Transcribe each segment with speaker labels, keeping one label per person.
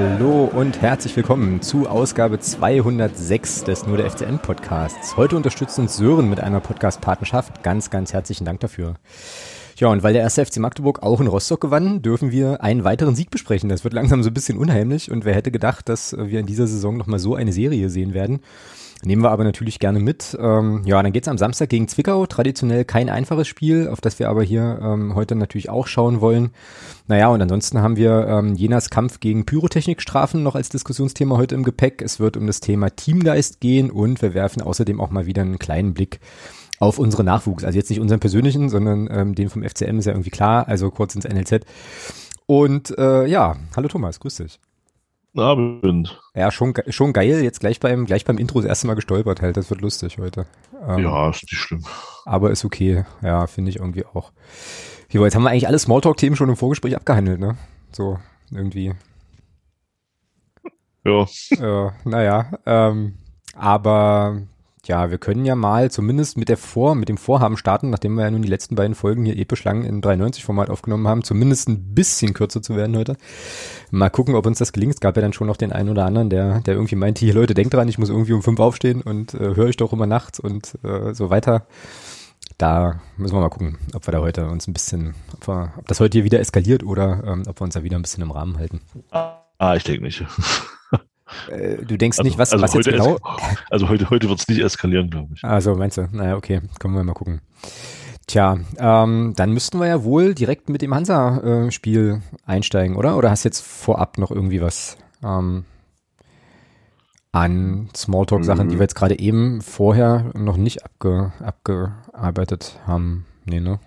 Speaker 1: Hallo und herzlich willkommen zu Ausgabe 206 des Nur der FCN Podcasts. Heute unterstützt uns Sören mit einer Podcast-Partnerschaft. Ganz, ganz herzlichen Dank dafür. Ja, und weil der erste FC Magdeburg auch in Rostock gewann, dürfen wir einen weiteren Sieg besprechen. Das wird langsam so ein bisschen unheimlich und wer hätte gedacht, dass wir in dieser Saison nochmal so eine Serie sehen werden. Nehmen wir aber natürlich gerne mit. Ähm, ja, dann geht's am Samstag gegen Zwickau. Traditionell kein einfaches Spiel, auf das wir aber hier ähm, heute natürlich auch schauen wollen. Naja, und ansonsten haben wir ähm, Jenas Kampf gegen Pyrotechnikstrafen noch als Diskussionsthema heute im Gepäck. Es wird um das Thema Teamgeist gehen und wir werfen außerdem auch mal wieder einen kleinen Blick auf unsere Nachwuchs. Also jetzt nicht unseren persönlichen, sondern ähm, den vom FCM ist ja irgendwie klar, also kurz ins NLZ. Und äh, ja, hallo Thomas, grüß dich.
Speaker 2: Abend.
Speaker 1: Ja, schon, schon geil. Jetzt gleich beim, gleich beim Intro das erste Mal gestolpert halt. Das wird lustig heute.
Speaker 2: Ähm, ja, ist nicht schlimm.
Speaker 1: Aber ist okay. Ja, finde ich irgendwie auch. Jo, jetzt haben wir eigentlich alle Smalltalk-Themen schon im Vorgespräch abgehandelt, ne? So, irgendwie.
Speaker 2: Ja.
Speaker 1: Äh, naja, ähm, aber ja, wir können ja mal zumindest mit der Vor, mit dem Vorhaben starten, nachdem wir ja nun die letzten beiden Folgen hier episch lang in 93 Format aufgenommen haben, zumindest ein bisschen kürzer zu werden heute. Mal gucken, ob uns das gelingt. Es gab ja dann schon noch den einen oder anderen, der, der irgendwie meinte, hier Leute, denkt dran, ich muss irgendwie um fünf aufstehen und äh, höre ich doch immer nachts und äh, so weiter. Da müssen wir mal gucken, ob wir da heute uns ein bisschen, ob, wir, ob das heute hier wieder eskaliert oder ähm, ob wir uns da wieder ein bisschen im Rahmen halten.
Speaker 2: Ah, ich denke nicht.
Speaker 1: Äh, du denkst
Speaker 2: also,
Speaker 1: nicht, was,
Speaker 2: also
Speaker 1: was jetzt genau?
Speaker 2: Also heute, heute wird es nicht eskalieren, glaube ich.
Speaker 1: Also meinst du? Naja, okay, können wir mal gucken. Tja, ähm, dann müssten wir ja wohl direkt mit dem Hansa-Spiel einsteigen, oder? Oder hast du jetzt vorab noch irgendwie was ähm, an Smalltalk-Sachen, die wir jetzt gerade eben vorher noch nicht abge abgearbeitet haben? Nee, ne?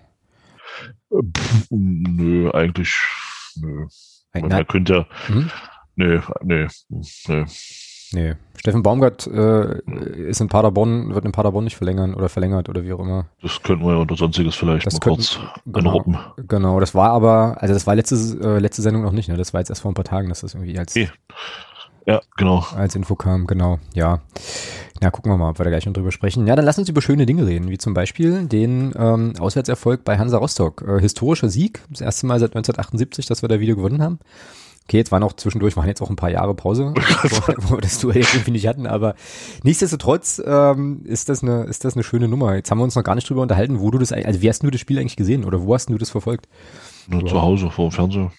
Speaker 2: Pff, nö, eigentlich, nö. Man könnte ja, hm? Nee, nee, nee.
Speaker 1: Nee. Steffen Baumgart äh, ist in Paderborn, wird in Paderborn nicht verlängern oder verlängert oder wie auch immer.
Speaker 2: Das könnten wir ja unter Sonstiges vielleicht
Speaker 1: das
Speaker 2: mal
Speaker 1: könnten,
Speaker 2: kurz
Speaker 1: genau,
Speaker 2: anroppen.
Speaker 1: Genau, das war aber, also das war letzte, äh, letzte Sendung noch nicht, ne? Das war jetzt erst vor ein paar Tagen, dass das irgendwie als,
Speaker 2: nee. ja, genau.
Speaker 1: als Info kam, genau, ja. Ja, gucken wir mal, ob wir da gleich noch drüber sprechen. Ja, dann lass uns über schöne Dinge reden, wie zum Beispiel den ähm, Auswärtserfolg bei Hansa Rostock. Äh, historischer Sieg, das erste Mal seit 1978, dass wir da wieder gewonnen haben. Okay, jetzt waren auch zwischendurch, waren jetzt auch ein paar Jahre Pause, wo, wo das Duell jetzt irgendwie nicht hatten, aber nichtsdestotrotz ähm, ist das eine ist das eine schöne Nummer. Jetzt haben wir uns noch gar nicht drüber unterhalten, wo du das also wie hast du das Spiel eigentlich gesehen oder wo hast du das verfolgt?
Speaker 2: Nur zu Hause vor dem Fernseher.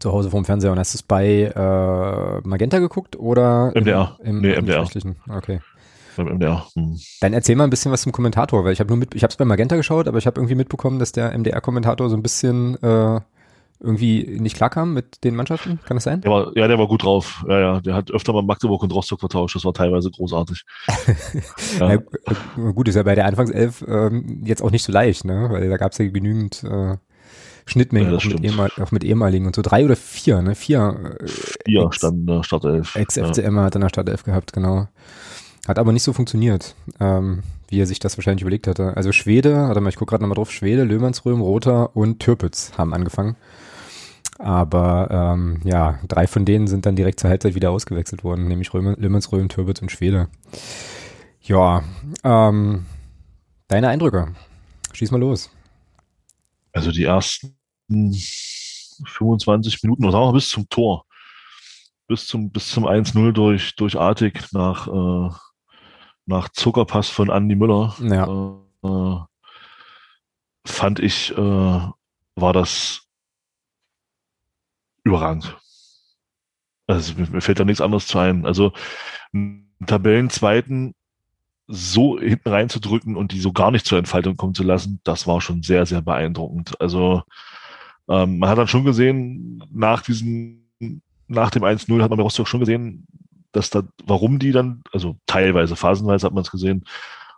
Speaker 1: Zu Hause vor dem Fernseher und hast du es bei äh, Magenta geguckt oder
Speaker 2: MDR?
Speaker 1: Im, im,
Speaker 2: nee,
Speaker 1: im
Speaker 2: MDR.
Speaker 1: Okay.
Speaker 2: Beim MDR. Hm.
Speaker 1: Dann erzähl mal ein bisschen was zum Kommentator, weil ich habe nur mit, ich habe es bei Magenta geschaut, aber ich habe irgendwie mitbekommen, dass der MDR-Kommentator so ein bisschen äh, irgendwie nicht klarkam mit den Mannschaften? Kann das sein?
Speaker 2: Der war, ja, der war gut drauf. Ja, ja, der hat öfter mal Magdeburg und Rostock vertauscht. Das war teilweise großartig.
Speaker 1: ja. ja. gut, ist ja bei der Anfangself ähm, jetzt auch nicht so leicht, ne? Weil da gab es ja genügend äh, Schnittmengen
Speaker 2: Ja,
Speaker 1: auch, mit ehemal, auch mit ehemaligen und so. Drei oder vier, ne? Vier. Äh,
Speaker 2: Vier standen in der Startelf.
Speaker 1: Ex-FCM hat in der Startelf gehabt, genau. Hat aber nicht so funktioniert, ähm, wie er sich das wahrscheinlich überlegt hatte. Also Schwede, warte mal, ich gucke gerade nochmal drauf, Schwede, Löhmannsröhm, Rother und Türpitz haben angefangen. Aber ähm, ja, drei von denen sind dann direkt zur Halbzeit wieder ausgewechselt worden, nämlich Löhmannsröhm, Türpitz und Schwede. Ja, ähm, deine Eindrücke. Schieß mal los.
Speaker 2: Also die ersten 25 Minuten, oder mal bis zum Tor. Bis zum, bis zum 1-0 durch, durch Artig nach, äh, nach Zuckerpass von Andi Müller.
Speaker 1: Ja.
Speaker 2: Äh, äh, fand ich, äh, war das überragend. Also mir, mir fällt da nichts anderes zu ein. Also einen Tabellenzweiten so hinten reinzudrücken und die so gar nicht zur Entfaltung kommen zu lassen, das war schon sehr, sehr beeindruckend. Also ähm, man hat dann schon gesehen, nach diesem, nach dem 1-0 hat man bei Rostock schon gesehen, dass da, warum die dann, also teilweise, phasenweise hat man es gesehen,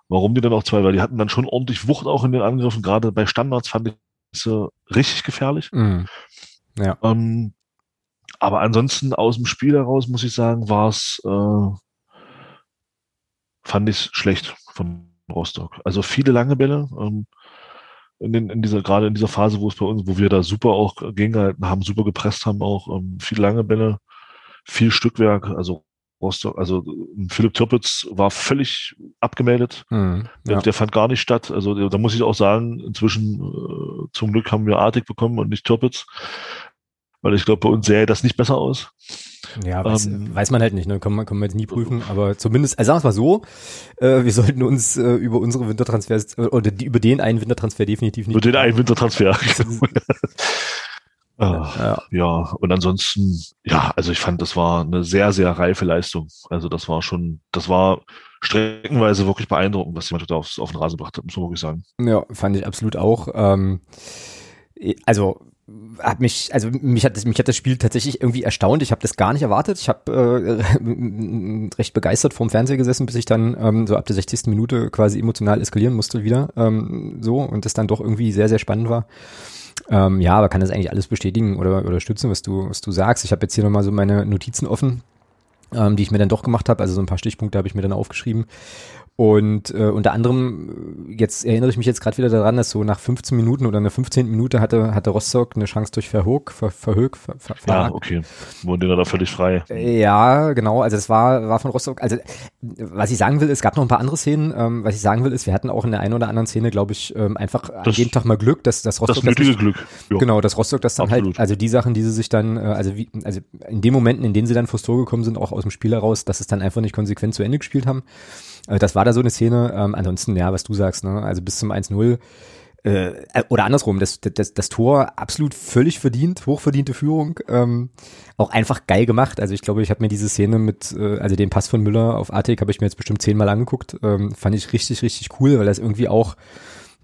Speaker 2: warum die dann auch zwei, weil die hatten dann schon ordentlich Wucht auch in den Angriffen, gerade bei Standards fand ich sie richtig gefährlich.
Speaker 1: Mhm. Ja.
Speaker 2: Ähm, aber ansonsten aus dem Spiel heraus, muss ich sagen, war es, äh, fand ich schlecht von Rostock. Also viele lange Bälle. Ähm, in, den, in dieser, gerade in dieser Phase, wo es bei uns, wo wir da super auch gegengehalten haben, super gepresst haben, auch ähm, viele lange Bälle, viel Stückwerk, also Rostock, also äh, Philipp Türpitz war völlig abgemeldet.
Speaker 1: Mhm.
Speaker 2: Der,
Speaker 1: Ja.
Speaker 2: der fand gar nicht statt. Also der, da muss ich auch sagen, inzwischen äh, zum Glück haben wir Artig bekommen und nicht Türpitz. Weil ich glaube, bei uns sähe das nicht besser aus.
Speaker 1: Ja, weiß, ähm, weiß man halt nicht, ne? Können wir, können wir jetzt nie prüfen, aber zumindest, also sagen wir es mal so, äh, wir sollten uns äh, über unsere Wintertransfers äh, oder die, über den einen Wintertransfer definitiv nicht.
Speaker 2: Über den einen Wintertransfer. Ah, ja. ja, und ansonsten, ja, also ich fand, das war eine sehr, sehr reife Leistung. Also das war schon, das war streckenweise wirklich beeindruckend, was jemand da aufs, auf den Rasen gebracht hat, muss man wirklich sagen.
Speaker 1: Ja, fand ich absolut auch. Ähm, also hat mich, also mich hat das, mich hat das Spiel tatsächlich irgendwie erstaunt. Ich habe das gar nicht erwartet. Ich habe äh, recht begeistert vorm Fernseher gesessen, bis ich dann ähm, so ab der 60. Minute quasi emotional eskalieren musste wieder. Ähm, so und das dann doch irgendwie sehr, sehr spannend war. Ähm, ja, aber kann das eigentlich alles bestätigen oder, oder stützen, was du, was du sagst. Ich habe jetzt hier nochmal so meine Notizen offen, ähm, die ich mir dann doch gemacht habe. Also so ein paar Stichpunkte habe ich mir dann aufgeschrieben. Und äh, unter anderem, jetzt erinnere ich mich jetzt gerade wieder daran, dass so nach 15 Minuten oder in der 15. Minute hatte, hatte Rostock eine Chance durch Verhoog, Ver, Verhoog, Ver,
Speaker 2: Ver, Ja, okay. Wurden die da völlig frei.
Speaker 1: Äh, ja, genau. Also das war, war von Rostock. Also was ich sagen will, es gab noch ein paar andere Szenen. Ähm, was ich sagen will, ist, wir hatten auch in der einen oder anderen Szene, glaube ich, ähm, einfach das, an dem Tag mal Glück, dass, dass Rostock.
Speaker 2: Das nötige das nicht, Glück.
Speaker 1: Jo. Genau, dass Rostock das dann halt, Absolut. halt, also die Sachen, die sie sich dann, äh, also wie, also in den Momenten, in denen sie dann vors Tor gekommen sind, auch aus dem Spiel heraus, dass es dann einfach nicht konsequent zu Ende gespielt haben. Äh, das war da so eine Szene. Ähm, ansonsten, ja, was du sagst, ne? Also bis zum 1-0 äh, oder andersrum, das, das, das Tor absolut völlig verdient, hochverdiente Führung, ähm, auch einfach geil gemacht. Also ich glaube, ich habe mir diese Szene mit, äh, also den Pass von Müller auf Artik habe ich mir jetzt bestimmt zehnmal angeguckt, ähm, fand ich richtig, richtig cool, weil das irgendwie auch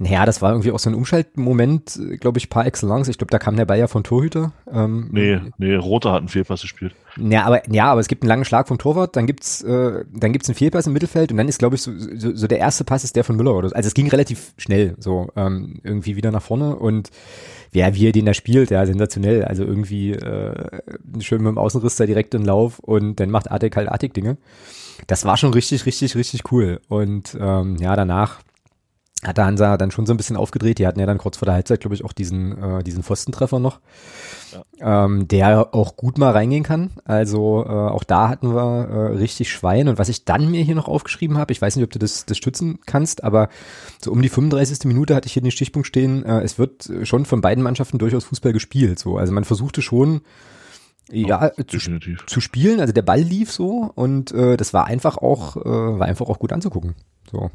Speaker 1: naja, das war irgendwie auch so ein Umschaltmoment, glaube ich, par excellence. Ich glaube, da kam der Ball ja von Torhüter.
Speaker 2: Ähm, nee, nee, Roter hat einen Fehlpass gespielt.
Speaker 1: Ja, aber, ja, aber es gibt einen langen Schlag vom Torwart, dann gibt's, äh, dann gibt's einen Fehlpass im Mittelfeld und dann ist, glaube ich, so, so, so der erste Pass ist der von Müller oder so. Also es ging relativ schnell, so ähm, irgendwie wieder nach vorne und ja, wie er den da spielt, ja, sensationell. Also irgendwie äh, schön mit dem Außenriss da direkt in Lauf und dann macht Artik halt Artik-Dinge. Das war schon richtig, richtig, richtig cool. Und ähm, ja, danach hat der Hansa dann schon so ein bisschen aufgedreht. Die hatten ja dann kurz vor der Halbzeit, glaube ich, auch diesen, äh, diesen Pfostentreffer noch, ja. ähm, der auch gut mal reingehen kann. Also äh, auch da hatten wir äh, richtig Schwein. Und was ich dann mir hier noch aufgeschrieben habe, ich weiß nicht, ob du das, das stützen kannst, aber so um die 35. Minute hatte ich hier den Stichpunkt stehen, äh, es wird schon von beiden Mannschaften durchaus Fußball gespielt. So. Also man versuchte schon, ja, oh, zu, zu, spielen. Also der Ball lief so und äh, das war einfach auch, äh, war einfach auch gut anzugucken. So.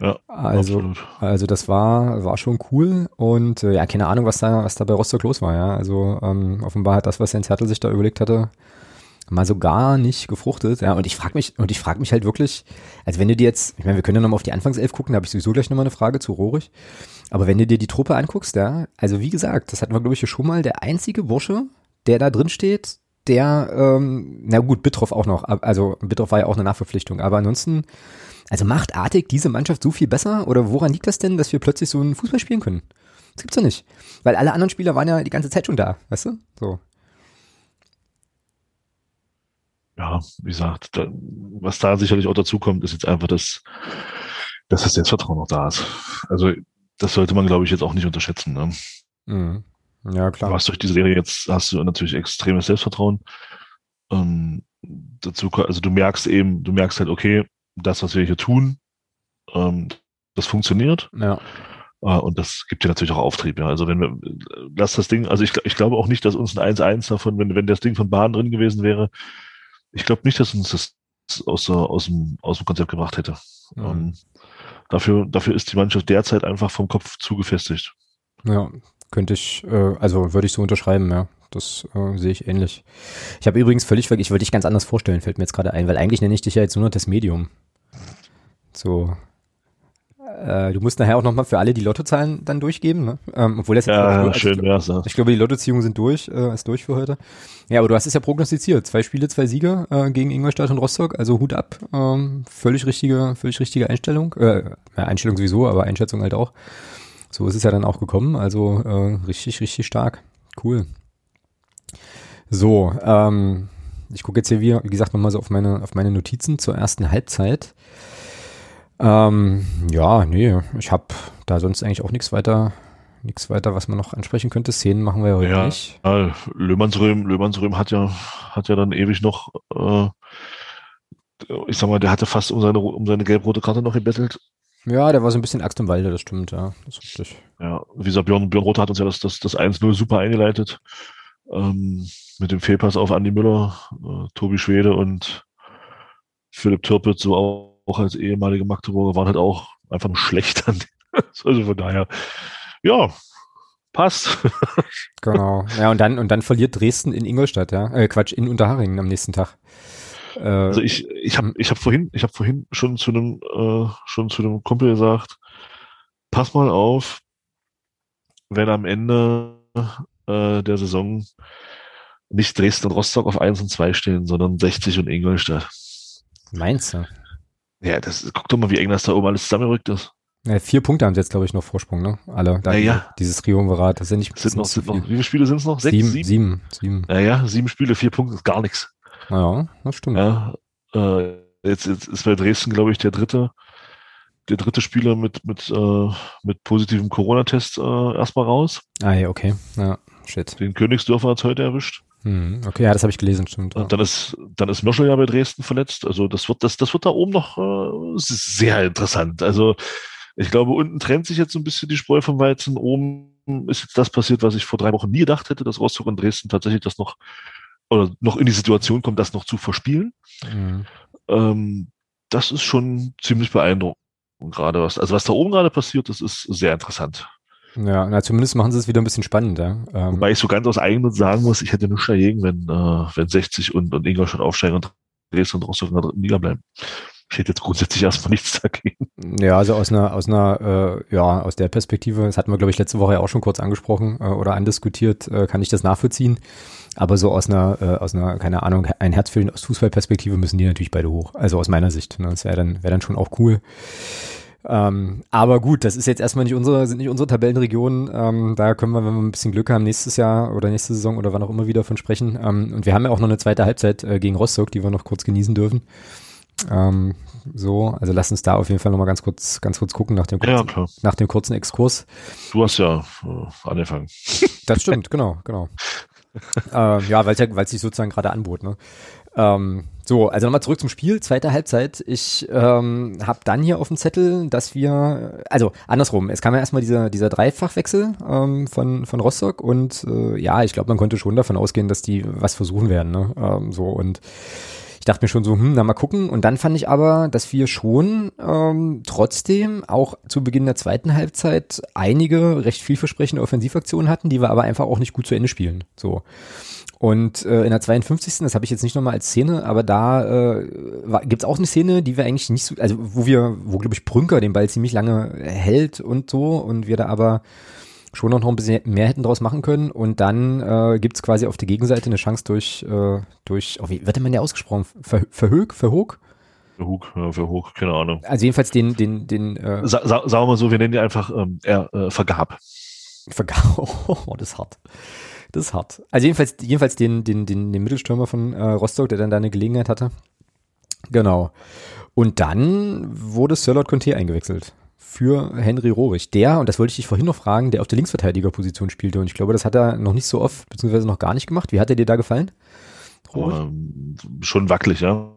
Speaker 1: Ja, also, absolut. also das war, war schon cool und äh, ja, keine Ahnung, was da, was da bei Rostock los war, ja. Also ähm, offenbar hat das, was Jens Hertel sich da überlegt hatte, mal so gar nicht gefruchtet. Ja, und ich frage mich, und ich frage mich halt wirklich, also wenn du dir jetzt, ich meine, wir können ja nochmal auf die Anfangself gucken, da habe ich sowieso gleich nochmal eine Frage zu Rohrig. Aber wenn du dir die Truppe anguckst, ja, also wie gesagt, das hatten wir, glaube ich, schon mal, der einzige Bursche, der da drin steht, der, ähm, na gut, Bitroff auch noch, also Bitroff war ja auch eine Nachverpflichtung, aber ansonsten also macht Artig diese Mannschaft so viel besser oder woran liegt das denn, dass wir plötzlich so einen Fußball spielen können? Das gibt's doch nicht. Weil alle anderen Spieler waren ja die ganze Zeit schon da, weißt du? So.
Speaker 2: Ja, wie gesagt, da, was da sicherlich auch dazu kommt, ist jetzt einfach das, dass das Selbstvertrauen noch da ist. Also, das sollte man, glaube ich, jetzt auch nicht unterschätzen. Ne?
Speaker 1: Mhm. Ja, klar.
Speaker 2: Du hast durch diese Serie jetzt, hast du natürlich extremes Selbstvertrauen. Ähm, dazu, also du merkst eben, du merkst halt, okay, das, was wir hier tun, ähm, das funktioniert.
Speaker 1: Ja.
Speaker 2: Äh, und das gibt dir natürlich auch Auftrieb. Ja. Also wenn wir, lass das Ding, also ich, ich glaube auch nicht, dass uns ein 1-1 davon, wenn, wenn das Ding von Bahn drin gewesen wäre, ich glaube nicht, dass uns das aus, aus, dem, aus dem Konzept gebracht hätte. Mhm. Ähm, dafür, dafür ist die Mannschaft derzeit einfach vom Kopf zugefestigt.
Speaker 1: Ja, könnte ich, äh, also würde ich so unterschreiben, ja. Das äh, sehe ich ähnlich. Ich habe übrigens völlig vergessen, ich wollte dich ganz anders vorstellen, fällt mir jetzt gerade ein, weil eigentlich nenne ich dich ja jetzt nur noch das Medium. So. Äh, du musst nachher auch nochmal für alle die Lottozahlen dann durchgeben, ne? Ähm, obwohl das
Speaker 2: ja, jetzt, schön wär's, ja.
Speaker 1: Ich glaube, die Lottoziehungen sind durch, äh, ist durch für heute. Ja, aber du hast es ja prognostiziert. Zwei Spiele, zwei Siege äh, gegen Ingolstadt und Rostock, also Hut ab. Ähm, völlig richtige, völlig richtige Einstellung. Äh, ja, Einstellung sowieso, aber Einschätzung halt auch. So ist es ja dann auch gekommen. Also äh, richtig, richtig stark. Cool. So, ähm, ich gucke jetzt hier wie, wie gesagt nochmal so auf meine, auf meine Notizen zur ersten Halbzeit. Ähm, ja, nee, ich habe da sonst eigentlich auch nichts weiter, nichts weiter, was man noch ansprechen könnte. Szenen machen wir ja heute ja, nicht.
Speaker 2: Ja, Löhmannsröhm, Löhmannsröhm hat ja, hat ja dann ewig noch, äh, ich sag mal, der hatte fast um seine, um seine gelb-rote Karte noch gebettelt.
Speaker 1: Ja, der war so ein bisschen Axt im Walde, das stimmt, ja. Das ist
Speaker 2: richtig. Ja, wie gesagt, Björn, Björn Roth hat uns ja das, das, das 1-0 super eingeleitet. ähm, mit dem Fehlpass auf Andi Müller, äh, Tobi Schwede und Philipp Türpitz, so auch, auch als ehemalige Magdeburger, waren halt auch einfach schlecht. also von daher, ja, passt.
Speaker 1: genau. Ja, und dann, und dann verliert Dresden in Ingolstadt, ja. Äh, Quatsch, in Unterhachingen am nächsten Tag.
Speaker 2: Äh, also ich, ich habe ich hab vorhin, ich habe vorhin schon zu einem, äh, schon zu einem Kumpel gesagt, pass mal auf, wenn am Ende äh, der Saison nicht Dresden und Rostock auf 1 und 2 stehen, sondern 60 und Ingolstadt.
Speaker 1: Meinst du?
Speaker 2: Ja, das, guck doch mal, wie eng das da oben alles zusammengerückt ist.
Speaker 1: Ja, vier Punkte haben sie jetzt, glaube ich, noch Vorsprung, ne? Alle. Da
Speaker 2: ja, ja.
Speaker 1: Dieses Triumvirat, das ja nicht
Speaker 2: sind noch, sind noch, Wie viele Spiele sind es noch?
Speaker 1: Sechs, sieben, sieben? Sieben. sieben.
Speaker 2: Ja, ja, sieben Spiele, vier Punkte ist gar nichts.
Speaker 1: Ja, das stimmt.
Speaker 2: Ja, äh, jetzt, jetzt ist bei Dresden, glaube ich, der dritte, der dritte Spieler mit, mit, äh, mit positivem Corona-Test äh, erstmal raus.
Speaker 1: Ah, ja, okay. Ja, shit.
Speaker 2: Den Königsdörfer hat es heute erwischt.
Speaker 1: Hm, okay, ja, das habe ich gelesen, stimmt.
Speaker 2: Und dann ist, dann ist Möschel ja bei Dresden verletzt. Also das wird, das, das wird da oben noch äh, sehr interessant. Also ich glaube, unten trennt sich jetzt so ein bisschen die Spreu vom Weizen. Oben ist jetzt das passiert, was ich vor drei Wochen nie gedacht hätte, dass Rostock und Dresden tatsächlich das noch oder noch in die Situation kommt, das noch zu verspielen. Mhm. Ähm, das ist schon ziemlich beeindruckend. Gerade was, also was da oben gerade passiert, das ist sehr interessant.
Speaker 1: Ja, na, zumindest machen sie es wieder ein bisschen spannender.
Speaker 2: Ähm, Wobei ich so ganz aus eigenem sagen muss, ich hätte nichts dagegen, wenn, äh, wenn 60 und, und Ingolstadt aufsteigen und Dresden und Rostock in der dritten Liga bleiben. Ich hätte jetzt grundsätzlich erstmal nichts dagegen.
Speaker 1: Ja, also aus einer, aus einer, äh, ja, aus der Perspektive, das hatten wir, glaube ich, letzte Woche ja auch schon kurz angesprochen äh, oder andiskutiert, äh, kann ich das nachvollziehen. Aber so aus einer, äh, aus einer, keine Ahnung, ein Herz für den aus Fußballperspektive müssen die natürlich beide hoch. Also aus meiner Sicht. Ne? Das wäre dann, wäre dann schon auch cool. Ähm, aber gut, das ist jetzt erstmal nicht unsere, sind nicht unsere Tabellenregionen. Ähm, da können wir, wenn wir ein bisschen Glück haben, nächstes Jahr oder nächste Saison oder wann auch immer wieder von sprechen. Ähm, und wir haben ja auch noch eine zweite Halbzeit äh, gegen Rostock, die wir noch kurz genießen dürfen. Ähm, so, also lass uns da auf jeden Fall nochmal ganz kurz, ganz kurz gucken nach dem kurzen, ja, nach dem kurzen Exkurs.
Speaker 2: Du hast ja äh, angefangen.
Speaker 1: Das stimmt, genau, genau. äh, ja, weil es ja, sich sozusagen gerade anbot. Ne? Ähm, so, also nochmal zurück zum Spiel, zweite Halbzeit. Ich ähm, habe dann hier auf dem Zettel, dass wir, also andersrum, es kam ja erstmal dieser, dieser Dreifachwechsel ähm, von, von Rostock und äh, ja, ich glaube, man konnte schon davon ausgehen, dass die was versuchen werden. Ne? Ähm, so und ich dachte mir schon so, hm, na mal gucken. Und dann fand ich aber, dass wir schon ähm, trotzdem auch zu Beginn der zweiten Halbzeit einige recht vielversprechende Offensivaktionen hatten, die wir aber einfach auch nicht gut zu Ende spielen. So. Und äh, in der 52. das habe ich jetzt nicht nochmal als Szene, aber da äh, gibt es auch eine Szene, die wir eigentlich nicht so, also wo wir, wo glaube ich Brünker den Ball ziemlich lange hält und so und wir da aber schon noch ein bisschen mehr hätten draus machen können. Und dann äh, gibt es quasi auf der Gegenseite eine Chance durch, äh, durch oh, wie wird denn man ja ausgesprochen? Ver, Verhoog? Verhoog?
Speaker 2: Verhoog, ja, Verhoog, keine Ahnung.
Speaker 1: Also jedenfalls den, den, den äh,
Speaker 2: Sa sa Sagen wir mal so, wir nennen die einfach ähm, er, äh, Vergab.
Speaker 1: Vergab, oh, das ist hart. Das ist hart. Also jedenfalls, jedenfalls den, den, den, den Mittelstürmer von äh, Rostock, der dann da eine Gelegenheit hatte. Genau. Und dann wurde Sirlot Conte eingewechselt für Henry Rohrig. Der, und das wollte ich dich vorhin noch fragen, der auf der Linksverteidigerposition spielte. Und ich glaube, das hat er noch nicht so oft, beziehungsweise noch gar nicht gemacht. Wie hat er dir da gefallen?
Speaker 2: Ähm, schon wackelig, ja.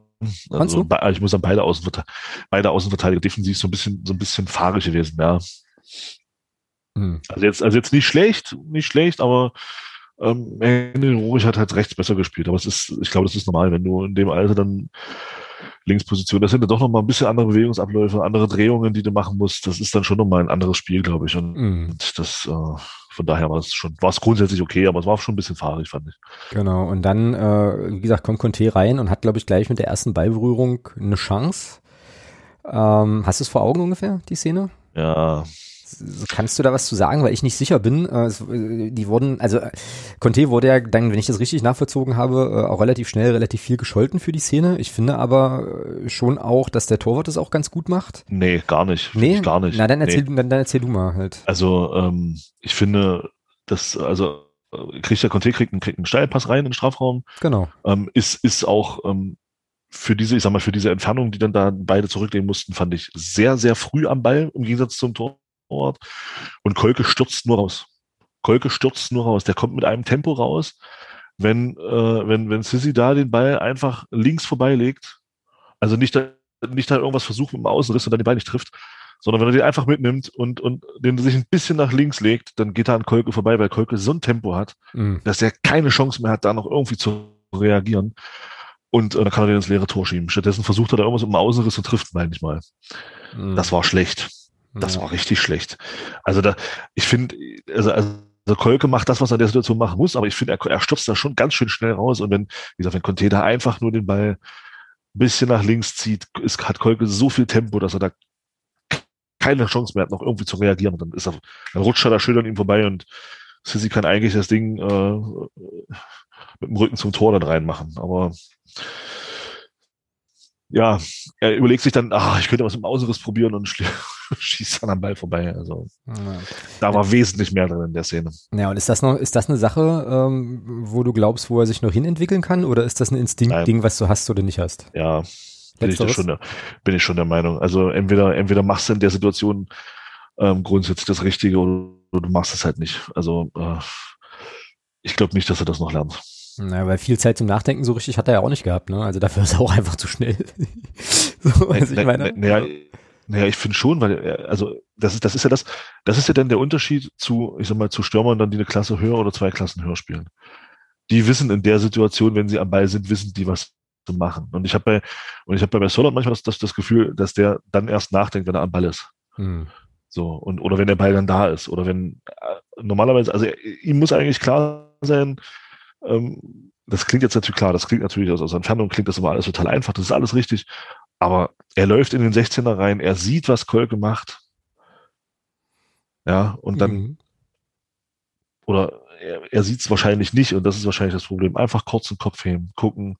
Speaker 2: Also, ich muss sagen, beide, Außenverteidiger, beide Außenverteidiger defensiv so ein bisschen, so ein bisschen fahrig gewesen, ja. Hm. Also jetzt, also jetzt nicht schlecht, nicht schlecht, aber ähm, Henry Rohrig hat halt rechts besser gespielt. Aber es ist, ich glaube, das ist normal, wenn du in dem Alter dann Linksposition. Das sind ja doch nochmal ein bisschen andere Bewegungsabläufe, andere Drehungen, die du machen musst. Das ist dann schon nochmal ein anderes Spiel, glaube ich. Und mm. das, äh, von daher war es schon, war es grundsätzlich okay, aber es war schon ein bisschen fahrig, fand ich.
Speaker 1: Genau. Und dann, äh, wie gesagt, kommt Conte rein und hat, glaube ich, gleich mit der ersten Ballberührung eine Chance. Ähm, hast du es vor Augen ungefähr, die Szene?
Speaker 2: Ja,
Speaker 1: Kannst du da was zu sagen, weil ich nicht sicher bin? Äh, äh, die wurden, also Conte wurde ja dann, wenn ich das richtig nachvollzogen habe, äh, auch relativ schnell relativ viel gescholten für die Szene. Ich finde aber schon auch, dass der Torwart das auch ganz gut macht.
Speaker 2: Nee, gar nicht.
Speaker 1: Nee,
Speaker 2: gar nicht.
Speaker 1: Na, dann erzähl, nee. dann, dann erzähl du mal halt.
Speaker 2: Also ähm, ich finde, dass, also kriegt der Conte kriegt einen, kriegt einen Steilpass rein in den Strafraum.
Speaker 1: Genau.
Speaker 2: Ähm, ist, ist auch ähm, für diese, ich sag mal, für diese Entfernung, die dann da beide zurücklegen mussten, fand ich sehr, sehr früh am Ball im Gegensatz zum Tor. Ort. Und Kolke stürzt nur raus. Kolke stürzt nur raus. Der kommt mit einem Tempo raus. Wenn, äh, wenn, wenn Sissy da den Ball einfach links vorbeilegt, also nicht, nicht da irgendwas versucht mit dem Außenriss und dann den Ball nicht trifft, sondern wenn er den einfach mitnimmt und, und den sich ein bisschen nach links legt, dann geht er an Kolke vorbei, weil Kolke so ein Tempo hat, mhm. dass er keine Chance mehr hat, da noch irgendwie zu reagieren. Und äh, dann kann er den ins leere Tor schieben. Stattdessen versucht er da irgendwas mit dem Außenriss und trifft manchmal. Mhm. Das war schlecht. Das ja. war richtig schlecht. Also da, ich finde, also, also Kolke macht das, was er in der Situation machen muss, aber ich finde, er, er stürzt da schon ganz schön schnell raus. Und wenn, wie gesagt, wenn Conte da einfach nur den Ball ein bisschen nach links zieht, ist, hat Kolke so viel Tempo, dass er da keine Chance mehr hat, noch irgendwie zu reagieren. Dann ist er, dann rutscht er da schön an ihm vorbei und Sissi kann eigentlich das Ding äh, mit dem Rücken zum Tor dann reinmachen. Aber ja, er überlegt sich dann, ach, ich könnte was im Außenriss probieren und schießt dann am Ball vorbei. Also ja. da war wesentlich mehr drin in der Szene.
Speaker 1: Ja, und ist das noch, ist das eine Sache, ähm, wo du glaubst, wo er sich noch hinentwickeln kann, oder ist das ein Instinktding, was du hast oder nicht hast?
Speaker 2: Ja, bin ich, schon der, bin ich schon der Meinung. Also entweder, entweder machst du in der Situation ähm, grundsätzlich das Richtige oder, du machst es halt nicht. Also äh, ich glaube nicht, dass er das noch lernt.
Speaker 1: Na, weil viel Zeit zum Nachdenken so richtig hat er ja auch nicht gehabt, ne? Also dafür ist er auch einfach zu schnell.
Speaker 2: so, also ich meine. Naja, naja, ich finde schon, weil, er, also das ist, das ist ja das, das ist ja dann der Unterschied zu, ich sag mal, zu Stürmern dann, die eine Klasse höher oder zwei Klassen höher spielen. Die wissen in der Situation, wenn sie am Ball sind, wissen die, was zu machen. Und ich habe bei, und ich habe bei Sollert manchmal das, das, das Gefühl, dass der dann erst nachdenkt, wenn er am Ball ist. Hm. So, und, oder wenn der Ball dann da ist. Oder wenn, äh, normalerweise, also ihm muss eigentlich klar sein, ähm, das klingt jetzt natürlich klar, das klingt natürlich aus, aus Entfernung, klingt das immer alles total einfach, das ist alles richtig. Aber er läuft in den 16er rein, er sieht, was Kolke macht. Ja, und dann, mhm. oder er, er sieht es wahrscheinlich nicht und das ist wahrscheinlich das Problem. Einfach kurz den Kopf heben, gucken,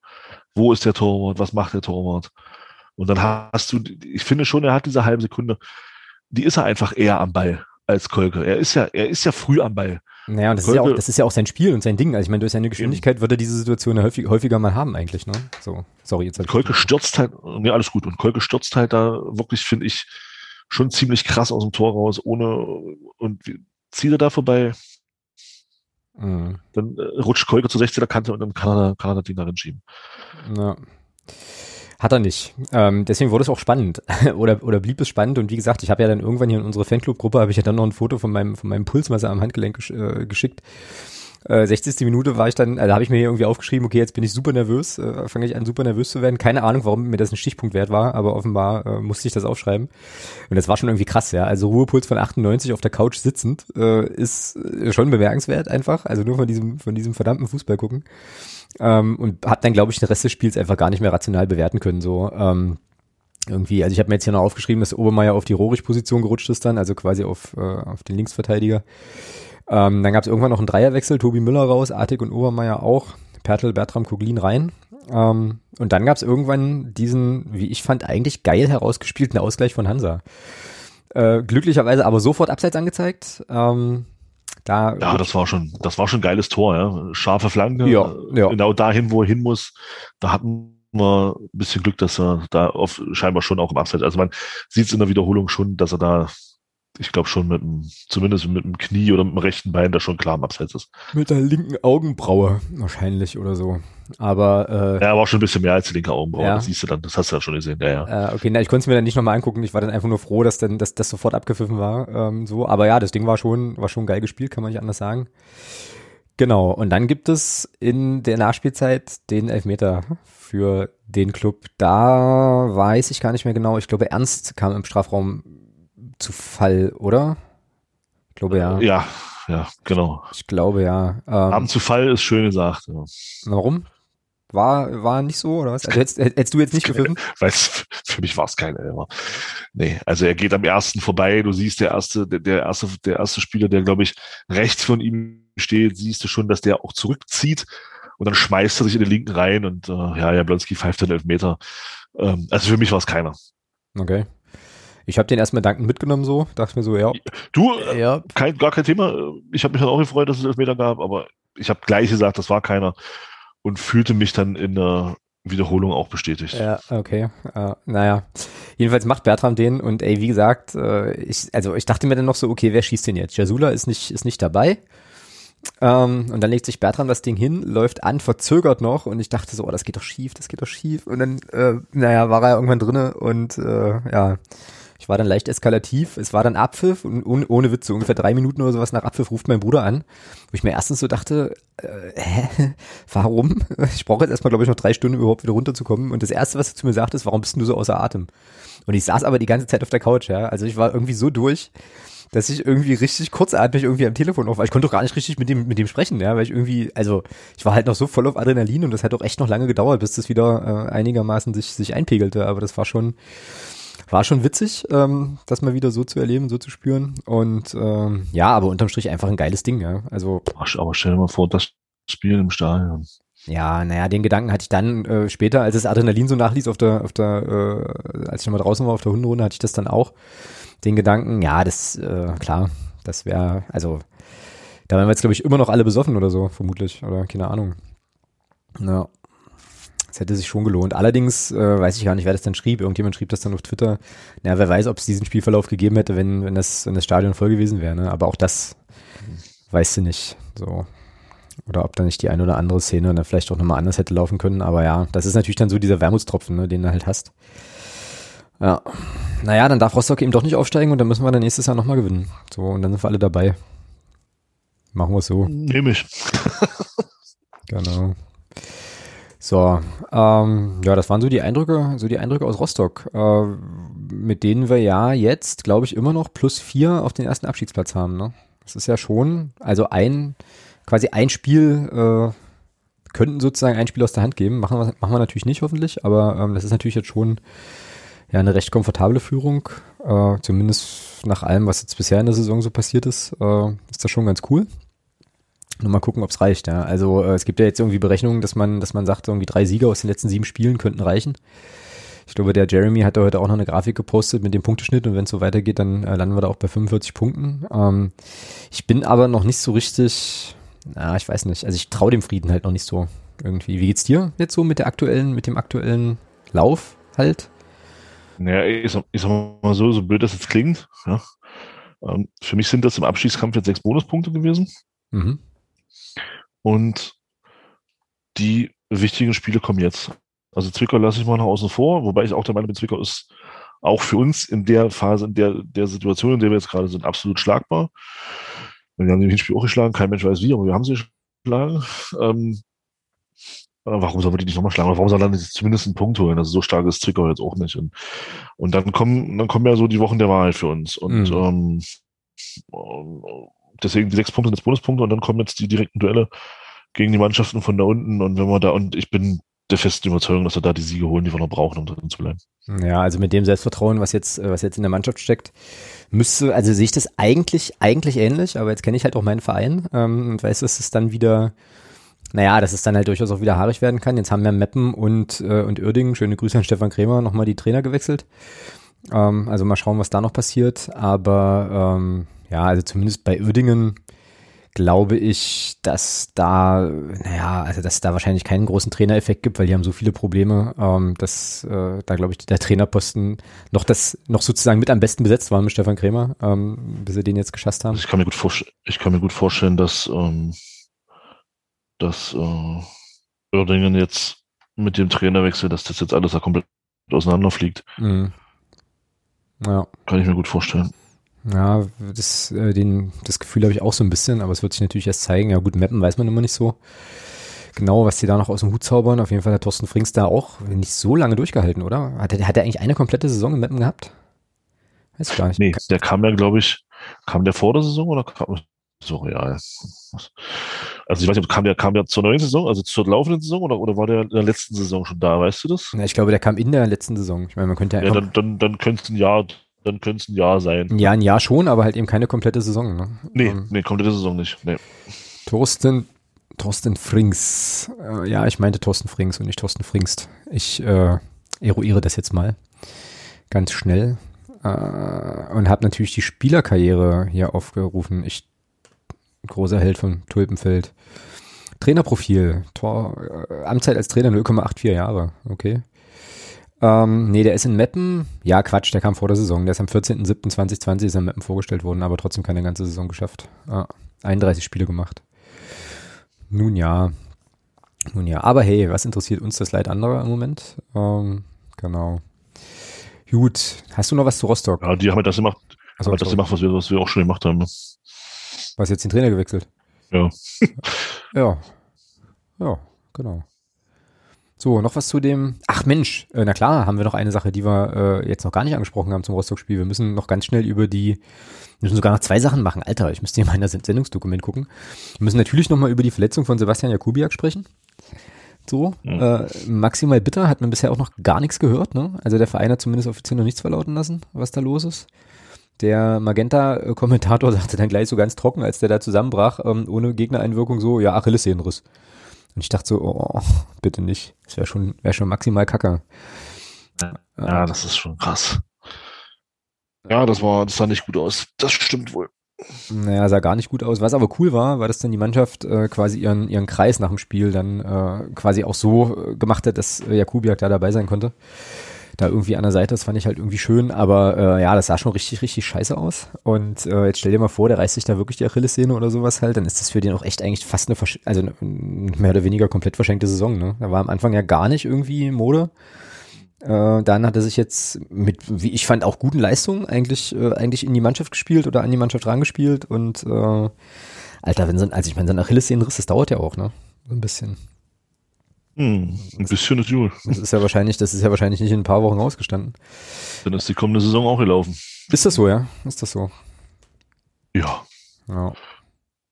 Speaker 2: wo ist der Torwart, was macht der Torwart. Und dann hast du, ich finde schon, er hat diese halbe Sekunde, die ist er einfach eher am Ball als Kolke. Er ist ja, er ist ja früh am Ball.
Speaker 1: Naja, und das ist ja auch, das ist ja auch sein Spiel und sein Ding. Also ich meine, durch seine Geschwindigkeit wird er diese Situation ja häufig, häufiger mal haben eigentlich, ne? So, sorry, jetzt.
Speaker 2: Halt Kolke stürzt halt, mir alles gut. Und Kolke stürzt halt da wirklich, finde ich, schon ziemlich krass aus dem Tor raus, ohne, und zieht er da vorbei. Mhm. Dann äh, rutscht Kolke zur 16er Kante und dann kann er, kann er das Ding darin schieben.
Speaker 1: Ja. Hat er nicht. Ähm, deswegen wurde es auch spannend oder, oder blieb es spannend. Und wie gesagt, ich habe ja dann irgendwann hier in unsere Fanclub-Gruppe, habe ich ja dann noch ein Foto von meinem, von meinem Pulsmesser am Handgelenk gesch äh, geschickt. Äh, 60. Minute war ich dann, also habe ich mir hier irgendwie aufgeschrieben, okay, jetzt bin ich super nervös, äh, fange ich an super nervös zu werden. Keine Ahnung, warum mir das ein Stichpunkt wert war, aber offenbar äh, musste ich das aufschreiben. Und das war schon irgendwie krass, ja. Also Ruhepuls von 98 auf der Couch sitzend äh, ist äh, schon bemerkenswert einfach. Also nur von diesem, von diesem verdammten Fußball gucken. Ähm, und habe dann, glaube ich, den Rest des Spiels einfach gar nicht mehr rational bewerten können. So ähm, irgendwie, also ich habe mir jetzt hier noch aufgeschrieben, dass Obermeier auf die Rohrig-Position gerutscht ist dann, also quasi auf, äh, auf den Linksverteidiger. Ähm, dann gab es irgendwann noch einen Dreierwechsel, Tobi Müller raus, Artig und Obermeier auch, Pertl, Bertram, Koglin rein. Ähm, und dann gab es irgendwann diesen, wie ich fand, eigentlich geil herausgespielten Ausgleich von Hansa. Äh, glücklicherweise aber sofort abseits angezeigt. Ähm,
Speaker 2: da ja, das war schon, das war schon ein geiles Tor, ja. Scharfe Flanke, ja, ja. genau dahin, wo er hin muss. Da hatten wir ein bisschen Glück, dass er da auf, scheinbar schon auch im Abseits. Also man sieht es in der Wiederholung schon, dass er da ich glaube schon mit dem, zumindest mit dem Knie oder mit dem rechten Bein, da schon klar im Abseits ist.
Speaker 1: Mit der linken Augenbraue wahrscheinlich oder so. Aber
Speaker 2: äh, ja, aber auch schon ein bisschen mehr als die linke Augenbraue. Ja. Das siehst du dann, das hast du ja schon gesehen. Ja,
Speaker 1: ja. Äh, okay, na, ich konnte es mir dann nicht nochmal angucken. Ich war dann einfach nur froh, dass dann, dass das sofort abgepfiffen war. Ähm, so, aber ja, das Ding war schon, war schon geil gespielt, kann man nicht anders sagen. Genau. Und dann gibt es in der Nachspielzeit den Elfmeter für den Club. Da weiß ich gar nicht mehr genau. Ich glaube, Ernst kam im Strafraum zu Fall, oder? Ich glaube ja.
Speaker 2: Ja, ja, genau.
Speaker 1: Ich glaube ja.
Speaker 2: Ähm, Abend zu Fall ist schön gesagt. Ja.
Speaker 1: Warum? War, war nicht so, oder was? Also hättest, hättest du jetzt nicht gepfiffen?
Speaker 2: Weil für mich war es kein Elfer. Nee, also er geht am ersten vorbei, du siehst der erste, der, der erste, der erste Spieler, der, glaube ich, rechts von ihm steht, siehst du schon, dass der auch zurückzieht und dann schmeißt er sich in den linken rein und äh, ja, Jablonski pfeift dann elf Meter. Ähm, also für mich war es keiner.
Speaker 1: Okay. Ich habe den erstmal dankend mitgenommen so, dachte mir so, ja.
Speaker 2: Du, äh, ja. Kein, gar kein Thema. Ich habe mich dann auch gefreut, dass es Elfmeter gab, aber ich habe gleich gesagt, das war keiner und fühlte mich dann in der Wiederholung auch bestätigt.
Speaker 1: Ja, okay. Uh, naja. Jedenfalls macht Bertram den und ey, wie gesagt, äh, ich, also ich dachte mir dann noch so, okay, wer schießt den jetzt? Jasula ist nicht, ist nicht dabei. Ähm, und dann legt sich Bertram das Ding hin, läuft an, verzögert noch und ich dachte so, oh, das geht doch schief, das geht doch schief. Und dann, äh, naja, war er irgendwann drinne und äh, ja, Ich war dann leicht eskalativ. Es war dann Abpfiff und ohne, ohne Witz, so ungefähr drei Minuten oder sowas nach Abpfiff ruft mein Bruder an, wo ich mir erstens so dachte, äh, hä, warum? Ich brauche jetzt erstmal, glaube ich, noch drei Stunden überhaupt wieder runterzukommen. Und das Erste, was er zu mir sagt, ist, warum bist du so außer Atem? Und ich saß aber die ganze Zeit auf der Couch, ja. Also ich war irgendwie so durch, dass ich irgendwie richtig kurzatmig irgendwie am Telefon auf war. Ich konnte doch gar nicht richtig mit dem, mit dem sprechen, ja, weil ich irgendwie, also ich war halt noch so voll auf Adrenalin und das hat auch echt noch lange gedauert, bis das wieder äh, einigermaßen sich, sich einpegelte. Aber das war schon, war schon witzig, ähm, das mal wieder so zu erleben, so zu spüren. Und ähm, ja, aber unterm Strich einfach ein geiles Ding, ja. Also.
Speaker 2: Aber stell dir mal vor, das Spiel im Stadion.
Speaker 1: Ja, naja, den Gedanken hatte ich dann äh, später, als das Adrenalin so nachließ auf der, auf der, äh, als ich nochmal draußen war auf der Hunderunde, hatte ich das dann auch. Den Gedanken, ja, das, äh, klar, das wäre, also, da wären wir jetzt, glaube ich, immer noch alle besoffen oder so, vermutlich. Oder keine Ahnung. Ja. Es hätte sich schon gelohnt. Allerdings äh, weiß ich gar nicht, wer das dann schrieb. Irgendjemand schrieb das dann auf Twitter. Na, wer weiß, ob es diesen Spielverlauf gegeben hätte, wenn, wenn, das, wenn das Stadion voll gewesen wäre. Ne? Aber auch das weißt du nicht. So. Oder ob da nicht die eine oder andere Szene dann vielleicht auch nochmal anders hätte laufen können. Aber ja, das ist natürlich dann so dieser Wermutstropfen, ne, den du halt hast. Ja. Naja, dann darf Rostock eben doch nicht aufsteigen und dann müssen wir dann nächstes Jahr nochmal gewinnen. So, und dann sind wir alle dabei. Machen wir es so.
Speaker 2: Nehme ich.
Speaker 1: genau. So, ähm, ja, das waren so die Eindrücke, so die Eindrücke aus Rostock, äh, mit denen wir ja jetzt, glaube ich, immer noch plus vier auf den ersten Abschiedsplatz haben. Ne? Das ist ja schon, also ein, quasi ein Spiel, äh, könnten sozusagen ein Spiel aus der Hand geben. Machen wir, machen wir natürlich nicht, hoffentlich, aber ähm, das ist natürlich jetzt schon ja eine recht komfortable Führung. Äh, zumindest nach allem, was jetzt bisher in der Saison so passiert ist, äh, ist das schon ganz cool. Nur mal gucken, ob es reicht. Ja. Also äh, es gibt ja jetzt irgendwie Berechnungen, dass man, dass man sagt, irgendwie drei Sieger aus den letzten sieben Spielen könnten reichen. Ich glaube, der Jeremy hat da heute auch noch eine Grafik gepostet mit dem Punkteschnitt und wenn es so weitergeht, dann äh, landen wir da auch bei 45 Punkten. Ähm, ich bin aber noch nicht so richtig, na, ich weiß nicht. Also ich traue dem Frieden halt noch nicht so irgendwie. Wie geht's dir jetzt so mit der aktuellen, mit dem aktuellen Lauf halt?
Speaker 2: Naja, ich sag, ich sag mal so, so blöd das jetzt klingt, ja. Ähm, für mich sind das im Abschießkampf jetzt sechs Bonuspunkte gewesen. Mhm. Und die wichtigen Spiele kommen jetzt. Also Zwickau lasse ich mal nach außen vor, wobei ich auch der Meinung bin, Zwickau ist auch für uns in der Phase, in der, der Situation, in der wir jetzt gerade sind, absolut schlagbar. Wir haben den Spiel auch geschlagen, kein Mensch weiß wie, aber wir haben sie geschlagen. Ähm, warum soll man die nicht nochmal schlagen? Oder warum soll dann zumindest einen Punkt holen? Also so stark ist Zwickau jetzt auch nicht. Und, und dann kommen, dann kommen ja so die Wochen der Wahrheit für uns. Und mhm. ähm, deswegen die sechs Punkte sind jetzt Bonuspunkte und dann kommen jetzt die direkten Duelle gegen die Mannschaften von da unten und wenn wir da, und ich bin der festen Überzeugung, dass wir da die Siege holen, die wir noch brauchen, um drin zu bleiben.
Speaker 1: Ja, also mit dem Selbstvertrauen, was jetzt, was jetzt in der Mannschaft steckt, müsste, also sehe ich das eigentlich, eigentlich ähnlich, aber jetzt kenne ich halt auch meinen Verein ähm, und weiß, dass es dann wieder, naja, dass es dann halt durchaus auch wieder haarig werden kann. Jetzt haben wir Meppen und, äh, und Uerdingen, schöne Grüße an Stefan Krämer, nochmal die Trainer gewechselt. Ähm, also mal schauen, was da noch passiert, aber ähm, ja, also zumindest bei Uerdingen glaube ich, dass da, naja, also dass da wahrscheinlich keinen großen Trainereffekt gibt, weil die haben so viele Probleme, ähm, dass äh, da glaube ich der Trainerposten noch das noch sozusagen mit am besten besetzt war mit Stefan Krämer, ähm, bis sie den jetzt geschasst haben.
Speaker 2: Ich kann mir gut, ich kann mir gut vorstellen, dass ähm, dass äh, Uerdingen jetzt mit dem Trainerwechsel, dass das jetzt alles da komplett auseinanderfliegt. Mhm. Ja. Kann ich mir gut vorstellen.
Speaker 1: Ja, das, äh, den, das Gefühl habe ich auch so ein bisschen, aber es wird sich natürlich erst zeigen. Ja gut, Mappen weiß man immer nicht so genau, was die da noch aus dem Hut zaubern. Auf jeden Fall hat Thorsten Frings da auch nicht so lange durchgehalten, oder? Hat er, hat er eigentlich eine komplette Saison in Mappen gehabt?
Speaker 2: Weiß ich gar nicht. Nee, der kam ja, glaube ich, kam der vor der Saison oder kam so real? Also ich weiß nicht, kam der, kam der zur neuen Saison, also zur laufenden Saison oder, oder war der in der letzten Saison schon da, weißt du das?
Speaker 1: Ja, ich glaube, der kam in der letzten Saison. Ich meine, man könnte
Speaker 2: ja, ja dann, dann, dann könnte es ein Jahr dann könnte es ein Jahr sein.
Speaker 1: Ja, ein Jahr schon, aber halt eben keine komplette Saison. Ne?
Speaker 2: Nee, ähm, nee, komplette Saison nicht. Nee.
Speaker 1: Thorsten, Thorsten Frings. Äh, ja, ich meinte Thorsten Frings und nicht Thorsten Fringst. Ich äh, eruiere das jetzt mal ganz schnell äh, und habe natürlich die Spielerkarriere hier aufgerufen. Ich großer Held von Tulpenfeld. Trainerprofil, Tor, äh, Amtszeit als Trainer 0,84 Jahre. Okay. Ähm, nee, der ist in Meppen. Ja, Quatsch, der kam vor der Saison. Der ist am 14.07.2020 ist in Meppen vorgestellt worden, aber trotzdem keine ganze Saison geschafft. Ah, 31 Spiele gemacht. Nun ja. Nun ja. Aber hey, was interessiert uns das Leid anderer im Moment? Ähm, genau. Gut, hast du noch was zu Rostock?
Speaker 2: Ja, die haben das gemacht,
Speaker 1: Achso,
Speaker 2: haben das gemacht was, wir, was wir auch schon gemacht haben.
Speaker 1: Was jetzt den Trainer gewechselt?
Speaker 2: Ja.
Speaker 1: Ja. Ja, genau. So, noch was zu dem. Ach Mensch, äh, na klar, haben wir noch eine Sache, die wir äh, jetzt noch gar nicht angesprochen haben zum Rostock-Spiel. Wir müssen noch ganz schnell über die, wir müssen sogar noch zwei Sachen machen. Alter, ich müsste hier mal in das Sendungsdokument gucken. Wir müssen natürlich nochmal über die Verletzung von Sebastian Jakubiak sprechen. So,
Speaker 2: Mhm.
Speaker 1: äh, maximal bitter, hat man bisher auch noch gar nichts gehört, ne? Also der Verein hat zumindest offiziell noch nichts verlauten lassen, was da los ist. Der Magenta-Kommentator sagte dann gleich so ganz trocken, als der da zusammenbrach, ähm, ohne Gegnereinwirkung so, ja, Achillessehnenriss. Und ich dachte so, oh, bitte nicht. Das wäre schon, wäre schon maximal kacke.
Speaker 2: Ja, das ist schon krass. Ja, das war, das sah nicht gut aus. Das stimmt wohl.
Speaker 1: Naja, sah gar nicht gut aus. Was aber cool war, war, dass dann die Mannschaft äh, quasi ihren, ihren Kreis nach dem Spiel dann äh, quasi auch so äh, gemacht hat, dass äh, Jakubiak da dabei sein konnte. Da irgendwie an der Seite, das fand ich halt irgendwie schön, aber äh, ja, das sah schon richtig, richtig scheiße aus. Und äh, jetzt stell dir mal vor, der reißt sich da wirklich die Achillessehne oder sowas halt, dann ist das für den auch echt eigentlich fast eine, versch also eine mehr oder weniger komplett verschenkte Saison. Ne? Da war am Anfang ja gar nicht irgendwie Mode. Äh, dann hat er sich jetzt mit, wie ich fand, auch guten Leistungen eigentlich, äh, eigentlich in die Mannschaft gespielt oder an die Mannschaft rangespielt und äh, Alter, wenn so ein, also ich meine, so ein Achillessehnenriss, das dauert ja auch, ne? So ein bisschen.
Speaker 2: Hm, ein bisschen ist gut.
Speaker 1: Das ist ja wahrscheinlich, das ist ja wahrscheinlich nicht in ein paar Wochen ausgestanden.
Speaker 2: Dann ist die kommende Saison auch gelaufen.
Speaker 1: Ist das so, ja? Ist das so?
Speaker 2: Ja,
Speaker 1: Ja.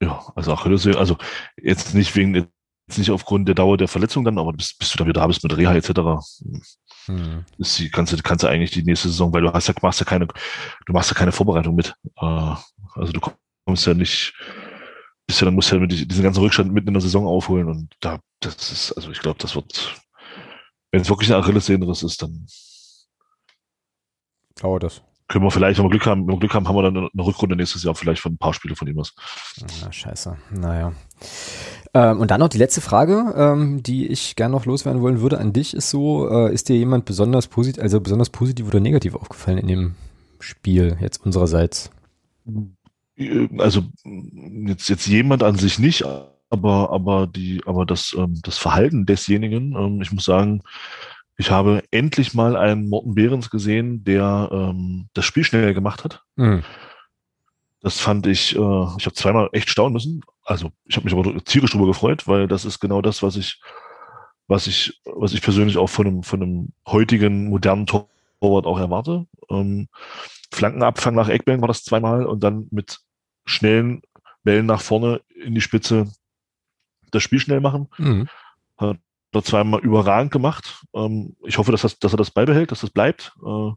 Speaker 2: ja. Also Achillessehne, also jetzt nicht wegen, jetzt nicht aufgrund der Dauer der Verletzung dann, aber bis, bis du da wieder da bist mit Reha etc.
Speaker 1: Hm.
Speaker 2: Ist die, kannst du, kannst du eigentlich die nächste Saison, weil du hast ja, machst ja keine, du machst ja keine Vorbereitung mit. Äh, also du kommst ja nicht, bist ja, dann musst du ja diesen ganzen Rückstand mitten in der Saison aufholen und da, das ist, also ich glaube, das wird, wenn es wirklich ein Achillessehnenriss ist, dann
Speaker 1: Dauert das.
Speaker 2: können wir vielleicht, wenn wir Glück haben, wenn wir Glück haben, haben wir dann eine Rückrunde nächstes Jahr vielleicht von ein paar Spiele von ihm was.
Speaker 1: Na, scheiße. Naja. Ähm, und dann noch die letzte Frage, ähm, die ich gerne noch loswerden wollen würde an dich, ist so, äh, ist dir jemand besonders positiv, also besonders positiv oder negativ aufgefallen in dem Spiel jetzt unsererseits?
Speaker 2: Äh, Also jetzt, jetzt jemand an sich nicht, aber, aber die, aber das, ähm, das Verhalten desjenigen, ähm, ich muss sagen, ich habe endlich mal einen Morten Behrens gesehen, der ähm, das Spiel schnell gemacht hat.
Speaker 1: Mhm.
Speaker 2: Das fand ich, äh, ich habe zweimal echt staunen müssen. Also ich habe mich aber tierisch drüber gefreut, weil das ist genau das, was ich, was ich, was ich persönlich auch von einem, von einem heutigen modernen Torwart auch erwarte. Flankenabfang nach Eckbällen war das zweimal und dann mit schnellen Bällen nach vorne in die Spitze das Spiel schnell machen.
Speaker 1: Mhm.
Speaker 2: Hat er zweimal überragend gemacht. Ähm, ich hoffe, dass, das, dass er das beibehält, dass das bleibt. Äh,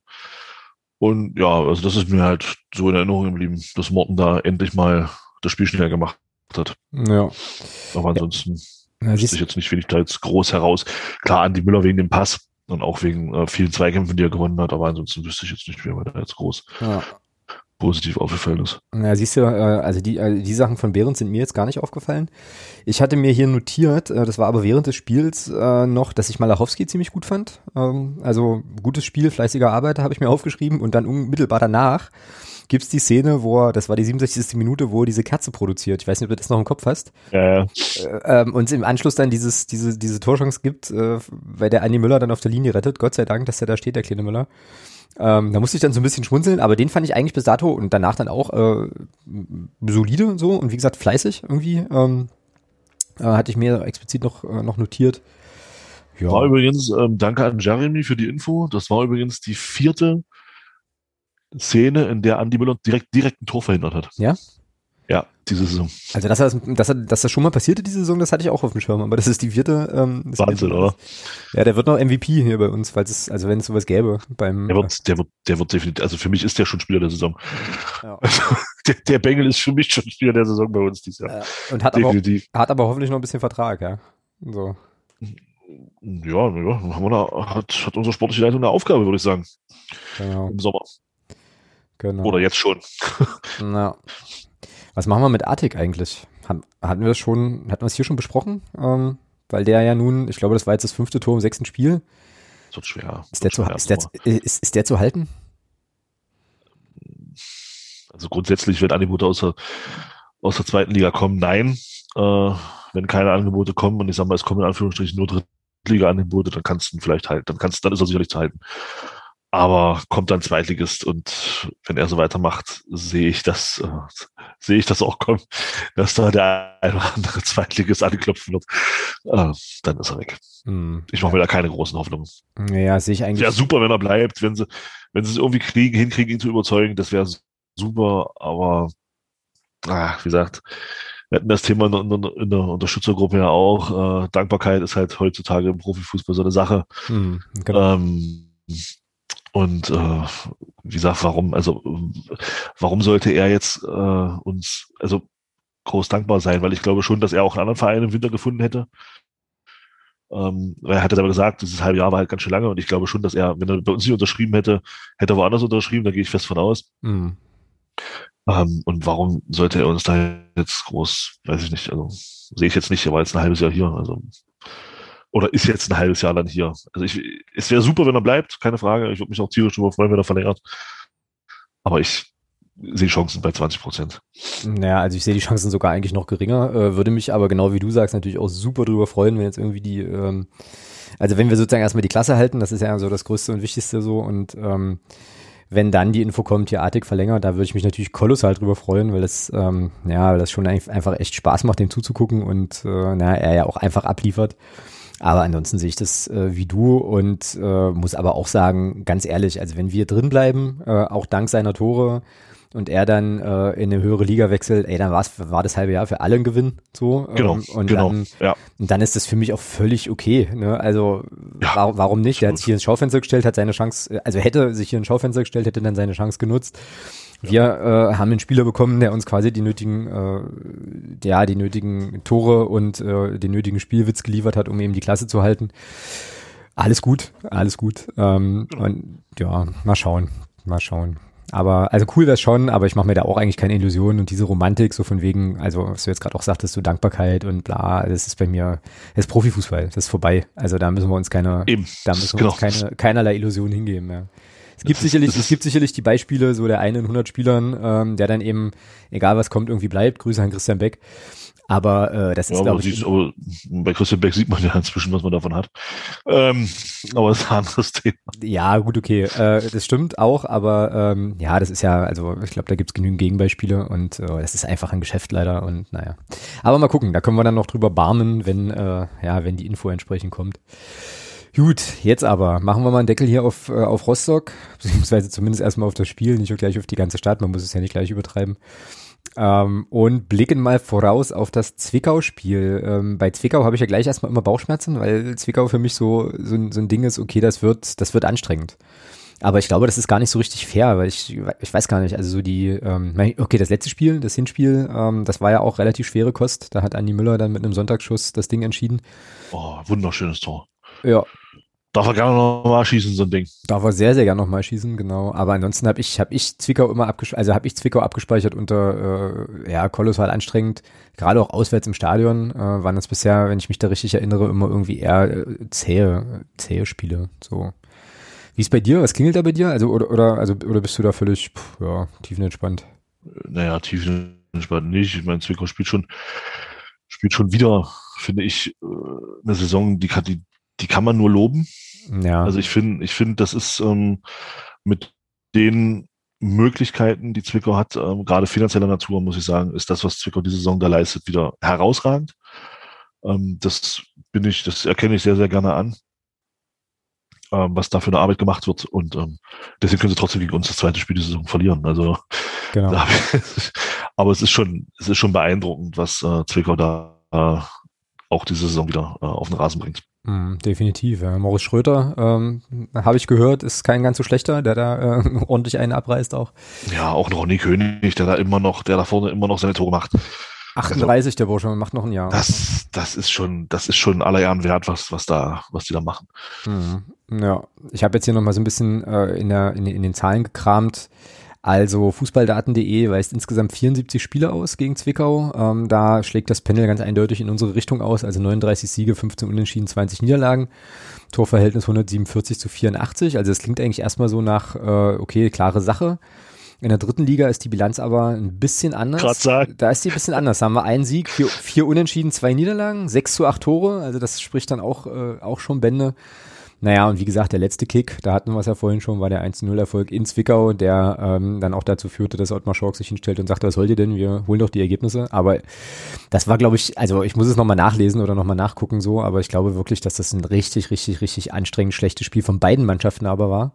Speaker 2: und ja, also das ist mir halt so in Erinnerung geblieben, dass Morten da endlich mal das Spiel schnell gemacht hat.
Speaker 1: Ja.
Speaker 2: Aber ansonsten
Speaker 1: Na,
Speaker 2: wüsste ich jetzt nicht, wen ich da jetzt groß heraus. Klar, Andi Müller wegen dem Pass und auch wegen äh, vielen Zweikämpfen, die er gewonnen hat, aber ansonsten wüsste ich jetzt nicht, wer mir da jetzt groß
Speaker 1: ja.
Speaker 2: Positiv aufgefallen ist.
Speaker 1: Ja, siehst du, äh, also die, äh, die Sachen von Behrens sind mir jetzt gar nicht aufgefallen. Ich hatte mir hier notiert, äh, das war aber während des Spiels noch, dass ich Malachowski ziemlich gut fand. Ähm, also gutes Spiel, fleißiger Arbeiter habe ich mir aufgeschrieben und dann unmittelbar danach gibt's die Szene, wo er, das war die 67. Minute, wo er diese Kerze produziert. Ich weiß nicht, ob du das noch im Kopf hast.
Speaker 2: Ja, ja.
Speaker 1: Äh, ähm, und im Anschluss dann dieses, diese, diese Torchance gibt, äh, weil der Andi Müller dann auf der Linie rettet. Gott sei Dank, dass der da steht, der kleine Müller. Ähm, da musste ich dann so ein bisschen schmunzeln, aber den fand ich eigentlich bis dato und danach dann auch äh, solide und so und wie gesagt fleißig irgendwie. Ähm, äh, hatte ich mir explizit noch, äh, noch notiert. Ja.
Speaker 2: War übrigens, ähm, danke an Jeremy für die Info. Das war übrigens die vierte Szene, in der Andi Müller direkt, direkt ein Tor verhindert hat.
Speaker 1: Ja?
Speaker 2: Ja, diese Saison.
Speaker 1: Also dass, das, dass, dass das schon mal passierte diese Saison, das hatte ich auch auf dem Schirm, aber das ist die vierte. Ähm,
Speaker 2: Wahnsinn,
Speaker 1: vierte-
Speaker 2: oder?
Speaker 1: Ja, der wird noch MVP hier bei uns, falls es, also wenn es sowas gäbe beim.
Speaker 2: Der wird, der wird, der wird definitiv, also für mich ist der schon Spieler der Saison.
Speaker 1: Ja.
Speaker 2: Also, der, der Bengel ist für mich schon Spieler der Saison bei uns dieses Jahr.
Speaker 1: äh, und hat aber,
Speaker 2: Definitiv.
Speaker 1: hat aber hoffentlich noch ein bisschen Vertrag, ja. So.
Speaker 2: Ja, ja, haben wir da, hat, hat unsere sportliche Leitung eine Aufgabe, würde ich sagen,
Speaker 1: Genau,
Speaker 2: im Sommer.
Speaker 1: genau.
Speaker 2: Oder jetzt schon.
Speaker 1: Na. Was machen wir mit Artik eigentlich? Haben, hatten wir das schon, hatten wir es hier schon besprochen? Ähm, weil der ja nun, ich glaube, das war jetzt das fünfte Tor im sechsten Spiel.
Speaker 2: Das wird schwer.
Speaker 1: Ist der, zu, ist, der, ist, ist der zu halten?
Speaker 2: Also grundsätzlich, wenn Angebote aus der, aus der zweiten Liga kommen, nein. Äh, wenn keine Angebote kommen und ich sage mal, es kommen in Anführungsstrichen nur Drittliga-Angebote, dann kannst du ihn vielleicht halten. Dann kannst, dann ist er sicherlich zu halten. Aber kommt dann Zweitligist und wenn er so weitermacht, sehe ich das, äh, sehe ich das auch kommen, dass da der ein oder andere Zweitligist angeklopfen wird. Äh, dann ist er weg. Hm. Ich mache mir da keine großen Hoffnungen.
Speaker 1: Ja, sehe ich eigentlich.
Speaker 2: Wäre super, wenn er bleibt, wenn sie, wenn sie es irgendwie kriegen, hinkriegen, ihn zu überzeugen, das wäre super, aber ah, wie gesagt, wir hatten das Thema in, in, in der Unterstützergruppe ja auch. Äh, Dankbarkeit ist halt heutzutage im Profifußball so eine Sache. Hm, genau. ähm, und äh, wie gesagt, warum, also warum sollte er jetzt äh, uns also groß dankbar sein? Weil ich glaube schon, dass er auch einen anderen Verein im Winter gefunden hätte. Ähm, er hat aber gesagt, dieses halbe Jahr war halt ganz schön lange und ich glaube schon, dass er, wenn er bei uns nicht unterschrieben hätte, hätte er woanders unterschrieben, da gehe ich fest von aus. Mhm. Ähm, und warum sollte er uns da jetzt groß, weiß ich nicht, also sehe ich jetzt nicht, er war jetzt ein halbes Jahr hier, also oder ist jetzt ein halbes Jahr dann hier. Also ich, es wäre super, wenn er bleibt, keine Frage. Ich würde mich auch tierisch darüber freuen, wenn er verlängert. Aber ich sehe Chancen bei 20 Prozent.
Speaker 1: Naja, also ich sehe die Chancen sogar eigentlich noch geringer. Äh, würde mich aber genau wie du sagst natürlich auch super darüber freuen, wenn jetzt irgendwie die, ähm, also wenn wir sozusagen erstmal die Klasse halten, das ist ja so das Größte und Wichtigste so und ähm, wenn dann die Info kommt, hier Artig verlängert, da würde ich mich natürlich kolossal drüber freuen, weil das, ähm, ja, weil das schon einfach echt Spaß macht, dem zuzugucken und äh, na, er ja auch einfach abliefert. Aber ansonsten sehe ich das äh, wie du und äh, muss aber auch sagen, ganz ehrlich, also wenn wir drin bleiben, äh, auch dank seiner Tore und er dann äh, in eine höhere Liga wechselt, ey, dann war's, war das halbe Jahr für alle ein Gewinn. So.
Speaker 2: Genau,
Speaker 1: ähm, und
Speaker 2: genau,
Speaker 1: dann,
Speaker 2: ja.
Speaker 1: Und dann ist das für mich auch völlig okay. Ne? Also ja, warum, warum nicht? Der hat sich hier ins Schaufenster gestellt, hat seine Chance, also hätte sich hier ins Schaufenster gestellt, hätte dann seine Chance genutzt. Wir äh, haben einen Spieler bekommen, der uns quasi die nötigen, äh, ja, die nötigen Tore und äh, den nötigen Spielwitz geliefert hat, um eben die Klasse zu halten. Alles gut, alles gut. Ähm, und ja, mal schauen, mal schauen. Aber, also cool wäre schon, aber ich mache mir da auch eigentlich keine Illusionen und diese Romantik, so von wegen, also was du jetzt gerade auch sagtest, so Dankbarkeit und bla, das ist bei mir, das ist Profifußball, das ist vorbei. Also da müssen wir uns keine,
Speaker 2: Eben,
Speaker 1: da müssen wir genau. uns keine, keinerlei Illusionen hingeben. Ja. Es gibt sicherlich, es gibt sicherlich die Beispiele, so der eine in 100 Spielern, ähm, der dann eben, egal was kommt, irgendwie bleibt. Grüße an Christian Beck. Aber äh, das ist, ja, glaube ich.
Speaker 2: Aber bei Christian Beck sieht man ja inzwischen, was man davon hat. Ähm, aber das ist ein anderes Thema.
Speaker 1: Ja, gut, okay. Äh, das stimmt auch, aber ähm, ja, das ist ja, also ich glaube, da gibt's genügend Gegenbeispiele und äh, das ist einfach ein Geschäft leider und naja. Aber mal gucken, da können wir dann noch drüber barmen, wenn, äh, ja, wenn die Info entsprechend kommt. Gut, jetzt aber machen wir mal einen Deckel hier auf, äh, auf Rostock, beziehungsweise zumindest erstmal auf das Spiel, nicht gleich auf die ganze Stadt, man muss es ja nicht gleich übertreiben. Ähm, und blicken mal voraus auf das Zwickau-Spiel. Ähm, bei Zwickau habe ich ja gleich erstmal immer Bauchschmerzen, weil Zwickau für mich so, so, so ein Ding ist, okay, das wird, das wird anstrengend. Aber ich glaube, das ist gar nicht so richtig fair, weil ich, ich weiß gar nicht, also so die, ähm, okay, das letzte Spiel, das Hinspiel, ähm, das war ja auch relativ schwere Kost. Da hat Andi Müller dann mit einem Sonntagsschuss das Ding entschieden.
Speaker 2: Oh, wunderschönes Tor.
Speaker 1: Ja,
Speaker 2: Darf er gerne nochmal schießen, so ein Ding.
Speaker 1: Darf er sehr, sehr gerne nochmal schießen, genau. Aber ansonsten habe ich, habe ich Zwickau immer abgespeichert, also habe ich Zwickau abgespeichert unter, äh, ja, kolossal anstrengend. Gerade auch auswärts im Stadion äh, waren das bisher, wenn ich mich da richtig erinnere, immer irgendwie eher äh, zähe, zähe Spiele. So. Wie ist bei dir? Was klingelt da bei dir? Also, oder, oder, also, oder bist du da völlig, pff, ja, tiefenentspannt?
Speaker 2: Naja, tiefenentspannt nicht. Ich meine, Zwickau spielt schon, spielt schon wieder, finde ich, äh, eine Saison, die kann, die, die kann man nur loben.
Speaker 1: Ja.
Speaker 2: Also ich finde, ich finde, das ist ähm, mit den Möglichkeiten, die Zwickau hat, ähm, gerade finanzieller Natur, muss ich sagen, ist das, was Zwickau diese Saison da leistet, wieder herausragend. Ähm, das bin ich, das erkenne ich sehr, sehr gerne an, ähm, was da für eine Arbeit gemacht wird. Und ähm, deswegen können sie trotzdem gegen uns das zweite Spiel dieser Saison verlieren. Also,
Speaker 1: genau.
Speaker 2: aber es ist schon, es ist schon beeindruckend, was äh, Zwickau da äh, auch diese Saison wieder äh, auf den Rasen bringt.
Speaker 1: Mm, definitiv. Ja. Moritz Schröter, ähm, habe ich gehört, ist kein ganz so schlechter, der da äh, ordentlich einen abreißt auch.
Speaker 2: Ja, auch noch Ronny König, der da immer noch, der da vorne immer noch seine Tore macht.
Speaker 1: 38 also, der Bursche, macht noch ein Jahr.
Speaker 2: Das, das ist schon, das ist schon aller Ehren wert, was, was da, was die da machen.
Speaker 1: Mhm. Ja, ich habe jetzt hier noch mal so ein bisschen äh, in, der, in, in den Zahlen gekramt. Also Fußballdaten.de weist insgesamt 74 Spiele aus gegen Zwickau. Ähm, da schlägt das Panel ganz eindeutig in unsere Richtung aus. Also 39 Siege, 15 Unentschieden, 20 Niederlagen. Torverhältnis 147 zu 84. Also es klingt eigentlich erstmal so nach, äh, okay, klare Sache. In der dritten Liga ist die Bilanz aber ein bisschen anders.
Speaker 2: Grad sagen.
Speaker 1: Da ist die ein bisschen anders. Da haben wir einen Sieg, vier, vier Unentschieden, zwei Niederlagen, sechs zu acht Tore. Also das spricht dann auch, äh, auch schon Bände. Naja, und wie gesagt, der letzte Kick, da hatten wir es ja vorhin schon, war der 1-0-Erfolg in Zwickau, der ähm, dann auch dazu führte, dass Ottmar Schork sich hinstellt und sagte, was wollt ihr denn? Wir holen doch die Ergebnisse. Aber das war, glaube ich, also ich muss es nochmal nachlesen oder nochmal nachgucken so, aber ich glaube wirklich, dass das ein richtig, richtig, richtig anstrengend schlechtes Spiel von beiden Mannschaften aber war.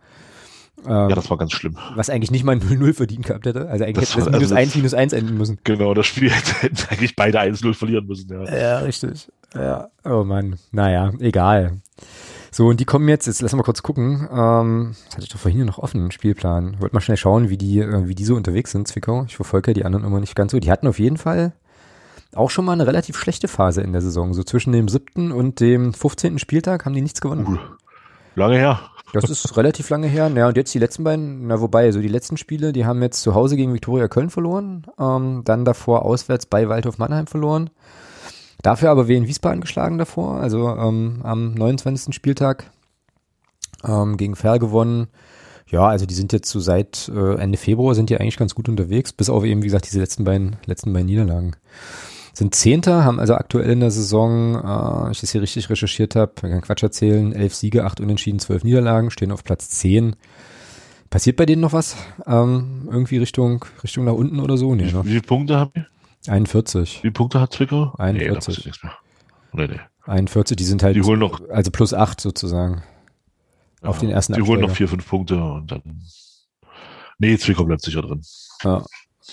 Speaker 2: Ähm, ja, das war ganz schlimm.
Speaker 1: Was eigentlich nicht mal 0-0 verdient gehabt hätte. Also eigentlich das hätte das minus also 1, minus 1 enden müssen.
Speaker 2: Genau, das Spiel hätten eigentlich beide 1-0 verlieren müssen, ja.
Speaker 1: Ja, richtig. Ja, oh Mann. Naja, egal. So, und die kommen jetzt, jetzt lassen wir mal kurz gucken. Ähm, das hatte ich doch vorhin noch offen, Spielplan. Wollte mal schnell schauen, wie die, äh, wie die so unterwegs sind, Zwickau. Ich verfolge ja die anderen immer nicht ganz so. Die hatten auf jeden Fall auch schon mal eine relativ schlechte Phase in der Saison. So zwischen dem siebten und dem 15. Spieltag haben die nichts gewonnen.
Speaker 2: Lange her.
Speaker 1: Das ist relativ lange her. Ja, und jetzt die letzten beiden, na wobei, so also die letzten Spiele, die haben jetzt zu Hause gegen Viktoria Köln verloren, ähm, dann davor auswärts bei Waldhof Mannheim verloren. Dafür aber Wien Wiesbaden geschlagen davor, also ähm, am 29. Spieltag ähm, gegen Ferl gewonnen. Ja, also die sind jetzt so seit äh, Ende Februar sind die eigentlich ganz gut unterwegs, bis auf eben, wie gesagt, diese letzten beiden, letzten beiden Niederlagen. Sind Zehnter, haben also aktuell in der Saison, äh, ich das hier richtig recherchiert habe, kann Quatsch erzählen, elf Siege, acht Unentschieden, zwölf Niederlagen, stehen auf Platz zehn. Passiert bei denen noch was? Ähm, irgendwie Richtung, Richtung nach unten oder so?
Speaker 2: Nee, wie, ne? wie viele Punkte habt ihr?
Speaker 1: 41.
Speaker 2: Wie Punkte hat Zwickau?
Speaker 1: 41. Nee, nee, nee. 41, die sind halt,
Speaker 2: die holen noch,
Speaker 1: also plus 8 sozusagen. Ja, auf den ersten
Speaker 2: Die Absteiger. holen noch 4, 5 Punkte und dann, nee, Zwickau bleibt sicher drin.
Speaker 1: Ja.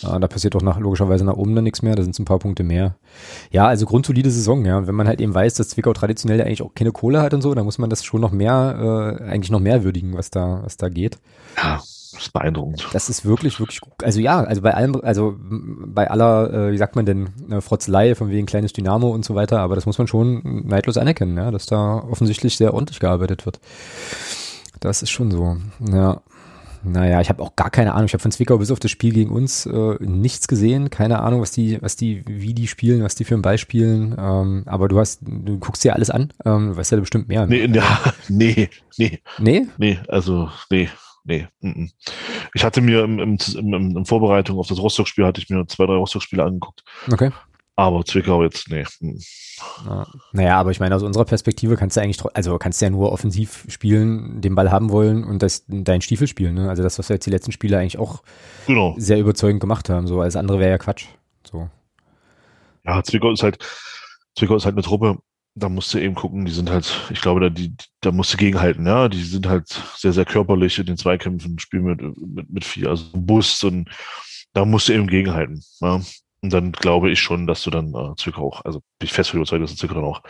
Speaker 1: ja da passiert doch nach, logischerweise nach oben dann nichts mehr, da sind es ein paar Punkte mehr. Ja, also grundsolide Saison, ja. wenn man halt eben weiß, dass Zwickau traditionell eigentlich auch keine Kohle hat und so, dann muss man das schon noch mehr, äh, eigentlich noch mehr würdigen, was da, was da geht.
Speaker 2: Ja, das ist beeindruckend.
Speaker 1: Das ist wirklich, wirklich gut. Also ja, also bei allem, also bei aller, äh, wie sagt man denn, äh, Frotzelei von wegen kleines Dynamo und so weiter, aber das muss man schon neidlos anerkennen, ja, dass da offensichtlich sehr ordentlich gearbeitet wird. Das ist schon so, ja. Naja, ich habe auch gar keine Ahnung. Ich habe von Zwickau bis auf das Spiel gegen uns äh, nichts gesehen. Keine Ahnung, was die, was die, wie die spielen, was die für ein Beispielen. Ähm, aber du hast, du guckst dir alles an. Ähm, weißt ja bestimmt mehr.
Speaker 2: Ne? Nee, ja, nee, nee.
Speaker 1: Nee?
Speaker 2: Nee, also, nee nee. M -m. Ich hatte mir im, im, im, im Vorbereitung auf das Rostock-Spiel hatte ich mir zwei, drei Rostock-Spiele angeguckt.
Speaker 1: Okay.
Speaker 2: Aber Zwickau jetzt, nee.
Speaker 1: Ja. Naja, aber ich meine, aus unserer Perspektive kannst du eigentlich, also kannst du ja nur offensiv spielen, den Ball haben wollen und das, dein Stiefel spielen. Ne? Also das, was wir jetzt die letzten Spiele eigentlich auch genau. sehr überzeugend gemacht haben. So, alles andere wäre ja Quatsch. So.
Speaker 2: Ja, Zwickau ist halt, Zwickau ist halt eine Truppe, da musst du eben gucken, die sind halt, ich glaube, da, die, da musst du gegenhalten, ja. Die sind halt sehr, sehr körperlich in den Zweikämpfen, spielen mit, mit, mit viel, also Bus und da musst du eben gegenhalten. Ja? Und dann glaube ich schon, dass du dann äh, Zwickau auch, also bin ich fest für überzeugt, dass du Zwickau dann auch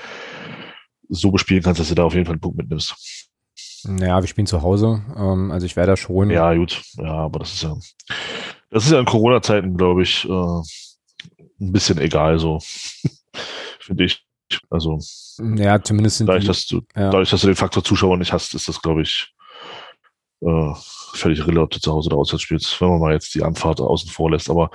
Speaker 2: so bespielen kannst, dass du da auf jeden Fall einen Punkt mitnimmst.
Speaker 1: Ja, wir spielen zu Hause. Ähm, also ich werde da schon.
Speaker 2: Ja, gut. Ja, aber das ist ja, das ist ja in Corona-Zeiten, glaube ich, äh, ein bisschen egal so. Finde ich. Also,
Speaker 1: ja, zumindest
Speaker 2: sind dadurch, die, dass du, ja. dadurch, dass du den Faktor Zuschauer nicht hast, ist das, glaube ich, äh, völlig irrelevant, ob du zu Hause oder auswärts spielst, wenn man mal jetzt die Anfahrt außen vor lässt. Aber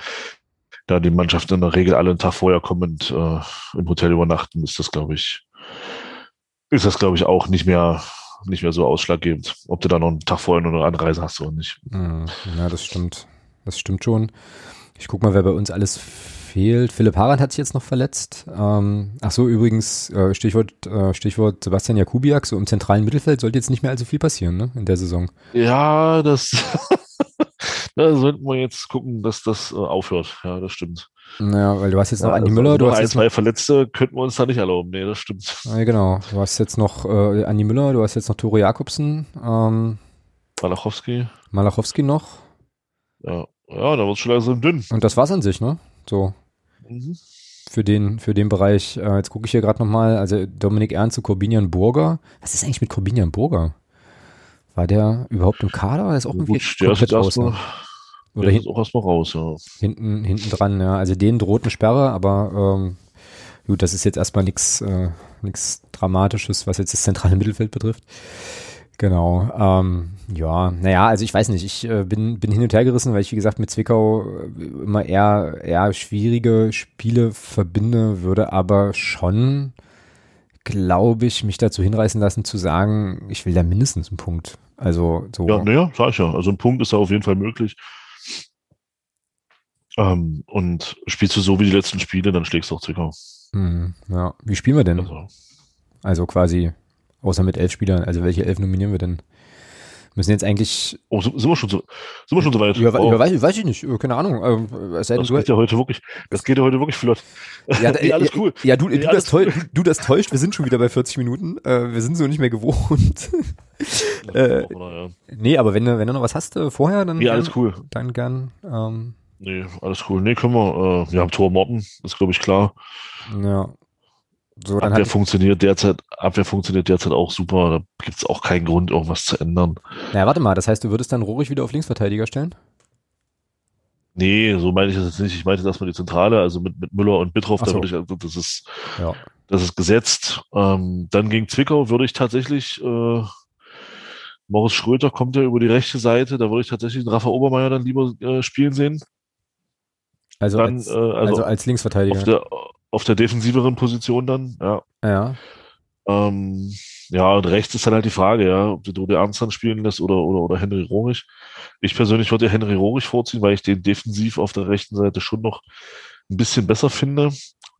Speaker 2: da die Mannschaften in der Regel alle einen Tag vorher kommen und äh, im Hotel übernachten, ist das, glaube ich, ist das, glaube ich, auch nicht mehr, nicht mehr so ausschlaggebend, ob du da noch einen Tag vorher nur eine Anreise hast oder nicht.
Speaker 1: Hm, ja, das stimmt. Das stimmt schon. Ich guck mal, wer bei uns alles fehlt. Philipp Harand hat sich jetzt noch verletzt. Ähm, ach so, übrigens, äh, Stichwort, äh, Stichwort Sebastian Jakubiak, so im zentralen Mittelfeld sollte jetzt nicht mehr allzu viel passieren, ne, in der Saison.
Speaker 2: Ja, das, da sollten wir jetzt gucken, dass das äh, aufhört. Ja, das stimmt.
Speaker 1: Ja, weil du hast jetzt noch ja, Andi Müller. Du
Speaker 2: hast
Speaker 1: ein,
Speaker 2: zwei Verletzte könnten wir uns da nicht erlauben. Nee, das stimmt.
Speaker 1: Ja, genau. Du hast jetzt noch äh, Andi Müller, du hast jetzt noch Tore Jakobsen. Ähm,
Speaker 2: Malachowski.
Speaker 1: Malachowski noch.
Speaker 2: Ja, ja da wird es schon langsam dünn.
Speaker 1: Und das war's an sich, ne? So. Mhm. Für den, für den Bereich, äh, jetzt gucke ich hier gerade nochmal, also Dominik Ernst zu Corbinian Burger. Was ist eigentlich mit Corbinian Burger? War der überhaupt im Kader? Der ist auch irgendwie
Speaker 2: Gut, der ist raus, ne? Oder hinten auch erstmal raus, ja.
Speaker 1: Hinten, hinten dran, ja. Also denen droht eine Sperre, aber ähm, gut, das ist jetzt erstmal nichts äh, nix Dramatisches, was jetzt das zentrale Mittelfeld betrifft. Genau. Ähm, ja, naja, also ich weiß nicht, ich äh, bin, bin hin und her gerissen, weil ich, wie gesagt, mit Zwickau äh, immer eher, eher schwierige Spiele verbinde, würde aber schon, glaube ich, mich dazu hinreißen lassen zu sagen, ich will da mindestens einen Punkt. Also so.
Speaker 2: Ja, naja, sag ich ja. Also ein Punkt ist da auf jeden Fall möglich. Ähm, und spielst du so wie die letzten Spiele, dann schlägst du auch Zwickau.
Speaker 1: Hm, ja, wie spielen wir denn? Also, also quasi Außer mit elf Spielern. Also welche elf nominieren wir denn? Müssen jetzt eigentlich.
Speaker 2: Oh, sind wir schon so, sind wir schon so weit?
Speaker 1: Ja,
Speaker 2: oh.
Speaker 1: weiß, weiß, ich nicht, keine Ahnung.
Speaker 2: Denn, das geht ja heute wirklich, das geht ja heute wirklich flott.
Speaker 1: Ja, nee, alles cool. Ja, du, nee, du, das täuscht, du, das täuscht, wir sind schon wieder bei 40 Minuten. Äh, wir sind so nicht mehr gewohnt. äh, ja. Nee, aber wenn du, wenn du noch was hast äh, vorher, dann.
Speaker 2: Ja, alles cool.
Speaker 1: Dann gern. Ähm,
Speaker 2: nee, alles cool. Nee, können wir. Äh, wir haben Tor Morten, ist glaube ich klar.
Speaker 1: Ja.
Speaker 2: So, Abwehr funktioniert derzeit, Abwehr funktioniert derzeit auch super. Da gibt es auch keinen Grund, irgendwas zu ändern.
Speaker 1: Naja, warte mal, das heißt, du würdest dann Rohrig wieder auf Linksverteidiger stellen?
Speaker 2: Nee, so meine ich das jetzt nicht. Ich meinte das mal die Zentrale, also mit, mit Müller und Bittroff, so. da ich, also das ist, ja. das ist gesetzt. Ähm, dann gegen Zwickau würde ich tatsächlich, äh, Morris Schröter kommt ja über die rechte Seite, da würde ich tatsächlich den Rafa Obermeier dann lieber äh, spielen sehen.
Speaker 1: Also, dann, als, äh, also, also als Linksverteidiger.
Speaker 2: Auf der, auf der defensiveren Position dann, ja.
Speaker 1: Ja.
Speaker 2: Ähm, ja, und rechts ist dann halt die Frage, ja, ob du Dode Ernst dann spielen lässt oder, oder, oder Henry Rohrig. Ich persönlich würde Henry Rohrig vorziehen, weil ich den defensiv auf der rechten Seite schon noch ein bisschen besser finde.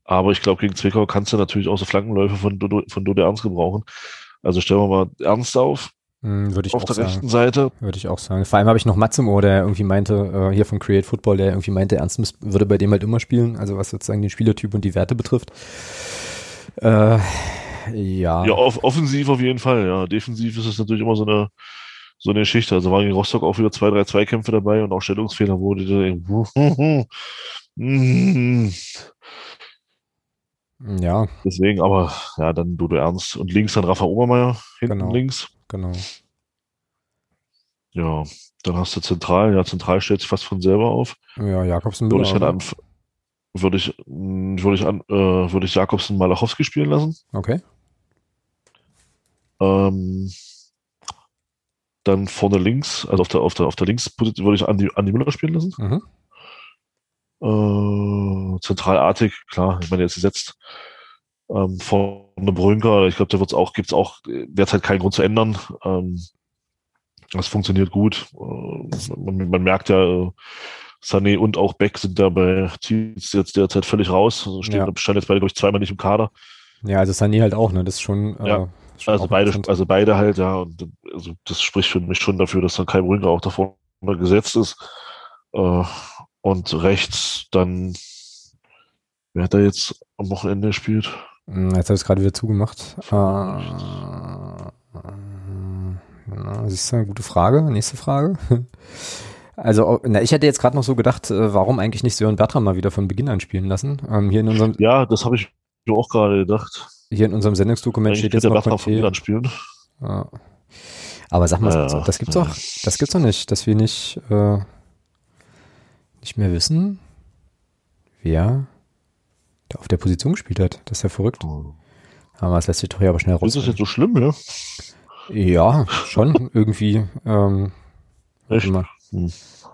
Speaker 2: Aber ich glaube, gegen Zwickau kannst du natürlich auch so Flankenläufe von Dode, von Dode Ernst gebrauchen. Also stellen wir mal Ernst auf.
Speaker 1: Hm, würde ich
Speaker 2: auf
Speaker 1: auch
Speaker 2: der
Speaker 1: sagen.
Speaker 2: rechten Seite.
Speaker 1: Würde ich auch sagen. Vor allem habe ich noch Matze im Ohr, der irgendwie meinte, äh, hier von Create Football, der irgendwie meinte, Ernst würde bei dem halt immer spielen, also was sozusagen den Spielertyp und die Werte betrifft. Äh, ja.
Speaker 2: Ja, off offensiv auf jeden Fall, ja. Defensiv ist es natürlich immer so eine, so eine Geschichte. Also waren in Rostock auch wieder zwei, drei Zweikämpfe dabei und auch Stellungsfehler wurde.
Speaker 1: Ja.
Speaker 2: Deswegen, aber ja, dann Dodo Ernst und links dann Rafa Obermeier, hinten
Speaker 1: Genau.
Speaker 2: links.
Speaker 1: Genau.
Speaker 2: Ja, dann hast du zentral, ja, zentral stellt sich fast von selber auf.
Speaker 1: Ja, Jakobsen
Speaker 2: Würde ich
Speaker 1: oder?
Speaker 2: an, würde ich, mh, würde ich an, äh, würde ich Jakobsen Malachowski spielen lassen.
Speaker 1: Okay.
Speaker 2: Ähm, dann vorne links, also auf der, auf der, auf der Linksposition würde ich Andi, Andi Müller spielen lassen.
Speaker 1: Mhm.
Speaker 2: Äh, Zentralartig, klar, ich meine, jetzt gesetzt. Ähm, vorne Brünker, ich glaube, da wird's auch, gibt's auch derzeit keinen Grund zu ändern. Ähm, das funktioniert gut. Äh, man, man merkt ja, äh, Sané und auch Beck sind da bei Teams jetzt derzeit völlig raus. Also stehen,
Speaker 1: Ja.
Speaker 2: standen jetzt beide, glaube ich, zweimal nicht im Kader.
Speaker 1: Ja, also Sané halt auch, ne? Das ist schon.
Speaker 2: Ja.
Speaker 1: Äh, ist schon
Speaker 2: Also beide, also beide halt, ja. Und also das spricht für mich schon dafür, dass dann Kai Brünker auch davor gesetzt ist. Äh, und rechts dann, wer hat da jetzt am Wochenende gespielt?
Speaker 1: Hm, Jetzt habe ich es gerade wieder zugemacht. Äh, siehst du, gute Frage. Nächste Frage. Also, na, ich hätte jetzt gerade noch so gedacht, äh, warum eigentlich nicht Sören Bertram mal wieder von Beginn an spielen lassen? Ähm, hier in unserem,
Speaker 2: Ja, das habe ich mir auch gerade gedacht.
Speaker 1: hier in unserem Sendungsdokument
Speaker 2: Eigentlich
Speaker 1: steht jetzt
Speaker 2: der
Speaker 1: noch
Speaker 2: Bachmann von
Speaker 1: Conte.
Speaker 2: mir anspielen.
Speaker 1: Ja. Aber sag mal,
Speaker 2: Ja,
Speaker 1: das gibt's
Speaker 2: ja.
Speaker 1: doch, das gibt's doch nicht, dass wir nicht, äh, nicht mehr wissen, wer da auf der Position gespielt hat. Das ist ja verrückt. Aber das lässt sich doch hier aber schnell
Speaker 2: Ist das
Speaker 1: raus.
Speaker 2: jetzt so schlimm, ja?
Speaker 1: Ja, schon irgendwie. Ähm,
Speaker 2: Echt?
Speaker 1: immer.
Speaker 2: Hm.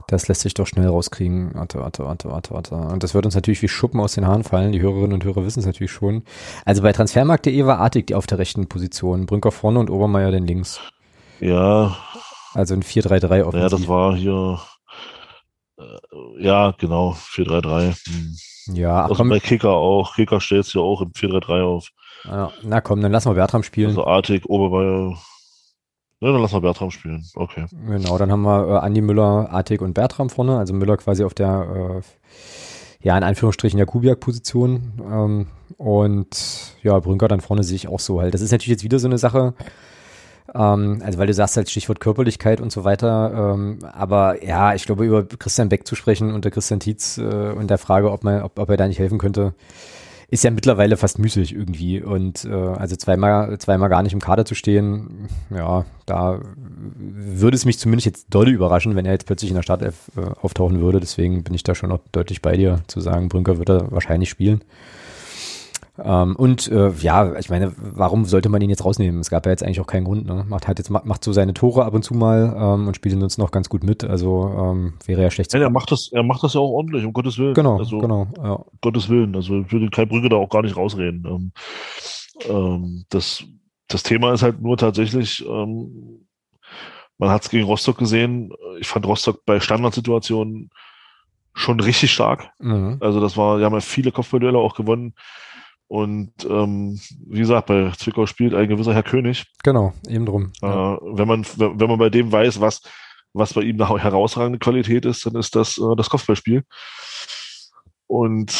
Speaker 1: Das lässt sich doch schnell rauskriegen. Warte, warte, warte, warte, warte. Und das wird uns natürlich wie Schuppen aus den Haaren fallen. Die Hörerinnen und Hörer wissen es natürlich schon. Also bei Transfermarkt.de war Artig die auf der rechten Position. Brünker vorne und Obermeier dann links.
Speaker 2: Ja,
Speaker 1: Also ein 4-3-3 offensiv.
Speaker 2: ja, das war hier, äh, ja, genau, 4-3-3. Hm.
Speaker 1: Ja, ach
Speaker 2: Also
Speaker 1: komm,
Speaker 2: bei Kicker auch. Kicker stellt es ja auch im 4-3-3 auf.
Speaker 1: ja, na komm, dann lassen wir Bertram spielen.
Speaker 2: Also Artig, Obermeier. Ne, dann lass mal Bertram spielen. Okay.
Speaker 1: Genau, dann haben wir äh, Andi Müller, Artig und Bertram vorne. Also Müller quasi auf der, äh, ja, in Anführungsstrichen Jakubiak-Position. Ähm, und ja, Brünker dann vorne sehe ich auch so halt. Das ist natürlich jetzt wieder so eine Sache, ähm, also weil du sagst halt Stichwort Körperlichkeit und so weiter. Ähm, aber ja, ich glaube, über Christian Beck zu sprechen unter Christian Tietz äh, und der Frage, ob, man, ob, ob er da nicht helfen könnte, ist ja mittlerweile fast müßig irgendwie. Und äh, also zweimal, zweimal gar nicht im Kader zu stehen, ja, da würde es mich zumindest jetzt doll überraschen, wenn er jetzt plötzlich in der Startelf äh, auftauchen würde. Deswegen bin ich da schon noch deutlich bei dir, zu sagen, Brünker wird er wahrscheinlich spielen. Ähm, und äh, ja, ich meine, warum sollte man ihn jetzt rausnehmen? Es gab ja jetzt eigentlich auch keinen Grund. Ne? Macht halt jetzt macht, macht so seine Tore ab und zu mal ähm, und spielt uns noch ganz gut mit. Also ähm, wäre ja schlecht.
Speaker 2: Ja, er macht das, er macht das ja auch ordentlich, um Gottes Willen.
Speaker 1: genau,
Speaker 2: Also,
Speaker 1: genau. Ja.
Speaker 2: Gottes Willen. Also ich würde Kai Brügge da auch gar nicht rausreden. Ähm, ähm, das, das Thema ist halt nur tatsächlich, ähm, man hat es gegen Rostock gesehen. Ich fand Rostock bei Standardsituationen schon richtig stark.
Speaker 1: Mhm.
Speaker 2: Also das war, die haben ja viele Kopfballduelle auch gewonnen. Und ähm, wie gesagt, bei Zwickau spielt ein gewisser Herr König.
Speaker 1: Genau, eben drum.
Speaker 2: Äh, wenn man wenn man bei dem weiß, was was bei ihm eine herausragende Qualität ist, dann ist das äh, das Kopfballspiel. Und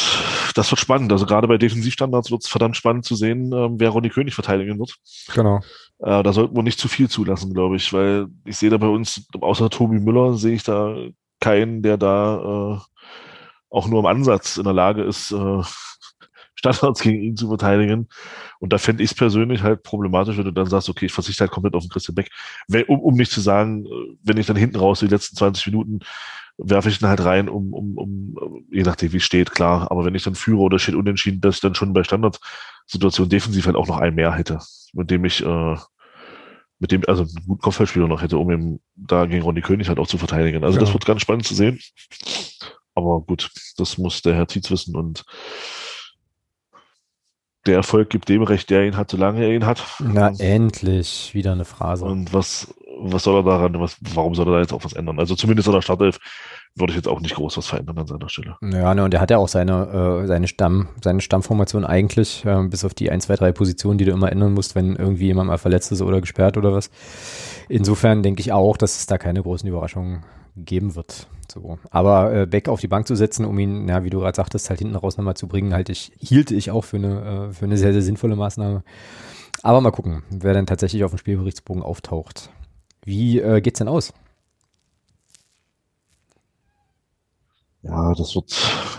Speaker 2: das wird spannend. Also gerade bei Defensivstandards wird es verdammt spannend zu sehen, äh, wer Ronny König verteidigen wird.
Speaker 1: Genau.
Speaker 2: Äh, da sollten wir nicht zu viel zulassen, glaube ich, weil ich sehe da bei uns, außer Tobi Müller, sehe ich da keinen, der da äh, auch nur im Ansatz in der Lage ist, äh, Standards gegen ihn zu verteidigen. Und da fände ich es persönlich halt problematisch, wenn du dann sagst, okay, ich verzichte halt komplett auf den Christian Beck. Um, um nicht zu sagen, äh, wenn ich dann hinten raus die letzten 20 Minuten werfe ich ihn halt rein, um, um, um, je nachdem wie steht, klar. Aber wenn ich dann führe oder steht unentschieden, dass ich dann schon bei Standardsituationen defensiv halt auch noch einen mehr hätte, mit dem ich, äh, mit dem, also einen guten Kopfballspieler noch hätte, um ihm da gegen Ronny König halt auch zu verteidigen. Also ja. das wird ganz spannend zu sehen. Aber gut, das muss der Herr Tietz wissen und der Erfolg gibt dem recht, der ihn hat, solange er ihn hat.
Speaker 1: Na, endlich, wieder eine Phrase.
Speaker 2: Und was, was soll er daran, was, warum soll er da jetzt auch was ändern? Also zumindest an der Startelf würde ich jetzt auch nicht groß was verändern an seiner Stelle.
Speaker 1: Ja, ne, und er hat ja auch seine, äh, seine Stamm, seine Stammformation eigentlich, äh, bis auf die ein, zwei, drei Positionen, die du immer ändern musst, wenn irgendwie jemand mal verletzt ist oder gesperrt oder was. Insofern denke ich auch, dass es da keine großen Überraschungen geben wird. So. Aber äh, Beck auf die Bank zu setzen, um ihn, ja, wie du gerade sagtest, halt hinten raus nochmal zu bringen, halt ich, hielte ich auch für eine, äh, für eine sehr, sehr sinnvolle Maßnahme. Aber mal gucken, wer dann tatsächlich auf dem Spielberichtsbogen auftaucht. Wie äh, geht's denn aus?
Speaker 2: Ja, das wird,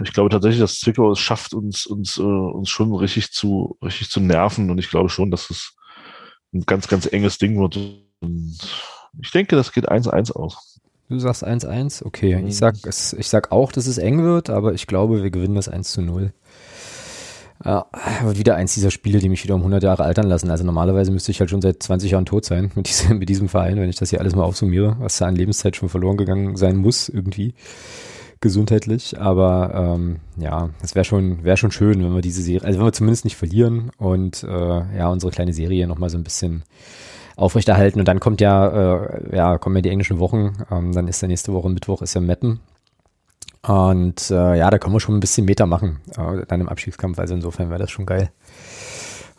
Speaker 2: ich glaube tatsächlich, dass Zwickau es schafft, uns, uns, äh, uns schon richtig zu, richtig zu nerven. Und ich glaube schon, dass es ein ganz, ganz enges Ding wird. Und ich denke, das geht 1-1 aus.
Speaker 1: Du sagst 1-1, okay. Ich sag, es, ich sag auch, dass es eng wird, aber ich glaube, wir gewinnen das 1 zu 0. Ja, wieder eins dieser Spiele, die mich wieder um 100 Jahre altern lassen. Also normalerweise müsste ich halt schon seit 20 Jahren tot sein mit diesem, mit diesem Verein, wenn ich das hier alles mal aufsummiere, was da an Lebenszeit schon verloren gegangen sein muss, irgendwie gesundheitlich. Aber ähm, ja, es wäre schon, wäre schon schön, wenn wir diese Serie, also wenn wir zumindest nicht verlieren und äh, ja, unsere kleine Serie nochmal so ein bisschen aufrechterhalten. Und dann kommt ja, äh, ja, kommen ja die englischen Wochen. Ähm, dann ist der nächste Woche Mittwoch ist ja Meppen. Und äh, ja, da können wir schon ein bisschen Meter machen, äh, dann im Abstiegskampf. Also insofern wäre das schon geil.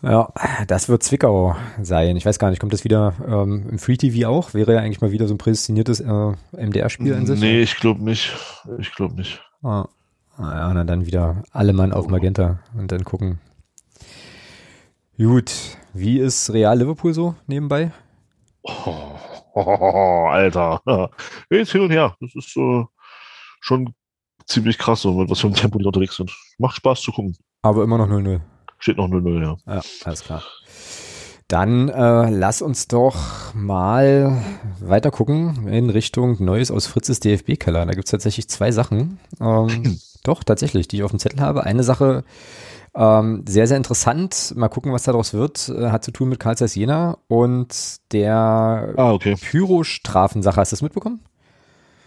Speaker 1: Ja, das wird Zwickau sein. Ich weiß gar nicht, kommt das wieder ähm, im Free TV auch? Wäre ja eigentlich mal wieder so ein prädestiniertes äh, MDR-Spiel
Speaker 2: an sich? Nee, ich glaube nicht. Ich glaube nicht.
Speaker 1: Ah. ah. Ja, dann wieder alle Mann auf Magenta und dann gucken. Gut, wie ist Real Liverpool so nebenbei?
Speaker 2: Oh, oh, oh, Alter. Jetzt hin und her. Das ist äh, schon ziemlich krass, so, was für einem Tempo die unterwegs sind. Macht Spaß zu gucken.
Speaker 1: Aber immer noch 0-0.
Speaker 2: Steht noch 0-0, ja.
Speaker 1: Ja, alles klar. Dann äh, lass uns doch mal weiter gucken in Richtung Neues aus Fritzes DFB-Keller. Da gibt es tatsächlich zwei Sachen. Ähm, doch, tatsächlich, die ich auf dem Zettel habe. Eine Sache ähm, sehr, sehr interessant. Mal gucken, was daraus wird. Äh, hat zu tun mit Karl Zeiss Jena und der
Speaker 2: ah, okay.
Speaker 1: Pyro-Strafensache. Hast du das mitbekommen?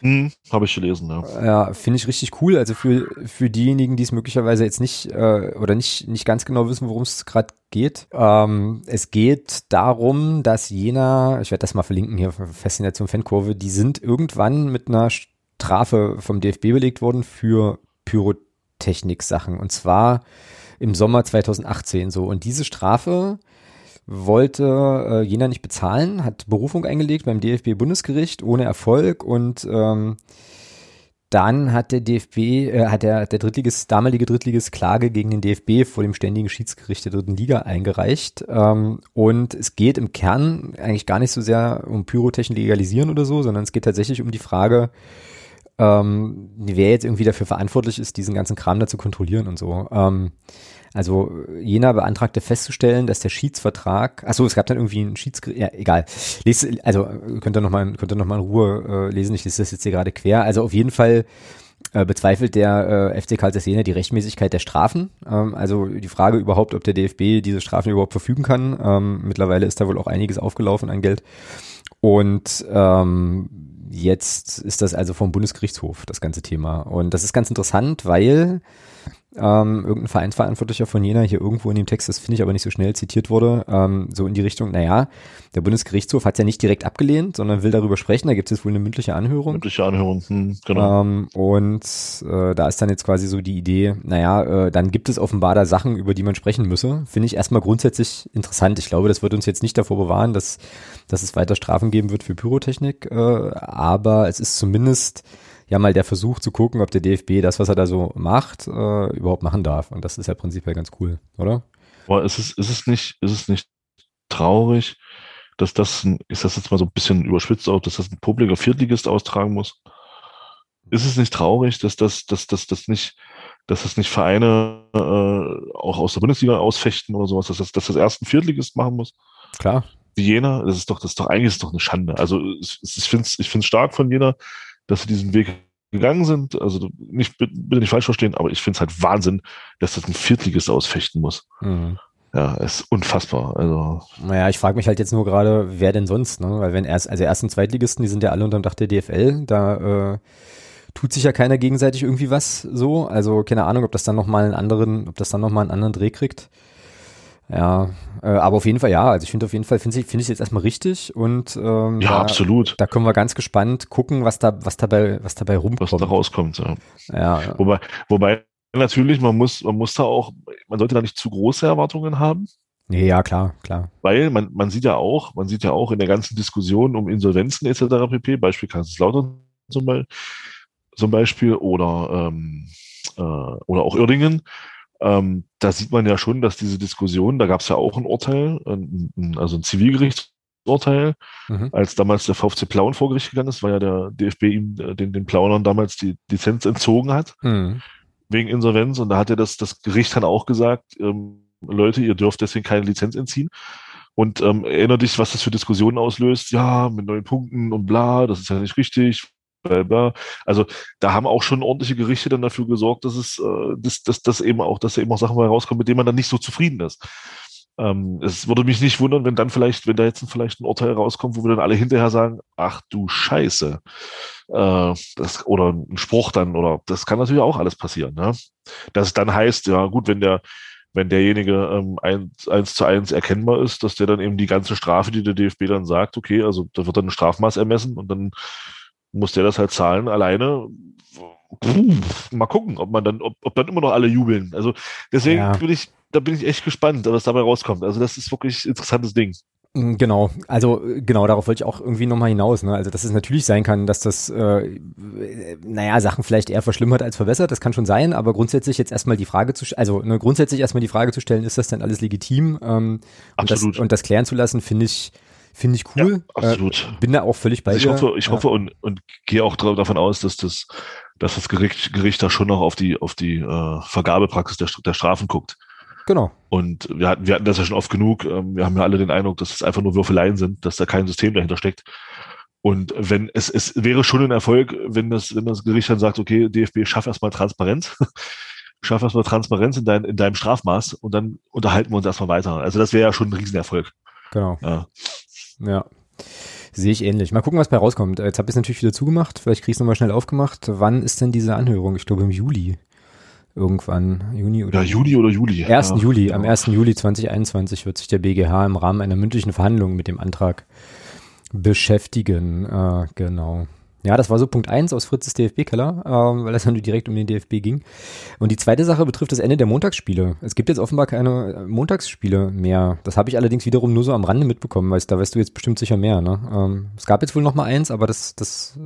Speaker 2: Hm, Habe ich gelesen, ja.
Speaker 1: Ja, finde ich richtig cool. Also für, für diejenigen, die es möglicherweise jetzt nicht äh, oder nicht, nicht ganz genau wissen, worum es gerade geht. Ähm, es geht darum, dass Jena, ich werde das mal verlinken hier, Faszination Fankurve, die sind irgendwann mit einer Strafe vom DFB belegt worden für Pyrotechnik-Sachen. Und zwar im Sommer 2018 so. Und diese Strafe wollte äh, Jena nicht bezahlen, hat Berufung eingelegt beim DFB-Bundesgericht ohne Erfolg und ähm, dann hat der DFB, äh, hat der, der Drittliges, damalige Drittliges Klage gegen den DFB vor dem ständigen Schiedsgericht der dritten Liga eingereicht. Ähm, und es geht im Kern eigentlich gar nicht so sehr um Pyrotechnik legalisieren oder so, sondern es geht tatsächlich um die Frage, ähm, wer jetzt irgendwie dafür verantwortlich ist, diesen ganzen Kram da zu kontrollieren und so. Ähm, also Jena beantragte festzustellen, dass der Schiedsvertrag, achso, es gab dann irgendwie einen Schiedsgericht, ja, egal. Lest, also könnt ihr nochmal könnt ihr noch in Ruhe äh, lesen, ich lese das jetzt hier gerade quer. Also auf jeden Fall äh, bezweifelt der äh, FC Karl Jena die Rechtmäßigkeit der Strafen. Ähm, also die Frage überhaupt, ob der DFB diese Strafen überhaupt verfügen kann. Ähm, mittlerweile ist da wohl auch einiges aufgelaufen an Geld. Und ähm, jetzt ist das also vom Bundesgerichtshof, das ganze Thema. Und das ist ganz interessant, weil ähm, irgendein Vereinsverantwortlicher von Jena hier irgendwo in dem Text, das finde ich aber nicht so schnell zitiert wurde, ähm, so in die Richtung, naja, der Bundesgerichtshof hat ja nicht direkt abgelehnt, sondern will darüber sprechen, da gibt es jetzt wohl eine mündliche Anhörung.
Speaker 2: Mündliche Anhörung, hm, genau.
Speaker 1: Ähm, und äh, da ist dann jetzt quasi so die Idee, naja, äh, dann gibt es offenbar da Sachen, über die man sprechen müsse. Finde ich erstmal grundsätzlich interessant. Ich glaube, das wird uns jetzt nicht davor bewahren, dass, dass es weiter Strafen geben wird für Pyrotechnik, äh, aber es ist zumindest ja mal der Versuch zu gucken, ob der DFB das, was er da so macht, äh, überhaupt machen darf. Und das ist ja prinzipiell ganz cool, oder?
Speaker 2: Aber ist es, ist es nicht, ist es nicht traurig, dass das, ein, ist das jetzt mal so ein bisschen überspitzt auch, dass das ein publiker Viertligist austragen muss? Ist es nicht traurig, dass das, dass, dass, dass nicht, dass das nicht Vereine äh, auch aus der Bundesliga ausfechten oder sowas, dass das, dass das erst ein Viertligist machen muss?
Speaker 1: Klar.
Speaker 2: Wie Jena, das ist doch, das ist doch eigentlich ist doch eine Schande. Also ich finde es ich find's stark von Jena, dass sie diesen Weg gegangen sind. Also nicht, bitte nicht falsch verstehen, aber ich finde es halt Wahnsinn, dass das ein Viertligist ausfechten muss. Mhm. Ja, ist unfassbar. Also.
Speaker 1: Naja, ich frage mich halt jetzt nur gerade, wer denn sonst, ne? Weil wenn erst, also ersten Zweitligisten, die sind ja alle unterm Dach der DFL, da äh, tut sich ja keiner gegenseitig irgendwie was so. Also keine Ahnung, ob das dann nochmal einen anderen, ob das dann nochmal einen anderen Dreh kriegt. Ja, äh, aber auf jeden Fall ja. Also ich finde auf jeden Fall finde ich finde ich jetzt erstmal richtig und ähm,
Speaker 2: ja
Speaker 1: da,
Speaker 2: absolut.
Speaker 1: Da können wir ganz gespannt gucken, was da was dabei was dabei rumkommt.
Speaker 2: Was da rauskommt. Ja.
Speaker 1: Ja, ja.
Speaker 2: Wobei wobei natürlich man muss man muss da auch man sollte da nicht zu große Erwartungen haben.
Speaker 1: Nee, ja klar klar.
Speaker 2: Weil man man sieht ja auch man sieht ja auch in der ganzen Diskussion um Insolvenzen etc. pp. Beispiel Kaiserslautern zum Beispiel, zum Beispiel oder ähm, äh, oder auch Uerdingen ähm, da sieht man ja schon, dass diese Diskussion, da gab es ja auch ein Urteil, ein, also ein Zivilgerichtsurteil, mhm. als damals der VfC Plauen vor Gericht gegangen ist, weil ja der DFB ihm äh, den, den Plaunern damals die Lizenz entzogen hat, mhm. wegen Insolvenz. Und da hat ja das, das Gericht dann auch gesagt, ähm, Leute, ihr dürft deswegen keine Lizenz entziehen. Und ähm, erinnere dich, was das für Diskussionen auslöst. Ja, mit neun Punkten und bla, das ist ja nicht richtig. Also da haben auch schon ordentliche Gerichte dann dafür gesorgt, dass es, äh, dass, dass, dass eben auch, dass da eben auch Sachen rauskommen, mit denen man dann nicht so zufrieden ist. Ähm, es würde mich nicht wundern, wenn dann vielleicht, wenn da jetzt vielleicht ein Urteil rauskommt, wo wir dann alle hinterher sagen, ach du Scheiße, äh, das, oder ein Spruch dann, oder das kann natürlich auch alles passieren. Ne? Dass es dann heißt, ja gut, wenn der, wenn derjenige ähm, eins, eins zu eins erkennbar ist, dass der dann eben die ganze Strafe, die der DFB dann sagt, okay, also da wird dann ein Strafmaß ermessen und dann muss der das halt zahlen alleine. Mal gucken, ob man dann, ob, ob dann immer noch alle jubeln. Also deswegen ja. bin ich, da bin ich echt gespannt, was dabei rauskommt. Also das ist wirklich ein interessantes Ding.
Speaker 1: Mm, genau, also genau, darauf wollte ich auch irgendwie nochmal hinaus. Ne? Also dass es natürlich sein kann, dass das, äh, naja, Sachen vielleicht eher verschlimmert als verbessert, das kann schon sein, aber grundsätzlich jetzt erstmal die Frage zu, also ne, grundsätzlich erstmal die Frage zu stellen, ist das denn alles legitim? Ähm, Absolut. Und das, und das klären zu lassen, finde ich, Finde ich cool.
Speaker 2: Ja, absolut.
Speaker 1: Äh, bin da auch völlig bei
Speaker 2: also ich dir. Hoffe, ich ja. hoffe und, und gehe auch davon aus, dass das, dass das Gericht, Gericht da schon noch auf die, auf die äh, Vergabepraxis der, der Strafen guckt.
Speaker 1: Genau.
Speaker 2: Und wir hatten, wir hatten das ja schon oft genug. Ähm, wir haben ja alle den Eindruck, dass es einfach nur Würfeleien sind, dass da kein System dahinter steckt. Und wenn es, es wäre schon ein Erfolg, wenn das, wenn das Gericht dann sagt, okay, DFB, schaff erstmal Transparenz. schaff erstmal Transparenz in, dein, in deinem Strafmaß und dann unterhalten wir uns erstmal weiter. Also das wäre ja schon ein Riesenerfolg.
Speaker 1: Genau. Ja. Ja. Sehe ich ähnlich. Mal gucken, was bei rauskommt. Jetzt habe ich es natürlich wieder zugemacht. Vielleicht kriege ich es nochmal schnell aufgemacht. Wann ist denn diese Anhörung? Ich glaube im Juli. Irgendwann. Juni oder
Speaker 2: Ja, Juni oder Juli.
Speaker 1: 1.
Speaker 2: Ja,
Speaker 1: Juli. Am 1. Juli 2021 wird sich der BGH im Rahmen einer mündlichen Verhandlung mit dem Antrag beschäftigen. Äh, genau. Ja, das war so Punkt eins aus Fritzes DFB-Keller, ähm, weil es dann direkt um den DFB ging. Und die zweite Sache betrifft das Ende der Montagsspiele. Es gibt jetzt offenbar keine äh, Montagsspiele mehr. Das habe ich allerdings wiederum nur so am Rande mitbekommen, weil da weißt du jetzt bestimmt sicher mehr. Ne? Ähm, es gab jetzt wohl noch mal eins, aber das, das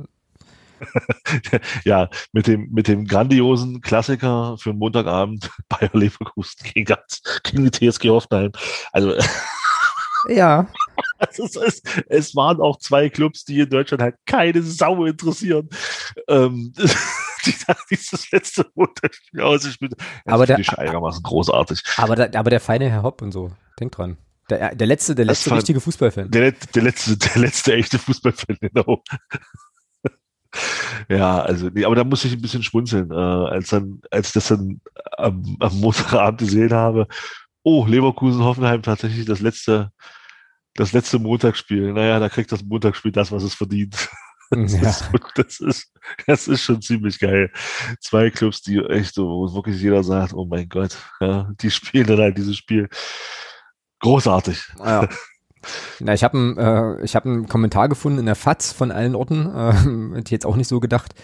Speaker 2: ja, mit dem, mit dem grandiosen Klassiker für Montagabend Bayer Leverkusen gegen, gegen die TSG Hoffenheim. Also
Speaker 1: ja.
Speaker 2: Also es, ist, es waren auch zwei Clubs, die in Deutschland halt keine Sau interessieren. Ähm, die, dieses letzte Montagsspiel aus. Ich bin,
Speaker 1: aber der,
Speaker 2: einigermaßen großartig.
Speaker 1: Aber, der, aber der feine Herr Hopp und so, denk dran. Der, der letzte, der letzte richtige Fußballfan.
Speaker 2: Der, der, letzte, der letzte echte Fußballfan, genau. ja, also, nee, aber da muss ich ein bisschen schmunzeln, äh, als dann, als ich das dann am, am Montagabend gesehen habe. Oh, Leverkusen, Hoffenheim tatsächlich das letzte, das letzte Montagsspiel. Naja, da kriegt das Montagsspiel das, was es verdient. Das, ja. ist, das, ist, das ist schon ziemlich geil. Zwei Clubs, die echt so, wo wirklich jeder sagt, oh mein Gott, ja, die spielen dann halt dieses Spiel. Großartig.
Speaker 1: Ja. Na, ich habe äh, ich hab einen Kommentar gefunden in der FAZ von allen Orten, äh, die jetzt auch nicht so gedacht,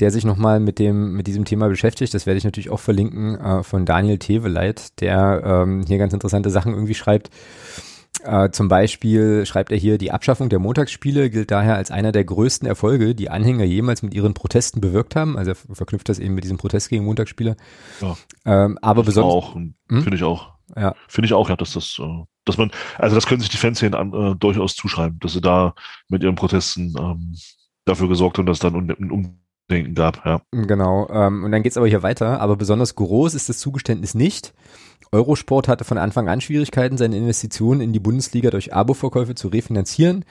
Speaker 1: der sich nochmal mit dem mit diesem Thema beschäftigt. Das werde ich natürlich auch verlinken äh, von Daniel Teveleit, der ähm, hier ganz interessante Sachen irgendwie schreibt. Äh, zum Beispiel schreibt er hier, die Abschaffung der Montagsspiele gilt daher als einer der größten Erfolge, die Anhänger jemals mit ihren Protesten bewirkt haben. Also er verknüpft das eben mit diesem Protest gegen Montagsspiele. Ja. Ähm, aber besonders.
Speaker 2: Auch, hm? finde ich auch. Ja. Finde ich auch, ja, dass das, äh, dass man, also das können sich die Fans hier äh, durchaus zuschreiben, dass sie da mit ihren Protesten ähm, dafür gesorgt haben, dass dann ein Umdenken gab, ja.
Speaker 1: Genau. Ähm, und dann geht's aber hier weiter, aber besonders groß ist das Zugeständnis nicht. Eurosport hatte von Anfang an Schwierigkeiten, seine Investitionen in die Bundesliga durch Abo-Verkäufe zu refinanzieren.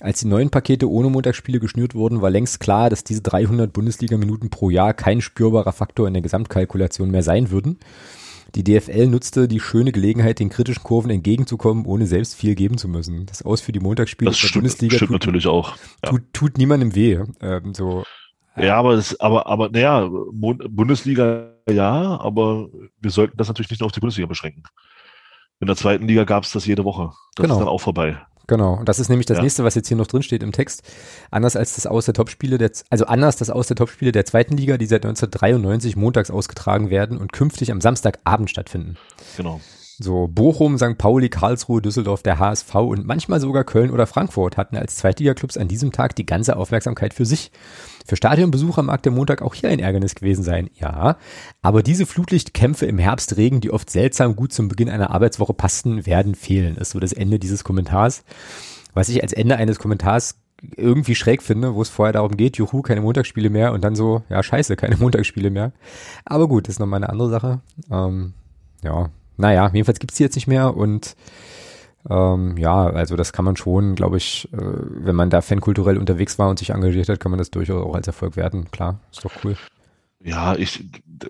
Speaker 1: Als die neuen Pakete ohne Montagsspiele geschnürt wurden, war längst klar, dass diese 300 Bundesliga-Minuten pro Jahr kein spürbarer Faktor in der Gesamtkalkulation mehr sein würden. Die DFL nutzte die schöne Gelegenheit, den kritischen Kurven entgegenzukommen, ohne selbst viel geben zu müssen. Das Aus für die Montagsspiele
Speaker 2: das der stimmt, Bundesliga stimmt tut, natürlich auch.
Speaker 1: Ja. Tut, tut niemandem weh. Ähm, so.
Speaker 2: Ja, aber das, aber, aber, naja, Bundesliga ja, aber wir sollten das natürlich nicht nur auf die Bundesliga beschränken. In der zweiten Liga gab es das jede Woche. Das genau. ist dann auch vorbei.
Speaker 1: Genau, und das ist nämlich das ja. nächste, was jetzt hier noch drin steht im Text. Anders als das Aus der Topspiele der, also anders das Aus der Topspiele der zweiten Liga, die seit 1993 montags ausgetragen werden und künftig am Samstagabend stattfinden.
Speaker 2: Genau.
Speaker 1: So, Bochum, St. Pauli, Karlsruhe, Düsseldorf, der HSV und manchmal sogar Köln oder Frankfurt hatten als Zweitliga-Clubs an diesem Tag die ganze Aufmerksamkeit für sich. Für Stadionbesucher mag der Montag auch hier ein Ärgernis gewesen sein, ja. Aber diese Flutlichtkämpfe im Herbstregen, die oft seltsam gut zum Beginn einer Arbeitswoche passten, werden fehlen, ist so das Ende dieses Kommentars. Was ich als Ende eines Kommentars irgendwie schräg finde, wo es vorher darum geht, juhu, keine Montagsspiele mehr und dann so, ja, scheiße, keine Montagsspiele mehr. Aber gut, das ist nochmal eine andere Sache. Ähm, ja, naja, jedenfalls gibt's die jetzt nicht mehr und ähm, ja, also das kann man schon, glaube ich, äh, wenn man da fankulturell unterwegs war und sich engagiert hat, kann man das durchaus auch als Erfolg werten. Klar, ist doch cool.
Speaker 2: Ja, ich,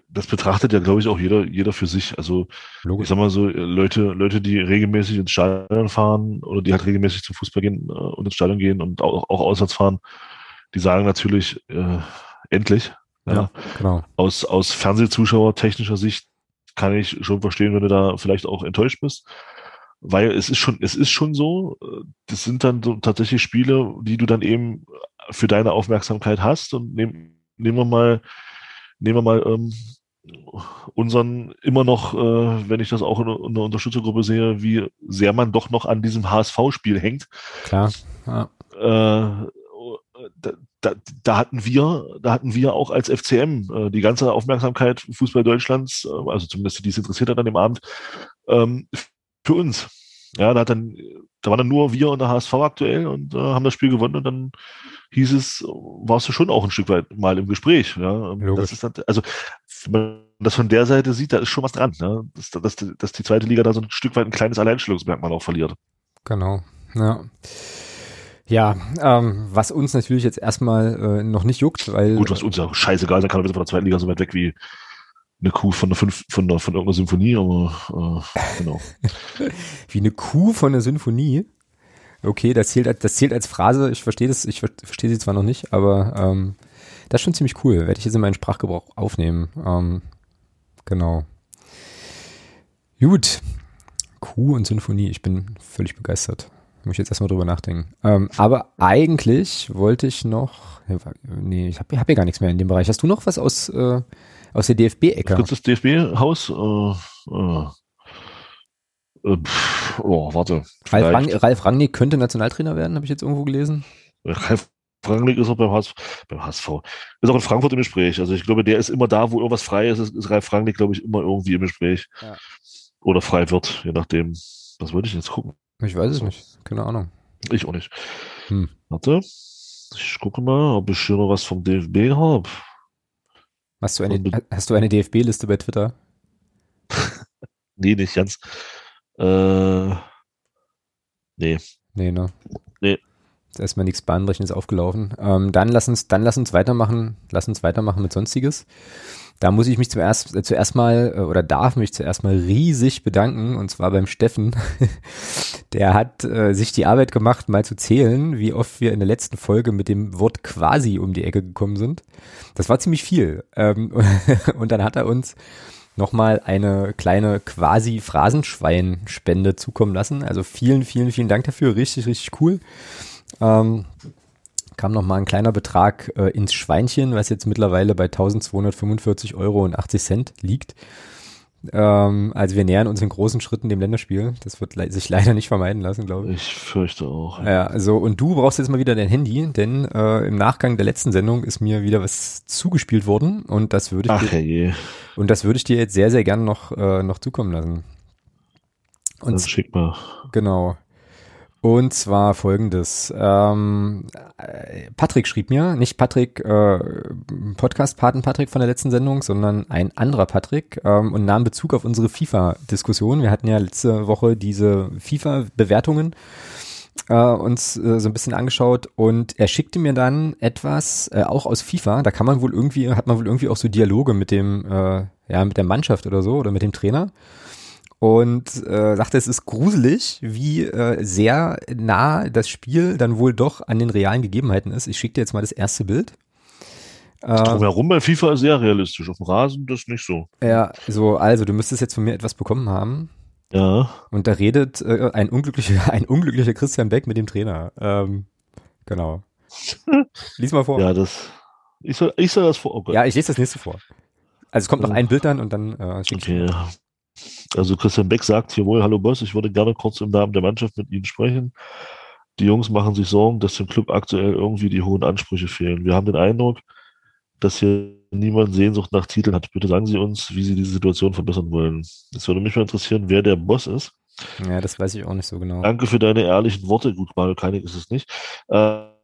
Speaker 2: das betrachtet ja, glaube ich, auch jeder, jeder für sich. Also, Logisch. ich sag mal so, Leute, Leute, die regelmäßig ins Stadion fahren oder die halt regelmäßig zum Fußball gehen äh, und ins Stadion gehen und auch, auch auswärts fahren, die sagen natürlich, äh, endlich. Ja, ja, genau. Aus, aus Fernsehzuschauer technischer Sicht kann ich schon verstehen, wenn du da vielleicht auch enttäuscht bist. Weil es ist schon, es ist schon so, äh, das sind dann so tatsächlich Spiele, die du dann eben für deine Aufmerksamkeit hast. Und nehm, nehmen wir mal, nehmen wir mal ähm, unseren immer noch, äh, wenn ich das auch in, in der Unterstützergruppe sehe, wie sehr man doch noch an diesem HSV-Spiel hängt.
Speaker 1: Klar. Ja.
Speaker 2: Äh, da, da, da, hatten wir, da hatten wir auch als FCM äh, die ganze Aufmerksamkeit Fußball Deutschlands, äh, also zumindest die es interessiert hat an dem Abend, ähm, für uns. Ja, da hat dann, da waren dann nur wir und der HSV aktuell und äh, haben das Spiel gewonnen und dann hieß es, warst du schon auch ein Stück weit mal im Gespräch. Ja, ähm, das ist dann, also wenn man das von der Seite sieht, da ist schon was dran, ne? dass, dass, dass die zweite Liga da so ein Stück weit ein kleines Alleinstellungsmerkmal auch verliert.
Speaker 1: Genau, ja. Ja, ähm, was uns natürlich jetzt erstmal äh, noch nicht juckt, weil.
Speaker 2: Gut, was uns ja scheißegal sein kann, wir sind von der zweiten Liga so weit weg wie eine Kuh von der fünf, von, der, von irgendeiner Symphonie, aber äh, genau.
Speaker 1: wie eine Kuh von der Symphonie? Okay, das zählt, das zählt als Phrase, ich verstehe das, ich verstehe sie zwar noch nicht, aber ähm, das ist schon ziemlich cool. Werde ich jetzt in meinen Sprachgebrauch aufnehmen. Ähm, genau. Gut. Kuh und Symphonie, ich bin völlig begeistert. Muss ich jetzt erstmal drüber nachdenken. Ähm, aber eigentlich wollte ich noch. Nee, ich habe hab hier gar nichts mehr in dem Bereich. Hast du noch was aus, äh, aus der DFB-Ecke?
Speaker 2: Das DFB-Haus? Äh, äh, äh, oh, warte.
Speaker 1: Ralf, Rang, Ralf Rangnick könnte Nationaltrainer werden, habe ich jetzt irgendwo gelesen.
Speaker 2: Ralf Rangnick ist auch beim HSV, beim HSV. Ist auch in Frankfurt im Gespräch. Also ich glaube, der ist immer da, wo irgendwas frei ist, ist, ist Ralf Rangnick, glaube ich, immer irgendwie im Gespräch. Ja. Oder frei wird, je nachdem. Was wollte ich jetzt gucken?
Speaker 1: Ich weiß es nicht. Keine Ahnung.
Speaker 2: Ich auch nicht. Hm. Warte. Ich gucke mal, ob ich hier noch was vom DFB habe.
Speaker 1: Hast du eine, hast du eine DFB-Liste bei Twitter?
Speaker 2: nee, nicht ganz. Äh, nee.
Speaker 1: Nee, ne?
Speaker 2: Nee.
Speaker 1: Ist erstmal nichts Bahnbrechendes aufgelaufen. Ähm, dann lass uns, dann lass uns weitermachen, lass uns weitermachen mit Sonstiges. Da muss ich mich zuerst, äh, zuerst mal äh, oder darf mich zuerst mal riesig bedanken und zwar beim Steffen. Der hat äh, sich die Arbeit gemacht, mal zu zählen, wie oft wir in der letzten Folge mit dem Wort quasi um die Ecke gekommen sind. Das war ziemlich viel. Ähm, und dann hat er uns nochmal eine kleine quasi Phrasenschwein-Spende zukommen lassen. Also vielen, vielen, vielen Dank dafür. Richtig, richtig cool. Ähm, kam nochmal ein kleiner Betrag äh, ins Schweinchen, was jetzt mittlerweile bei 1245 Euro und 80 Cent liegt. Ähm, also wir nähern uns in großen Schritten dem Länderspiel. Das wird le sich leider nicht vermeiden lassen, glaube ich.
Speaker 2: Ich fürchte auch.
Speaker 1: Ja, also und du brauchst jetzt mal wieder dein Handy, denn äh, im Nachgang der letzten Sendung ist mir wieder was zugespielt worden und das würde ich
Speaker 2: Ach,
Speaker 1: dir,
Speaker 2: je.
Speaker 1: und das würde ich dir jetzt sehr sehr gerne noch äh, noch zukommen lassen. Und
Speaker 2: Dann schick mal.
Speaker 1: Genau. Und zwar folgendes. Ähm, äh, Patrick schrieb mir, nicht Patrick, äh, Podcast-Paten Patrick von der letzten Sendung, sondern ein anderer Patrick ähm, und nahm Bezug auf unsere FIFA-Diskussion. Wir hatten ja letzte Woche diese FIFA-Bewertungen äh, uns äh, so ein bisschen angeschaut und er schickte mir dann etwas, äh, auch aus FIFA, da kann man wohl irgendwie, hat man wohl irgendwie auch so Dialoge mit dem, äh, ja, mit der Mannschaft oder so oder mit dem Trainer und äh, sagte, es ist gruselig, wie äh, sehr nah das Spiel dann wohl doch an den realen Gegebenheiten ist. Ich schicke dir jetzt mal das erste Bild.
Speaker 2: Das
Speaker 1: Äh,
Speaker 2: Drumherum bei FIFA ist sehr realistisch. Auf dem Rasen das nicht so.
Speaker 1: ja, so, also du müsstest jetzt von mir etwas bekommen haben.
Speaker 2: Ja.
Speaker 1: Und da redet äh, ein unglücklicher, ein unglücklicher Christian Beck mit dem Trainer. Ähm, genau. Lies mal vor.
Speaker 2: Ja, das. Ich soll, ich soll das vor. Oh Gott.
Speaker 1: Ja, ich lese das nächste vor. Also es kommt noch ein Bild dann und dann äh,
Speaker 2: Okay. Also Christian Beck sagt hier wohl, hallo Boss, ich würde gerne kurz im Namen der Mannschaft mit Ihnen sprechen. Die Jungs machen sich Sorgen, dass dem Club aktuell irgendwie die hohen Ansprüche fehlen. Wir haben den Eindruck, dass hier niemand Sehnsucht nach Titeln hat. Bitte sagen Sie uns, wie Sie diese Situation verbessern wollen. Es würde mich mal interessieren, wer der Boss ist.
Speaker 1: Ja, das weiß ich auch nicht so genau.
Speaker 2: Danke für deine ehrlichen Worte. Gut, Mario Keinig ist es nicht.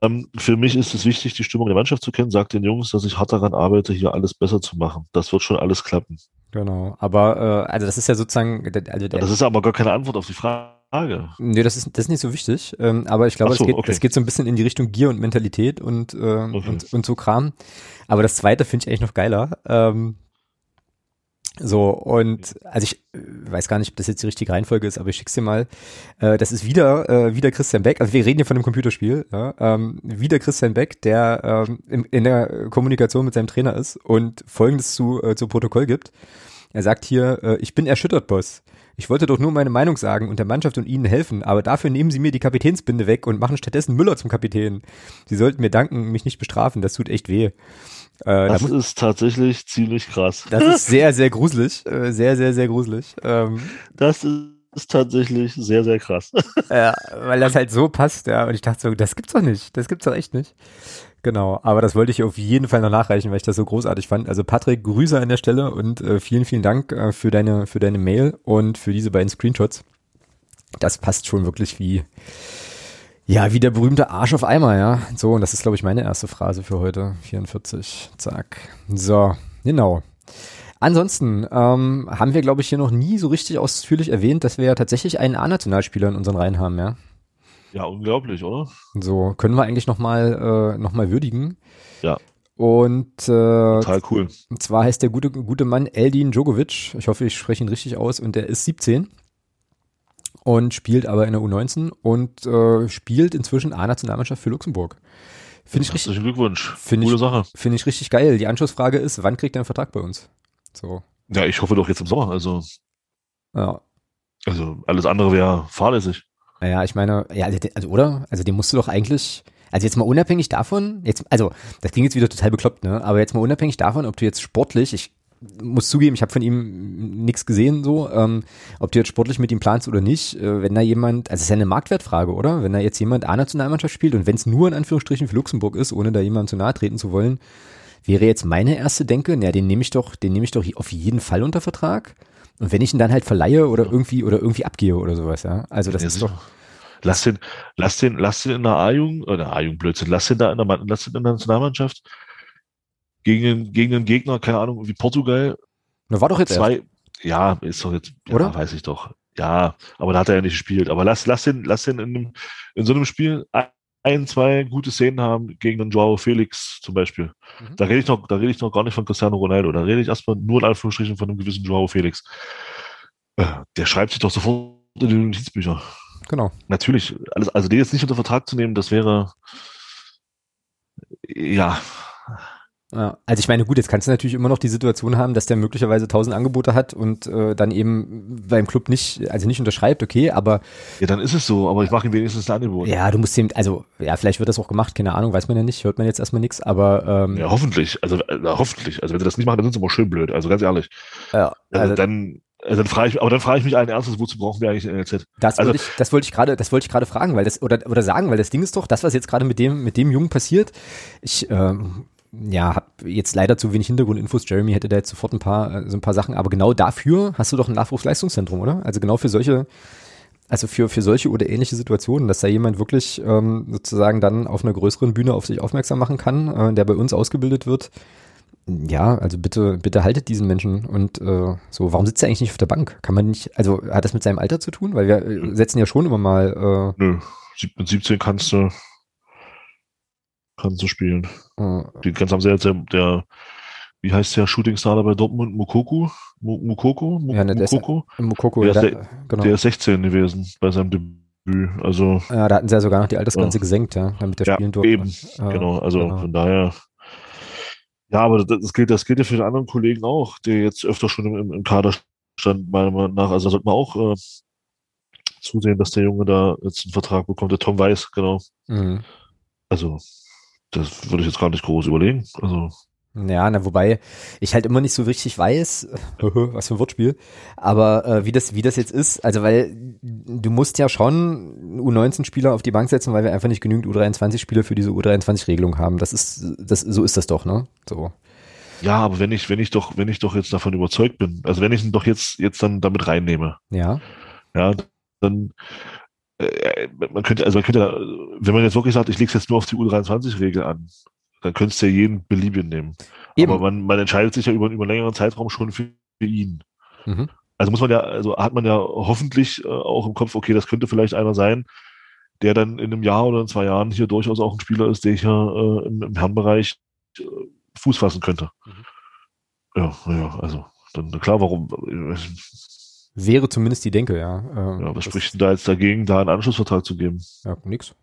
Speaker 2: Ähm, für mich ist es wichtig, die Stimmung der Mannschaft zu kennen. Sag den Jungs, dass ich hart daran arbeite, hier alles besser zu machen. Das wird schon alles klappen.
Speaker 1: Genau. Aber äh, also das ist ja sozusagen, also
Speaker 2: Das ist aber gar keine Antwort auf die Frage.
Speaker 1: Nee, das ist, das ist nicht so wichtig. Ähm, aber ich glaube,
Speaker 2: so,
Speaker 1: es, geht,
Speaker 2: okay.
Speaker 1: es geht so ein bisschen in die Richtung Gier und Mentalität und, äh,
Speaker 2: Okay.
Speaker 1: und, und so Kram. Aber das zweite finde ich eigentlich noch geiler. Ähm, so, und also ich äh, weiß gar nicht, ob das jetzt die richtige Reihenfolge ist, aber ich schick's dir mal. Äh, das ist wieder, äh, wieder Christian Beck. Also wir reden hier von einem Computerspiel. Ja? Ähm, wieder Christian Beck, der ähm, in, der Kommunikation mit seinem Trainer ist und folgendes zu, äh, zu Protokoll gibt. Er sagt hier, äh, ich bin erschüttert, Boss. Ich wollte doch nur meine Meinung sagen und der Mannschaft und Ihnen helfen, aber dafür nehmen Sie mir die Kapitänsbinde weg und machen stattdessen Müller zum Kapitän. Sie sollten mir danken, mich nicht bestrafen, das tut echt weh. Äh, da
Speaker 2: Das
Speaker 1: muss,
Speaker 2: ist tatsächlich ziemlich krass.
Speaker 1: das ist sehr, sehr gruselig. Äh, sehr, sehr, sehr gruselig. Ähm,
Speaker 2: Das ist tatsächlich sehr, sehr krass.
Speaker 1: ja, weil das halt so passt, ja. Und ich dachte so, das gibt's doch nicht. Das gibt's doch echt nicht. Genau, aber das wollte ich auf jeden Fall noch nachreichen, weil ich das so großartig fand. Also Patrick, Grüße an der Stelle und äh, vielen, vielen Dank äh, für deine, für deine Mail und für diese beiden Screenshots. Das passt schon wirklich wie, ja, wie der berühmte Arsch auf Eimer, ja. So, und das ist, glaube ich, meine erste Phrase für heute. 44, zack. So, genau. Ansonsten ähm, haben wir, glaube ich, hier noch nie so richtig ausführlich erwähnt, dass wir ja tatsächlich einen A-Nationalspieler in unseren Reihen haben, ja.
Speaker 2: Ja, unglaublich, oder?
Speaker 1: So, können wir eigentlich nochmal äh, noch mal würdigen.
Speaker 2: Ja.
Speaker 1: Und äh,
Speaker 2: Total cool.
Speaker 1: und zwar heißt der gute, gute Mann Eldin Djokovic. Ich hoffe, ich spreche ihn richtig aus. Und der ist 17 und spielt aber in der U19 und äh, spielt inzwischen A-Nationalmannschaft für Luxemburg. Finde ich, richtig-
Speaker 2: Herzlichen Glückwunsch.
Speaker 1: Finde
Speaker 2: Coole
Speaker 1: ich-
Speaker 2: Sache.
Speaker 1: finde ich richtig geil. Die Anschlussfrage ist, wann kriegt er einen Vertrag bei uns? So,
Speaker 2: Ja, ich hoffe doch jetzt im Sommer. Also,
Speaker 1: ja.
Speaker 2: also alles andere wäre fahrlässig.
Speaker 1: Naja, ich meine, ja, also, also oder? Also den musst du doch eigentlich, also jetzt mal unabhängig davon, jetzt, also das klingt jetzt wieder total bekloppt, ne? Aber jetzt mal unabhängig davon, ob du jetzt sportlich, ich muss zugeben, ich habe von ihm nichts gesehen so, ähm, ob du jetzt sportlich mit ihm planst oder nicht, äh, wenn da jemand, also es ist ja eine Marktwertfrage, oder? Wenn da jetzt jemand A-Nationalmannschaft spielt und wenn es nur in Anführungsstrichen für Luxemburg ist, ohne da jemandem zu nahe treten zu wollen, wäre jetzt meine erste Denke, naja, den nehme ich doch, den nehme ich doch auf jeden Fall unter Vertrag. Und wenn ich ihn dann halt verleihe oder irgendwie oder irgendwie abgehe oder sowas, ja. Also das
Speaker 2: Ja,
Speaker 1: ist doch,
Speaker 2: Lass den, lass den, lass den in der A-Jugend, oder A-Jugend Blödsinn, lass den da in der, lass den in der Nationalmannschaft gegen, gegen einen Gegner, keine Ahnung, wie Portugal,
Speaker 1: Na, war doch jetzt erst.
Speaker 2: zwei, ja, ist doch jetzt, ja,
Speaker 1: Oder?
Speaker 2: weiß ich doch. Ja, aber da hat er ja nicht gespielt. Aber lass, lass den, lass den in, einem, in so einem Spiel ein- ein, zwei gute Szenen haben gegen den Joao Felix zum Beispiel. Mhm. Da rede ich noch, da rede ich noch gar nicht von Cristiano Ronaldo. Da rede ich erstmal nur in Anführungsstrichen von einem gewissen Joao Felix. Äh, der schreibt sich doch sofort in die Notizbücher.
Speaker 1: Genau.
Speaker 2: Natürlich, alles, also den jetzt nicht unter Vertrag zu nehmen, das wäre ja.
Speaker 1: Ja, also ich meine, gut, jetzt kannst du natürlich immer noch die Situation haben, dass der möglicherweise tausend Angebote hat und äh, dann eben beim Club nicht, also nicht unterschreibt, okay, aber
Speaker 2: ja, dann ist es so, aber ich mache ihm wenigstens ein Angebot.
Speaker 1: Ja, du musst ihm, also ja, vielleicht wird das auch gemacht, keine Ahnung, weiß man ja nicht, hört man jetzt erstmal nichts, aber ähm,
Speaker 2: ja, hoffentlich, also äh, hoffentlich, also wenn sie das nicht machen, dann sind sie immer schön blöd, also ganz ehrlich. Ja, also, also dann also dann frage ich, aber dann frage ich mich allen Ernstes, wozu brauchen wir eigentlich ein NLZ?
Speaker 1: Das
Speaker 2: also,
Speaker 1: wollte ich, das wollte ich gerade, das wollte ich gerade fragen, weil das oder oder sagen, weil das Ding ist doch, das was jetzt gerade mit dem mit dem Jungen passiert. Ich ähm, ja, habe jetzt leider zu wenig Hintergrundinfos. Jeremy hätte da jetzt sofort ein paar äh, so ein paar Sachen, aber genau dafür hast du doch ein Nachwuchsleistungszentrum, oder? Also genau für solche also für, für solche oder ähnliche Situationen, dass da jemand wirklich ähm, sozusagen dann auf einer größeren Bühne auf sich aufmerksam machen kann, äh, der bei uns ausgebildet wird, ja, also bitte, bitte haltet diesen Menschen und äh, so, warum sitzt er eigentlich nicht auf der Bank? Kann man nicht, also hat das mit seinem Alter zu tun? Weil wir äh, setzen ja schon immer mal.
Speaker 2: Äh, Nö, mit 17 kannst du kannst du spielen. Äh, Die ganz am sehr, der, wie heißt der Shootingstar bei Dortmund? Mukoku? Mukoko?
Speaker 1: ja, ne,
Speaker 2: Mukoko?
Speaker 1: Der ist, Mukoko,
Speaker 2: der, ist, der, genau. der ist 16 gewesen bei seinem Debüt. Also,
Speaker 1: ja, da hatten sie ja sogar noch die Altersgrenze ja. gesenkt, ja, damit der
Speaker 2: ja,
Speaker 1: spielen durfte.
Speaker 2: Eben, äh, genau, also genau. von daher ja, aber das, gilt, das gilt ja für die anderen Kollegen auch, die jetzt öfter schon im, im Kader stand, meiner Meinung nach. Also da sollte man auch äh, zusehen, dass der Junge da jetzt einen Vertrag bekommt, der Tom Weiß, genau. Mhm. Also, das würde ich jetzt gar nicht groß überlegen. Also,
Speaker 1: ja, na, wobei ich halt immer nicht so richtig weiß, was für ein Wortspiel, aber äh, wie das wie das jetzt ist, also weil du musst ja schon U19-Spieler auf die Bank setzen, weil wir einfach nicht genügend U23-Spieler für diese U23-Regelung haben. Das ist das so ist das doch, ne? So.
Speaker 2: Ja, aber wenn ich wenn ich doch wenn ich doch jetzt davon überzeugt bin, also wenn ich ihn doch jetzt jetzt dann damit reinnehme.
Speaker 1: Ja.
Speaker 2: Ja, dann man könnte also man könnte wenn man jetzt wirklich sagt, ich lege es jetzt nur auf die U23-Regel an, dann könntest du ja jeden beliebigen nehmen. Eben. Aber man, man entscheidet sich ja über, über einen längeren Zeitraum schon für, für ihn. Mhm. Also muss man ja, also hat man ja hoffentlich äh, auch im Kopf, okay, das könnte vielleicht einer sein, der dann in einem Jahr oder in zwei Jahren hier durchaus auch ein Spieler ist, der hier äh, im, im Herrenbereich äh, Fuß fassen könnte. Mhm. Ja, ja, also dann klar, warum? Äh,
Speaker 1: Wäre zumindest die Denke, ja.
Speaker 2: Ähm, ja, was spricht denn da jetzt dagegen, da einen Anschlussvertrag zu geben?
Speaker 1: Ja, nix.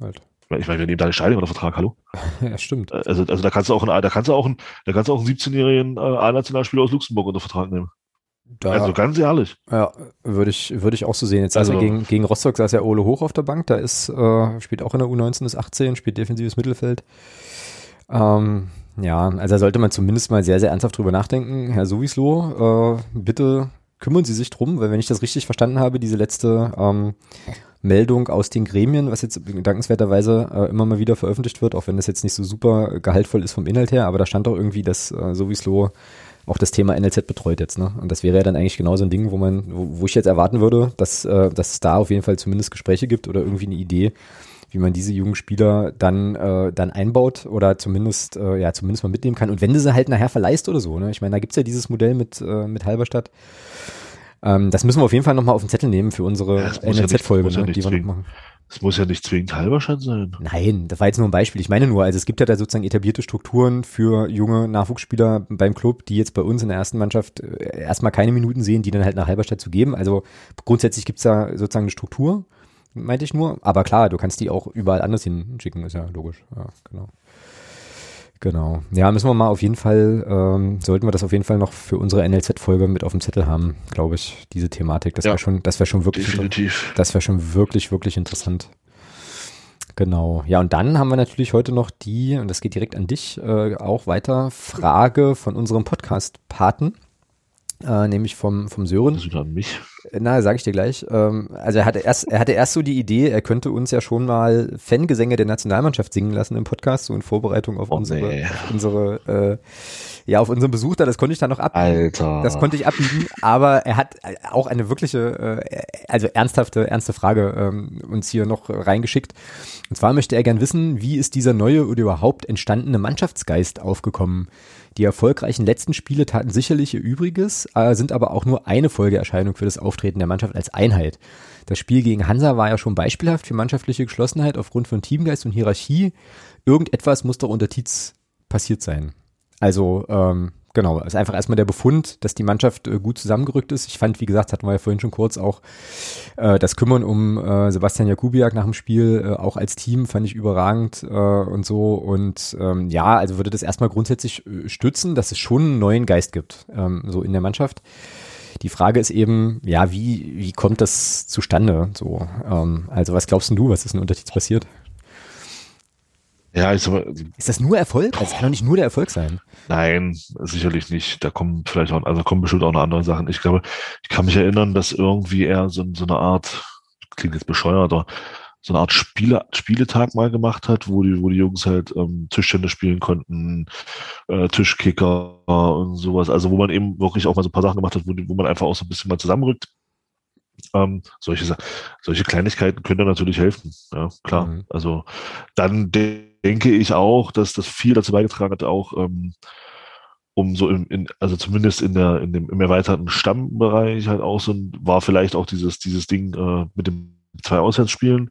Speaker 1: Halt.
Speaker 2: Ich meine, wir nehmen da eine Scheidung unter Vertrag, hallo?
Speaker 1: ja, stimmt.
Speaker 2: Also, also da kannst du auch einen, da kannst du auch einen, da kannst du auch einen 17-jährigen äh, A-Nationalspieler aus Luxemburg unter Vertrag nehmen. Da, also ganz ehrlich.
Speaker 1: Ja, würde ich, würde ich auch so sehen. Jetzt also, also gegen, gegen Rostock saß ja Ole Hoch auf der Bank, da ist, äh, spielt auch in der U19 bis 18, spielt defensives Mittelfeld. Ähm, ja, also da sollte man zumindest mal sehr, sehr ernsthaft drüber nachdenken. Herr Sowislo, äh, bitte kümmern Sie sich drum, weil wenn ich das richtig verstanden habe, diese letzte ähm, Meldung aus den Gremien, was jetzt dankenswerterweise äh, immer mal wieder veröffentlicht wird, auch wenn das jetzt nicht so super gehaltvoll ist vom Inhalt her, aber da stand doch irgendwie, dass äh, sowieso auch das Thema NLZ betreut jetzt, ne? Und das wäre ja dann eigentlich genau so ein Ding, wo man, wo, wo ich jetzt erwarten würde, dass, äh, dass es da auf jeden Fall zumindest Gespräche gibt oder irgendwie eine Idee, wie man diese jungen Spieler dann, äh, dann einbaut oder zumindest, äh, ja, zumindest mal mitnehmen kann. Und wenn du sie halt nachher verleihst oder so, ne? Ich meine, da gibt's ja dieses Modell mit, äh, mit Halberstadt. Ähm, das müssen wir auf jeden Fall nochmal auf den Zettel nehmen für unsere ja, NLZ-Folge,
Speaker 2: ja
Speaker 1: ne,
Speaker 2: die wir noch machen. Es muss ja nicht zwingend Halberstadt sein.
Speaker 1: Nein, das war jetzt nur ein Beispiel. Ich meine nur, also es gibt ja da sozusagen etablierte Strukturen für junge Nachwuchsspieler beim Club, die jetzt bei uns in der ersten Mannschaft äh, erstmal keine Minuten sehen, die dann halt nach Halberstadt zu geben. Also grundsätzlich gibt's da sozusagen eine Struktur, meinte ich nur. Aber klar, du kannst die auch überall anders hinschicken, ist ja logisch. Ja, genau. Genau. Ja, müssen wir mal auf jeden Fall, ähm, sollten wir das auf jeden Fall noch für unsere NLZ-Folge mit auf dem Zettel haben, glaube ich, diese Thematik. Das ja, wäre schon, das wäre schon wirklich,
Speaker 2: definitiv.
Speaker 1: das wäre schon wirklich, wirklich interessant. Genau. Ja, und dann haben wir natürlich heute noch die, und das geht direkt an dich, äh, auch weiter, Frage von unserem Podcast-Paten äh, nämlich vom, vom Sören.
Speaker 2: Das an mich.
Speaker 1: Na, sage ich dir gleich. Ähm, also er hatte erst, er hatte erst so die Idee, er könnte uns ja schon mal Fangesänge der Nationalmannschaft singen lassen im Podcast, so in Vorbereitung auf
Speaker 2: oh,
Speaker 1: unsere,
Speaker 2: nee.
Speaker 1: auf unsere Ja, auf unserem Besuch da, das konnte ich dann noch abbiegen.
Speaker 2: Alter.
Speaker 1: Das konnte ich abbiegen, aber er hat auch eine wirkliche, äh, also ernsthafte, ernste Frage ähm, uns hier noch reingeschickt. Und zwar möchte er gern wissen, wie ist dieser neue oder überhaupt entstandene Mannschaftsgeist aufgekommen? Die erfolgreichen letzten Spiele taten sicherlich ihr Übriges, äh, sind aber auch nur eine Folgeerscheinung für das Auftreten der Mannschaft als Einheit. Das Spiel gegen Hansa war ja schon beispielhaft für mannschaftliche Geschlossenheit aufgrund von Teamgeist und Hierarchie. Irgendetwas muss doch unter Tietz passiert sein. Also ähm, genau, ist einfach erstmal der Befund, dass die Mannschaft äh, gut zusammengerückt ist. Ich fand, wie gesagt, hatten wir ja vorhin schon kurz auch äh, das Kümmern um äh, Sebastian Jakubiak nach dem Spiel, äh, auch als Team, fand ich überragend äh, und so. Und ähm, ja, also würde das erstmal grundsätzlich äh, stützen, dass es schon einen neuen Geist gibt, ähm, so in der Mannschaft. Die Frage ist eben, ja, wie, wie kommt das zustande? So, ähm, also was glaubst du, was ist in Untertitel passiert?
Speaker 2: Ja, ist aber.
Speaker 1: Ist das nur Erfolg? Das kann doch nicht nur der Erfolg sein.
Speaker 2: Nein, sicherlich nicht. Da kommen vielleicht auch, also kommen bestimmt auch noch andere Sachen. Ich glaube, ich kann mich erinnern, dass irgendwie er so, so eine Art, klingt jetzt bescheuert, aber so eine Art Spiele, Spieletag mal gemacht hat, wo die, wo die Jungs halt ähm, Tischtennis spielen konnten, äh, Tischkicker und sowas. Also wo man eben wirklich auch mal so ein paar Sachen gemacht hat, wo, wo man einfach auch so ein bisschen mal zusammenrückt. Ähm, solche, solche Kleinigkeiten können da natürlich helfen. Ja, klar. Mhm. Also dann denke ich auch, dass das viel dazu beigetragen hat, auch ähm, um so in, in, also zumindest in der, in dem im erweiterten Stammbereich halt auch so ein, war vielleicht auch dieses, dieses Ding äh, mit dem zwei Auswärtsspielen,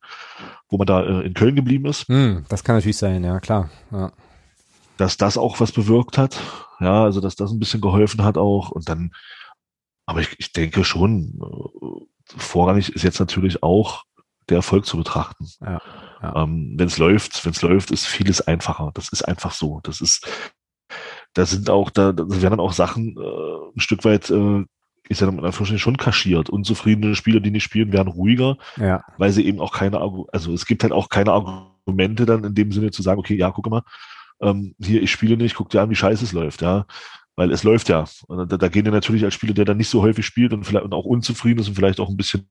Speaker 2: wo man da äh, in Köln geblieben ist.
Speaker 1: Mm, das kann natürlich sein, ja, klar. Ja.
Speaker 2: Dass das auch was bewirkt hat, ja, also dass das ein bisschen geholfen hat auch und dann, aber ich, ich denke schon, äh, vorrangig ist jetzt natürlich auch der Erfolg zu betrachten. Ja. Ja. Ähm, wenn es läuft, wenn es läuft, ist vieles einfacher. Das ist einfach so. Das ist, da sind auch, da, da werden dann auch Sachen äh, ein Stück weit, äh, ist ja dann schon kaschiert. Unzufriedene Spieler, die nicht spielen, werden ruhiger, ja. weil sie eben auch keine, also es gibt halt auch keine Argumente dann in dem Sinne zu sagen, okay, ja, guck mal, ähm, hier, ich spiele nicht, guck dir an, wie scheiße es läuft, ja. Weil es läuft ja. Und da, da gehen ja natürlich als Spieler, der dann nicht so häufig spielt und vielleicht und auch unzufrieden ist und vielleicht auch ein bisschen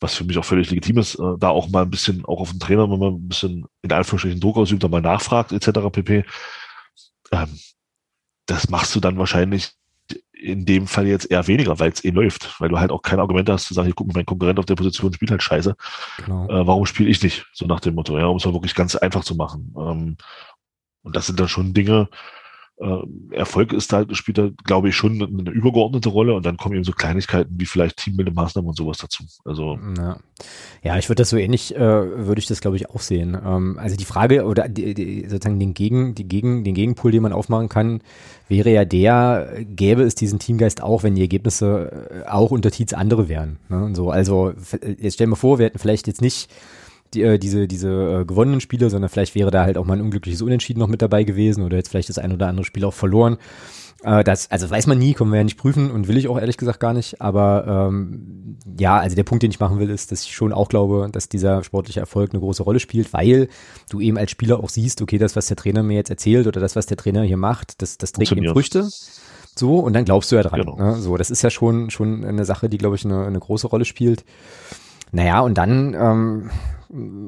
Speaker 2: was für mich auch völlig legitim ist, äh, da auch mal ein bisschen, auch auf den Trainer, wenn man ein bisschen in Anführungsstrichen Druck ausübt, da mal nachfragt, etc. pp. Ähm, das machst du dann wahrscheinlich in dem Fall jetzt eher weniger, weil es eh läuft, weil du halt auch keine Argumente hast zu sagen, hier guck mal, mein Konkurrent auf der Position spielt halt scheiße. Genau. Äh, warum spiele ich nicht? So nach dem Motto, ja, um es mal wirklich ganz einfach zu machen. Ähm, und das sind dann schon Dinge, Erfolg ist halt, spielt da, glaube ich, schon eine übergeordnete Rolle und dann kommen eben so Kleinigkeiten wie vielleicht Teambuilding-Maßnahmen und sowas dazu. Also
Speaker 1: ja, ja ich würde das so ähnlich, äh, würde ich das, glaube ich, auch sehen. Ähm, also die Frage oder die, die, sozusagen den Gegen, die Gegen, den Gegenpol, den man aufmachen kann, wäre ja der, gäbe es diesen Teamgeist auch, wenn die Ergebnisse äh, auch unter Tietz andere wären. Ne? So, also jetzt stellen wir vor, wir hätten vielleicht jetzt nicht die, äh, diese, diese äh, gewonnenen Spiele, sondern vielleicht wäre da halt auch mal ein unglückliches Unentschieden noch mit dabei gewesen oder jetzt vielleicht das ein oder andere Spiel auch verloren. Äh, das, also weiß man nie, können wir ja nicht prüfen und will ich auch ehrlich gesagt gar nicht. Aber ähm, ja, also der Punkt, den ich machen will, ist, dass ich schon auch glaube, dass dieser sportliche Erfolg eine große Rolle spielt, weil du eben als Spieler auch siehst, okay, das, was der Trainer mir jetzt erzählt oder das, was der Trainer hier macht, das, das trägt ihm Früchte. So, und dann glaubst du ja dran. Genau. Ne? So, das ist ja schon, schon eine Sache, die, glaube ich, eine, eine große Rolle spielt. Naja, und dann ähm,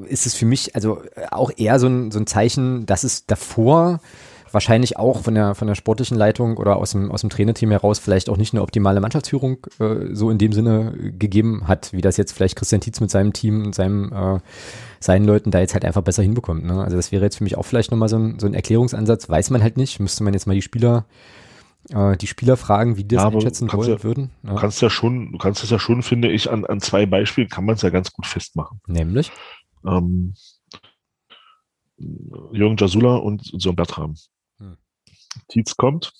Speaker 1: ist es für mich also auch eher so ein, so ein Zeichen, dass es davor wahrscheinlich auch von der, von der sportlichen Leitung oder aus dem, aus dem Trainerteam heraus vielleicht auch nicht eine optimale Mannschaftsführung äh, so in dem Sinne gegeben hat, wie das jetzt vielleicht Christian Tietz mit seinem Team und seinem, äh, seinen Leuten da jetzt halt einfach besser hinbekommt. Ne? Also das wäre jetzt für mich auch vielleicht nochmal so ein, so ein Erklärungsansatz, weiß man halt nicht, müsste man jetzt mal die Spieler äh, die Spieler fragen, wie die das ja, einschätzen wollen
Speaker 2: ja,
Speaker 1: würden.
Speaker 2: Ja. Du kannst ja schon, du kannst es ja schon, finde ich, an, an zwei Beispielen kann man es ja ganz gut festmachen.
Speaker 1: Nämlich?
Speaker 2: Ähm, Jürgen Jasula und Sören Bertram. Hm. Tietz kommt,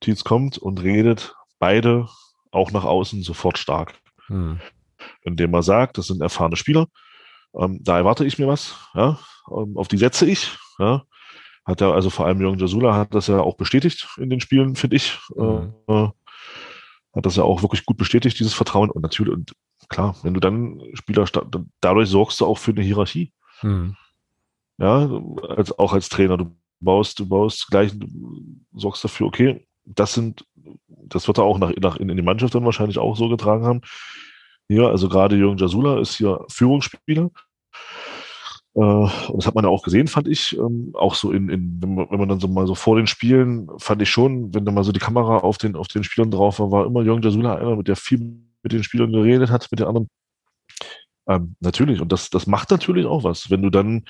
Speaker 2: Tietz kommt und redet beide auch nach außen sofort stark. Hm. Indem er sagt, das sind erfahrene Spieler, ähm, da erwarte ich mir was, ja, ähm, auf die setze ich, ja, hat er, also vor allem Jürgen Jasula hat das ja auch bestätigt in den Spielen, finde ich. Mhm. Äh, hat das ja auch wirklich gut bestätigt, dieses Vertrauen. Und natürlich, und klar, wenn du dann Spieler, dadurch sorgst du auch für eine Hierarchie. Mhm. Ja, als, auch als Trainer. Du baust, du baust gleich, du sorgst dafür, okay, das sind, das wird er auch nach, nach in, in die Mannschaft dann wahrscheinlich auch so getragen haben. Hier, also gerade Jürgen Jasula ist hier Führungsspieler Äh, und das hat man ja auch gesehen, fand ich. Ähm, auch so in, in wenn, man, wenn man dann so mal so vor den Spielen, fand ich schon, wenn da mal so die Kamera auf den, auf den Spielern drauf war, war immer Jürgen Jasula einer, mit der viel mit den Spielern geredet hat, mit den anderen. Ähm, natürlich, und das, das macht natürlich auch was. Wenn du dann,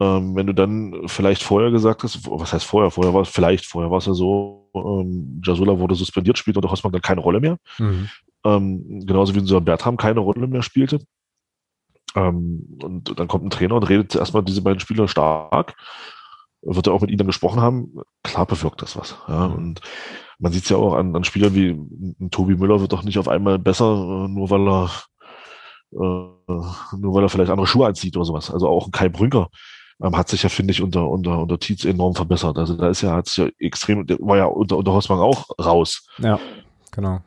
Speaker 2: ähm, wenn du dann vielleicht vorher gesagt hast, was heißt vorher? Vorher war es vielleicht, vorher war es ja so, ähm, Jasula wurde suspendiert, spielt unter Hossmann dann keine Rolle mehr. Mhm. Ähm, genauso wie unser Bertram keine Rolle mehr spielte. Ähm, und dann kommt ein Trainer und redet erstmal diese beiden Spieler stark. Wird er auch mit ihnen dann gesprochen haben. Klar bewirkt das was. Ja, mhm. und man sieht es ja auch an, an Spielern wie ein Tobi Müller wird doch nicht auf einmal besser, äh, nur weil er äh, nur weil er vielleicht andere Schuhe anzieht oder sowas. Also auch ein Kai Brünker ähm, hat sich ja, finde ich, unter, unter, unter Tietz enorm verbessert. Also da ist ja, hat sich ja extrem, war ja unter, unter Hossmann auch raus.
Speaker 1: Ja, genau.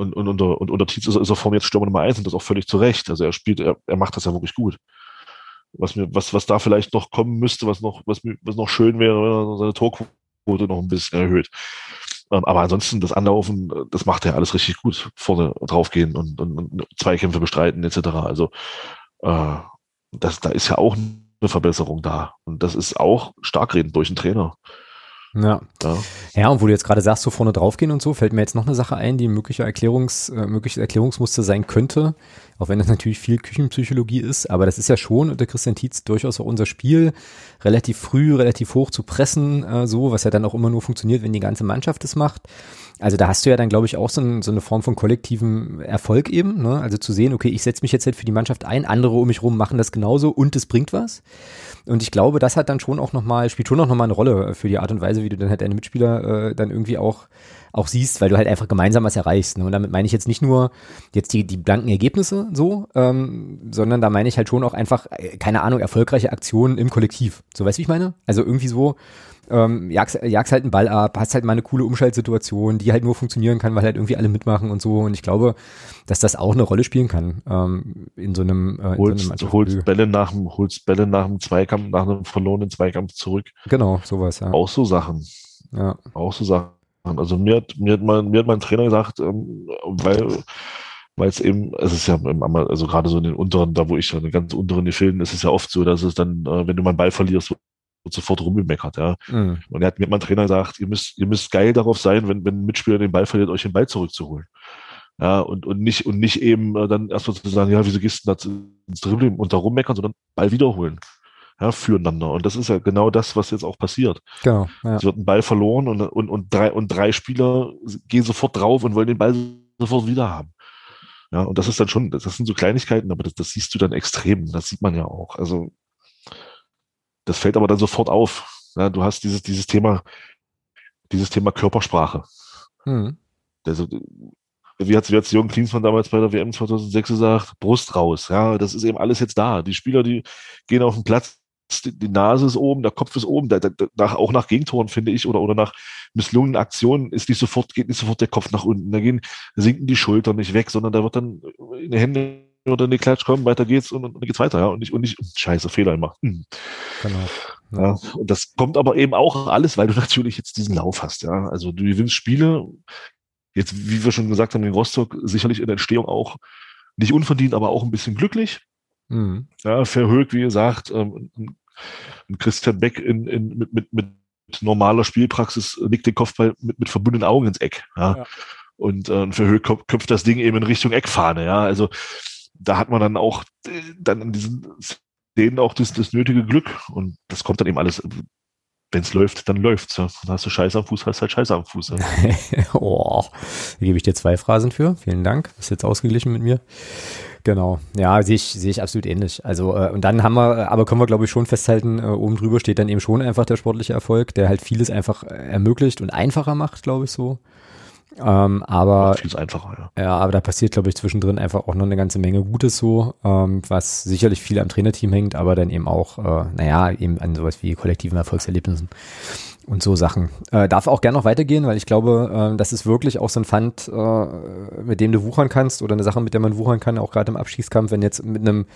Speaker 2: Und, und, unter, und unter Tietz ist, ist er vor mir jetzt Stürmer Nummer eins und das auch völlig zu Recht. Also er spielt, er, er macht das ja wirklich gut. Was mir, was, was da vielleicht noch kommen müsste, was noch, was, was noch schön wäre, wenn er seine Torquote noch ein bisschen erhöht. Ähm, aber ansonsten das Anlaufen, das macht er alles richtig gut. Vorne draufgehen und, und, und Zweikämpfe bestreiten etc. Also äh, das, da ist ja auch eine Verbesserung da. Und das ist auch stark reden durch den Trainer.
Speaker 1: Ja. ja. Ja, und wo du jetzt gerade sagst, so vorne draufgehen und so, fällt mir jetzt noch eine Sache ein, die möglicher Erklärungs, äh, mögliches Erklärungsmuster sein könnte, auch wenn das natürlich viel Küchenpsychologie ist, aber das ist ja schon unter Christian Tietz durchaus auch unser Spiel, relativ früh, relativ hoch zu pressen, äh, so, was ja dann auch immer nur funktioniert, wenn die ganze Mannschaft es macht. Also da hast du ja dann, glaube ich, auch so, ein, so eine Form von kollektivem Erfolg eben. Ne? Also zu sehen, okay, ich setze mich jetzt halt für die Mannschaft ein, andere um mich rum machen das genauso und es bringt was. Und ich glaube, das hat dann schon auch nochmal, spielt schon auch nochmal eine Rolle für die Art und Weise, wie du dann halt deine Mitspieler äh, dann irgendwie auch auch siehst, weil du halt einfach gemeinsam was erreichst. Ne? Und damit meine ich jetzt nicht nur jetzt die, die blanken Ergebnisse so, ähm, sondern da meine ich halt schon auch einfach, äh, keine Ahnung, erfolgreiche Aktionen im Kollektiv. So weißt du, wie ich meine? Also irgendwie so, ähm, jagst, jagst halt einen Ball ab, hast halt mal eine coole Umschaltsituation, die halt nur funktionieren kann, weil halt irgendwie alle mitmachen und so. Und ich glaube, dass das auch eine Rolle spielen kann ähm, in so einem. Äh,
Speaker 2: holst, so einem holst Bälle nach dem, holst Bälle nach dem Zweikampf, nach einem verlorenen Zweikampf zurück.
Speaker 1: Genau, sowas. Ja.
Speaker 2: Auch so Sachen. Ja. Auch so Sachen. Also mir hat, mir hat mein, mir hat mein Trainer gesagt, ähm, weil weil es eben, es ist ja, also gerade so in den unteren, da wo ich in den ganz unteren Gefilden, ist es ja oft so, dass es dann, äh, wenn du mal einen Ball verlierst, wird sofort rumgemeckert, ja. Mhm. Und er hat mir mein Trainer gesagt, ihr müsst, ihr müsst geil darauf sein, wenn, wenn ein Mitspieler den Ball verliert, euch den Ball zurückzuholen. Ja, und, und nicht, und nicht eben äh, dann erstmal zu sagen, ja, wieso gehst du da ins Dribbling und da rummeckern, sondern Ball wiederholen. Ja, füreinander. Und das ist ja genau das, was jetzt auch passiert. Genau. Ja. Es wird ein Ball verloren und, und, und, drei, und drei Spieler gehen sofort drauf und wollen den Ball sofort wieder haben. Ja, und das ist dann schon, das sind so Kleinigkeiten, aber das, das siehst du dann extrem. Das sieht man ja auch. Also, das fällt aber dann sofort auf. Ja, du hast dieses, dieses Thema, dieses Thema Körpersprache. Mhm. Also, wie hat, wie hat Jürgen Klinsmann damals bei der WM 2006 gesagt, Brust raus. Ja, das ist eben alles jetzt da. Die Spieler, die gehen auf den Platz, die Nase ist oben, der Kopf ist oben, da, da, nach, auch nach Gegentoren, finde ich, oder, oder nach misslungenen Aktionen ist nicht sofort, geht nicht sofort der Kopf nach unten. Da gehen, sinken die Schultern nicht weg, sondern da wird dann in die Hände oder in die Klatsch kommen, weiter geht's und, und dann geht's weiter, ja. Und nicht, und nicht, scheiße, Fehler immer. Hm. Genau. Ja. ja. und das kommt aber eben auch alles, weil du natürlich jetzt diesen Lauf hast, ja. Also du gewinnst Spiele, jetzt, wie wir schon gesagt haben, in Rostock sicherlich in der Entstehung auch nicht unverdient, aber auch ein bisschen glücklich. Mhm. Ja, verhögt, wie gesagt, ähm, Christian Beck in, in, mit, mit, mit normaler Spielpraxis legt den Kopfball mit, mit verbundenen Augen ins Eck. Ja. ja. Und äh, Verhöht köpft das Ding eben in Richtung Eckfahne. Ja, also da hat man dann auch äh, dann in diesen Szenen auch das, das nötige Glück. Und das kommt dann eben alles, wenn es läuft, dann läuft's. Ja. Dann hast du Scheiße am Fuß, hast halt Scheiße am Fuß.
Speaker 1: Ja. oh, da gebe ich dir zwei Phrasen für. Vielen Dank. Bist jetzt ausgeglichen mit mir. Genau, ja, sehe ich, sehe ich absolut ähnlich. Also, äh, und dann haben wir, aber können wir, glaube ich, schon festhalten, äh, oben drüber steht dann eben schon einfach der sportliche Erfolg, der halt vieles einfach äh, ermöglicht und einfacher macht, glaube ich, so. Ähm, aber
Speaker 2: vieles einfacher, ja.
Speaker 1: Ja, aber da passiert, glaube ich, zwischendrin einfach auch noch eine ganze Menge Gutes so, ähm, was sicherlich viel am Trainerteam hängt, aber dann eben auch, äh, naja, eben an sowas wie kollektiven Erfolgserlebnissen und so Sachen. Äh, darf auch gerne noch weitergehen, weil ich glaube, äh, das ist wirklich auch so ein Pfand, äh, mit dem du wuchern kannst oder eine Sache, mit der man wuchern kann, auch gerade im Abschießkampf, wenn jetzt mit einem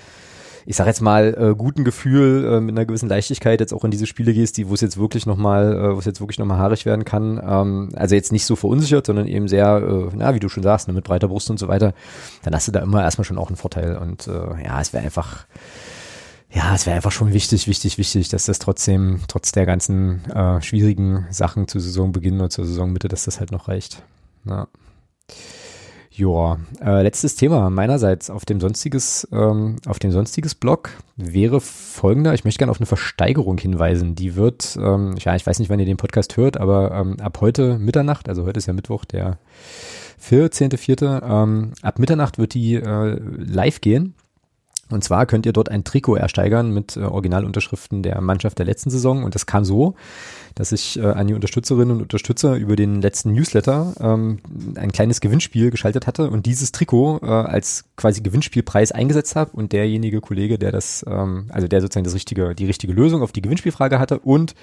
Speaker 1: ich sag jetzt mal, äh, guten Gefühl, äh, mit einer gewissen Leichtigkeit jetzt auch in diese Spiele gehst, die, wo es jetzt wirklich nochmal, äh, wo es jetzt wirklich nochmal haarig werden kann. Ähm, also jetzt nicht so verunsichert, sondern eben sehr, äh, na, wie du schon sagst, ne, mit breiter Brust und so weiter, dann hast du da immer erstmal schon auch einen Vorteil. Und äh, ja, es wäre einfach, ja, es wäre einfach schon wichtig, wichtig, wichtig, dass das trotzdem, trotz der ganzen äh, schwierigen Sachen zu Saisonbeginn oder zur Saisonmitte, dass das halt noch reicht. Ja. Joa, äh, letztes Thema meinerseits auf dem sonstiges, ähm, auf dem sonstiges Blog wäre folgender. Ich möchte gerne auf eine Versteigerung hinweisen. Die wird, ähm, ja, ich weiß nicht, wann ihr den Podcast hört, aber ähm, ab heute Mitternacht, also heute ist ja Mittwoch, der 14.04., ähm, ab Mitternacht wird die äh, live gehen. Und zwar könnt ihr dort ein Trikot ersteigern mit äh, Originalunterschriften der Mannschaft der letzten Saison. Und das kam so, dass ich äh, an die Unterstützerinnen und Unterstützer über den letzten Newsletter ähm, ein kleines Gewinnspiel geschaltet hatte und dieses Trikot äh, als quasi Gewinnspielpreis eingesetzt habe und derjenige Kollege, der das, ähm, also der sozusagen das richtige, die richtige Lösung auf die Gewinnspielfrage hatte und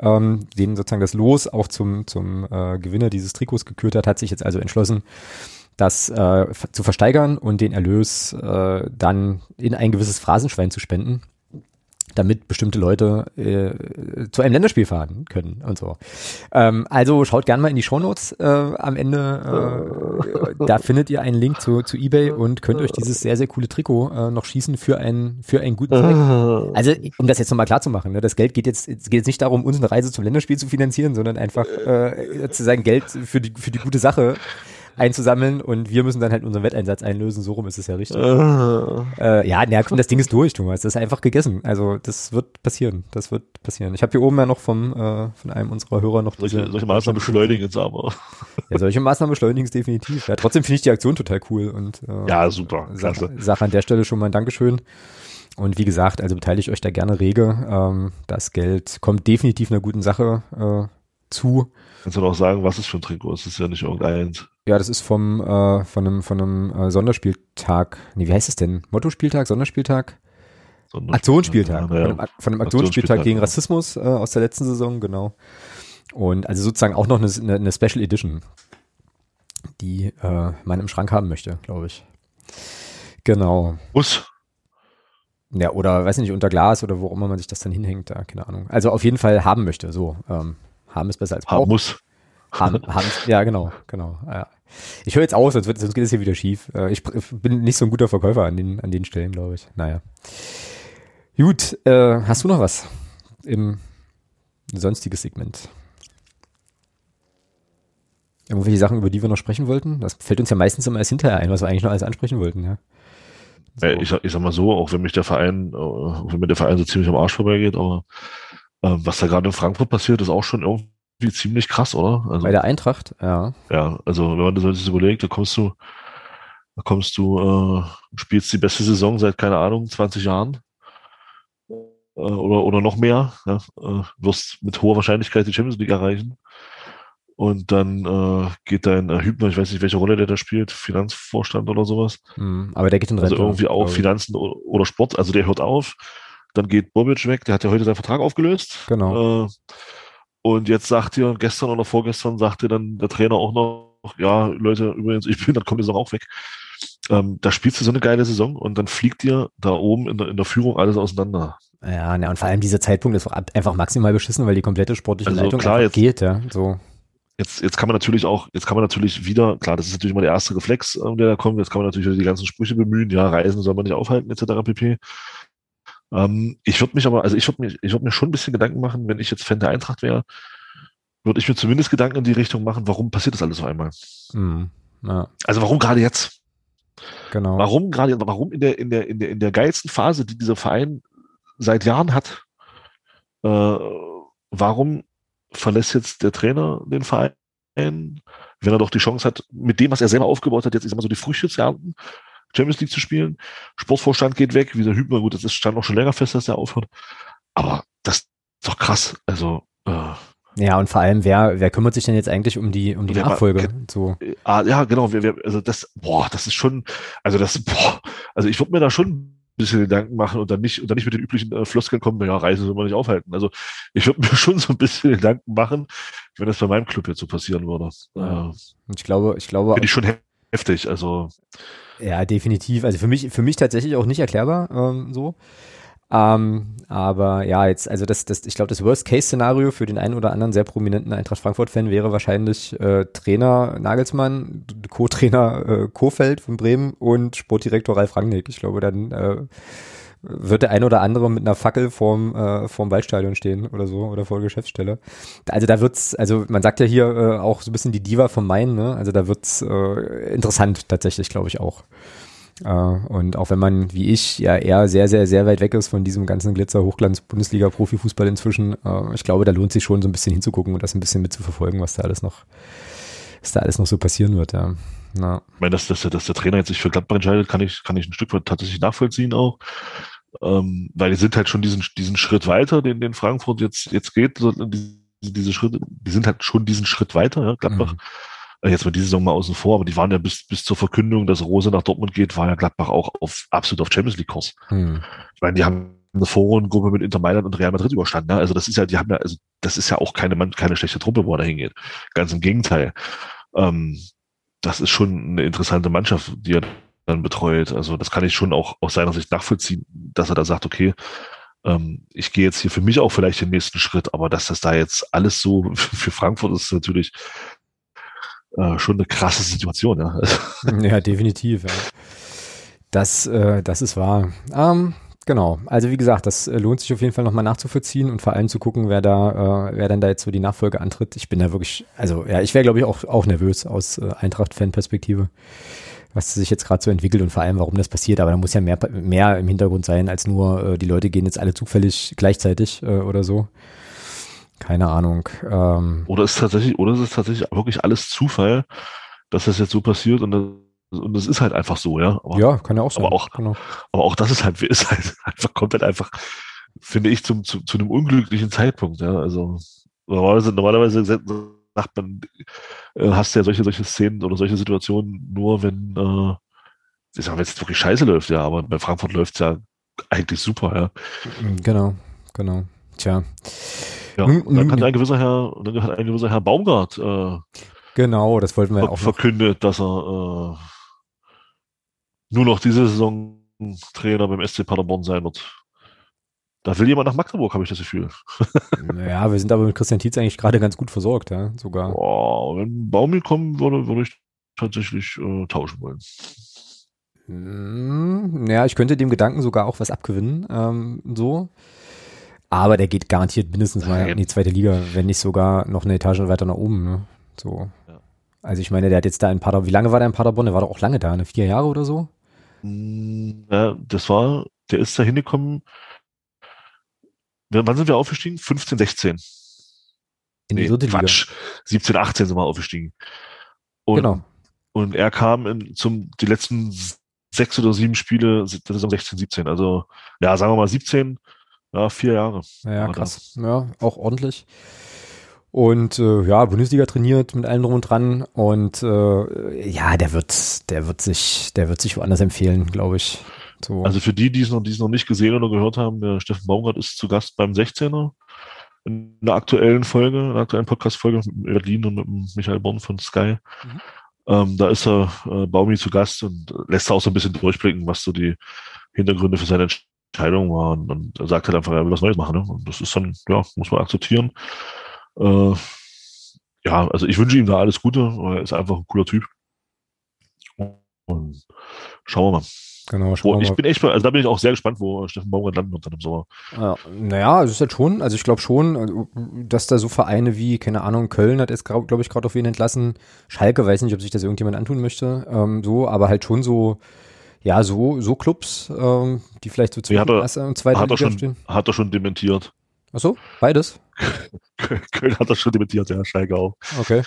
Speaker 1: ähm, den sozusagen das Los auch zum, zum äh, Gewinner dieses Trikots gekürt hat, hat sich jetzt also entschlossen, das äh, zu versteigern und den Erlös äh, dann in ein gewisses Phrasenschwein zu spenden damit bestimmte Leute äh, zu einem Länderspiel fahren können und so. Ähm, also schaut gerne mal in die Shownotes äh, am Ende. Äh, da findet ihr einen Link zu, zu eBay und könnt euch dieses sehr, sehr coole Trikot äh, noch schießen für, ein, für einen guten Zweck. Also um das jetzt nochmal klar zu machen, ne, das Geld geht jetzt, es geht jetzt nicht darum, uns eine Reise zum Länderspiel zu finanzieren, sondern einfach äh, zu sagen, Geld für die, für die gute Sache einzusammeln und wir müssen dann halt unseren Wetteinsatz einlösen. So rum ist es ja richtig. Uh. Äh, ja, na, das Ding ist durch, Thomas. Das ist einfach gegessen. Also das wird passieren. Das wird passieren. Ich habe hier oben ja noch vom äh, von einem unserer Hörer noch
Speaker 2: solche, diese, solche Maßnahmen beschleunigen jetzt aber.
Speaker 1: Ja, solche Maßnahmen beschleunigen es definitiv. Ja, trotzdem finde ich die Aktion total cool und
Speaker 2: äh, ja, super.
Speaker 1: Sache, Sache an der Stelle schon mal ein Dankeschön. Und wie gesagt, also beteiligt euch da gerne rege. Ähm, das Geld kommt definitiv einer guten Sache äh, zu.
Speaker 2: Kannst du noch sagen, was ist für ein Trikot? Es ist ja nicht irgendeins.
Speaker 1: Ja, das ist vom äh, von einem von einem äh, Sonderspieltag. Nee, wie heißt es denn? Mottospieltag, Sonderspieltag? Sonderspieltag Aktionsspieltag. Ja, Von, einem, von einem Aktionsspieltag gegen Rassismus äh, aus der letzten Saison, genau. Und also sozusagen auch noch eine, eine Special Edition, die äh, man im Schrank haben möchte, glaube ich. Genau.
Speaker 2: Muss.
Speaker 1: Ja, oder weiß nicht, unter Glas oder wo immer man sich das dann hinhängt, da, keine Ahnung. Also auf jeden Fall haben möchte, so. Ähm, haben ist besser als
Speaker 2: brauchen. Haben muss.
Speaker 1: Haben, haben, ja, genau, genau. Ja. Ich höre jetzt aus, sonst, wird, sonst geht es hier wieder schief. Äh, ich bin nicht so ein guter Verkäufer an den, an den Stellen, glaube ich. Naja. Gut, äh, hast du noch was im sonstiges Segment? Irgendwelche Sachen, über die wir noch sprechen wollten? Das fällt uns ja meistens immer erst hinterher ein, was wir eigentlich noch alles ansprechen wollten, ja.
Speaker 2: So. Ich, sag, ich sag mal so, auch wenn mich der Verein, auch wenn mir der Verein so ziemlich am Arsch vorbeigeht, aber äh, was da gerade in Frankfurt passiert, ist auch schon irgendwie ziemlich krass, oder?
Speaker 1: Also, Bei der Eintracht, ja.
Speaker 2: Ja, also wenn man das jetzt überlegt, da kommst du, da kommst du, äh, spielst die beste Saison seit, keine Ahnung, 20 Jahren äh, oder, oder noch mehr, ja, äh, wirst mit hoher Wahrscheinlichkeit die Champions League erreichen. Und dann äh, geht dein äh, Hübner, ich weiß nicht, welche Rolle der da spielt, Finanzvorstand oder sowas.
Speaker 1: Hm, aber der geht in
Speaker 2: Rente. Also irgendwie auch Finanzen oder, oder Sport, also der hört auf. Dann geht Bobic weg, der hat ja heute seinen Vertrag aufgelöst.
Speaker 1: Genau.
Speaker 2: Äh, und jetzt sagt ihr, gestern oder vorgestern sagte dann der Trainer auch noch, ja, Leute, übrigens, ich bin, dann kommt die Saison auch weg. Ähm, da spielst du so eine geile Saison und dann fliegt dir da oben in der, in der Führung alles auseinander.
Speaker 1: Ja, ne, und vor allem dieser Zeitpunkt ist einfach maximal beschissen, weil die komplette sportliche also Leitung klar,
Speaker 2: jetzt,
Speaker 1: geht, ja. So.
Speaker 2: Jetzt, jetzt kann man natürlich auch, jetzt kann man natürlich wieder, klar, das ist natürlich mal der erste Reflex, äh, der da kommt, jetzt kann man natürlich die ganzen Sprüche bemühen, ja, Reisen soll man nicht aufhalten, etc. pp. Ähm, ich würde mich aber, also ich würde mir, ich würde mir schon ein bisschen Gedanken machen, wenn ich jetzt Fan der Eintracht wäre, würde ich mir zumindest Gedanken in die Richtung machen, warum passiert das alles auf einmal? Mhm. Ja. Also warum gerade jetzt?
Speaker 1: Genau.
Speaker 2: Warum gerade, warum in der, in der, in der, in der geilsten Phase, die dieser Verein seit Jahren hat, äh, warum verlässt jetzt der Trainer den Verein, wenn er doch die Chance hat, mit dem, was er selber aufgebaut hat, jetzt ist immer so die Früchte zu ernten Champions League zu spielen. Sportvorstand geht weg, wie der Hübner, gut, das ist, stand auch schon länger fest, dass er aufhört. Aber das ist doch krass. Also, äh,
Speaker 1: ja, und vor allem, wer, wer kümmert sich denn jetzt eigentlich um die, um die Nachfolge?
Speaker 2: Mal, so. Ah, ja, genau. Wer, wer, also das, boah, das ist schon, also das, boah, also ich würde mir da schon ein bisschen Gedanken machen und dann nicht, und dann nicht mit den üblichen äh, Floskeln kommen, ja, Reise soll man nicht aufhalten. Also ich würde mir schon so ein bisschen Gedanken machen, wenn das bei meinem Club jetzt so passieren würde.
Speaker 1: Ja. Äh, ich glaube, ich glaube.
Speaker 2: Finde ich schon heftig, also.
Speaker 1: Ja, definitiv. Also für mich, für mich tatsächlich auch nicht erklärbar ähm, so. Ähm, aber ja, jetzt, also das, das, ich glaube, das Worst-Case-Szenario für den einen oder anderen sehr prominenten Eintracht Frankfurt-Fan wäre wahrscheinlich äh, Trainer Nagelsmann, Co-Trainer äh, Kofeld von Bremen und Sportdirektor Ralf Rangnick. Ich glaube, dann äh, wird der ein oder andere mit einer Fackel vorm, äh, vorm Waldstadion stehen oder so oder vor der Geschäftsstelle. Also da wird's, also man sagt ja hier äh, auch so ein bisschen die Diva vom Main, ne? Also da wird's äh, interessant tatsächlich, glaube ich auch. Äh, und auch wenn man, wie ich, ja eher sehr, sehr, sehr weit weg ist von diesem ganzen Glitzer-Hochglanz-Bundesliga-Profifußball inzwischen, äh, ich glaube, da lohnt sich schon so ein bisschen hinzugucken und das ein bisschen mitzuverfolgen, was da alles noch, was da alles noch so passieren wird, ja.
Speaker 2: Na. Ich meine, dass, dass, dass der Trainer jetzt sich für Gladbach entscheidet, kann ich, kann ich ein Stück weit tatsächlich nachvollziehen auch. Ähm, weil die sind halt schon diesen, diesen Schritt weiter, den, den Frankfurt jetzt, jetzt geht. Die, diese Schritte, die sind halt schon diesen Schritt weiter, ja, Gladbach. Mhm. Äh, jetzt mal diese Saison mal außen vor, aber die waren ja bis, bis zur Verkündung, dass Rose nach Dortmund geht, war ja Gladbach auch auf, absolut auf Champions League Kurs. Mhm. Ich meine, die haben eine Vorrundengruppe mit Inter Mailand und Real Madrid überstanden. Ne? Also das ist ja, die haben ja, also das ist ja auch keine, keine schlechte Truppe, wo er da hingeht. Ganz im Gegenteil. Ähm, das ist schon eine interessante Mannschaft, die er dann betreut. Also das kann ich schon auch aus seiner Sicht nachvollziehen, dass er da sagt, okay, ähm, ich gehe jetzt hier für mich auch vielleicht den nächsten Schritt, aber dass das da jetzt alles so für Frankfurt ist natürlich äh, schon eine krasse Situation. Ja,
Speaker 1: ja definitiv. Ja. Das, äh, das ist wahr. Ähm, Genau. Also wie gesagt, das äh, lohnt sich auf jeden Fall nochmal nachzuvollziehen und vor allem zu gucken, wer da, äh, wer dann da jetzt so die Nachfolge antritt. Ich bin da wirklich, also ja, ich wäre glaube ich auch, auch nervös aus äh, Eintracht-Fan-Perspektive, was sich jetzt gerade so entwickelt und vor allem, warum das passiert. Aber da muss ja mehr, mehr im Hintergrund sein, als nur äh, die Leute gehen jetzt alle zufällig gleichzeitig äh, oder so. Keine Ahnung.
Speaker 2: Ähm, oder ist tatsächlich, oder ist es tatsächlich wirklich alles Zufall, dass das jetzt so passiert und und das ist halt einfach so, ja.
Speaker 1: Aber, ja, kann ja auch sein.
Speaker 2: Aber auch, genau. aber auch das ist halt, ist halt einfach, kommt halt einfach, finde ich, zum, zu, zu einem unglücklichen Zeitpunkt, ja. Also normalerweise, normalerweise sagt man, äh, hast ja solche, solche Szenen oder solche Situationen nur, wenn, äh, ich sag, wenn es wirklich scheiße läuft, ja, aber bei Frankfurt läuft es ja eigentlich super, ja.
Speaker 1: Genau, genau. Tja.
Speaker 2: Ja, und dann kann ein gewisser Herr, dann hat ein gewisser Herr Baumgart äh,
Speaker 1: genau, das wollten wir
Speaker 2: auch verkündet, dass er äh, nur noch diese Saison Trainer beim SC Paderborn sein wird. Da will jemand nach Magdeburg, habe ich das Gefühl.
Speaker 1: ja, wir sind aber mit Christian Tietz eigentlich gerade ganz gut versorgt, ja, sogar.
Speaker 2: Boah, wenn Baumi kommen würde, würde ich tatsächlich äh, tauschen wollen.
Speaker 1: Hm, ja, ich könnte dem Gedanken sogar auch was abgewinnen, ähm, so. Aber der geht garantiert mindestens mal in die zweite Liga, wenn nicht sogar noch eine Etage weiter nach oben, ne? So. Ja. Also ich meine, der hat jetzt da in Paderborn, wie lange war der in Paderborn? Der war doch auch lange da, ne? Vier Jahre oder so?
Speaker 2: Hm, ja, das war, der ist da hingekommen. Wann sind wir aufgestiegen? 15, 16. In die dritte Quatsch. Liga. 17, 18 sind wir aufgestiegen. Und, genau. Und er kam in, zum, die letzten sechs oder sieben Spiele der Saison 16, 17. Also, ja, sagen wir mal 17, ja, vier Jahre.
Speaker 1: Ja, krass. Das. Ja, auch ordentlich. Und äh, ja, Bundesliga trainiert mit allem drum und dran. Und äh, ja, der wird, der wird sich, der wird sich woanders empfehlen, glaube ich.
Speaker 2: So. Also für die, die es noch, die es noch nicht gesehen oder gehört haben, der Steffen Baumgart ist zu Gast beim 16er in der aktuellen Folge, in der aktuellen Podcast-Folge mit Berlin und mit Michael Born von Sky. Mhm. Ähm, da ist er äh, Baumi zu Gast und lässt auch so ein bisschen durchblicken, was so die Hintergründe für seine Entscheidung waren. Und er sagt halt einfach, er will was Neues machen. Ne? Und das ist dann, ja, muss man akzeptieren. Äh, ja, also ich wünsche ihm da alles Gute. Er ist einfach ein cooler Typ. Und schauen wir mal.
Speaker 1: Genau,
Speaker 2: wo, ich bin echt, also da bin ich auch sehr gespannt, wo Steffen Baumgart landen wird dann im Sommer.
Speaker 1: Ja, naja, es ist halt schon, also ich glaube schon, also, dass da so Vereine wie, keine Ahnung, Köln hat jetzt, glaube ich, gerade auf wen entlassen. Schalke, weiß nicht, ob sich das irgendjemand antun möchte, ähm, so, aber halt schon so, ja, so, so Clubs, ähm, die vielleicht so
Speaker 2: zwischen erster und zweiter Liga schon, stehen. Hat er schon dementiert.
Speaker 1: Ach so, beides?
Speaker 2: Köln hat das schon dementiert, ja, Schalke auch.
Speaker 1: Okay.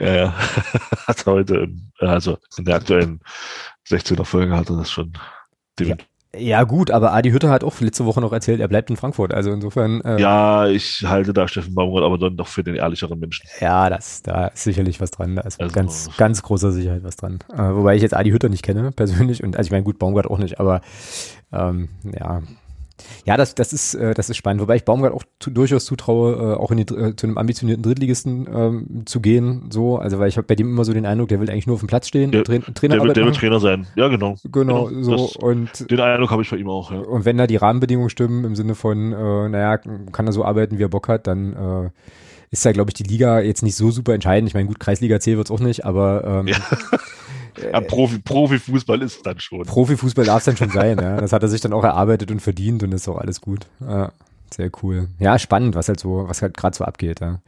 Speaker 2: Ja, ja. hat heute, also in der aktuellen 16er Folge hat er das schon.
Speaker 1: Ja. ja. gut, aber Adi Hütter hat auch letzte Woche noch erzählt, er bleibt in Frankfurt. Also insofern.
Speaker 2: Äh, ja, ich halte da Steffen Baumgart aber dann doch für den ehrlicheren Menschen.
Speaker 1: Ja, das, da ist sicherlich was dran. Da ist also, ganz, ganz großer Sicherheit was dran. Äh, wobei ich jetzt Adi Hütter nicht kenne, persönlich. Und also ich meine, gut, Baumgart auch nicht, aber ähm, ja, ja, das, das ist, äh, das ist spannend. Wobei ich Baumgart auch zu, durchaus zutraue, äh, auch in die, äh, zu einem ambitionierten Drittligisten ähm, zu gehen. So, also weil ich habe bei dem immer so den Eindruck, der will eigentlich nur auf dem Platz stehen.
Speaker 2: Der, Tra Trainer der, will, der will Trainer sein. Ja, genau.
Speaker 1: Genau, genau. so das, und
Speaker 2: den Eindruck habe ich bei ihm auch. Ja.
Speaker 1: Und wenn da die Rahmenbedingungen stimmen im Sinne von, äh, naja, kann er so arbeiten, wie er Bock hat, dann äh, ist ja, glaube ich, die Liga jetzt nicht so super entscheidend. Ich meine, gut, Kreisliga C wird's auch nicht, aber ähm, ja.
Speaker 2: ja, Profi, Profifußball ist dann schon.
Speaker 1: Profifußball darf es dann schon sein, ja. Das hat er sich dann auch erarbeitet und verdient und ist auch alles gut. Ja, sehr cool. Ja, spannend, was halt so, was halt gerade so abgeht, ja.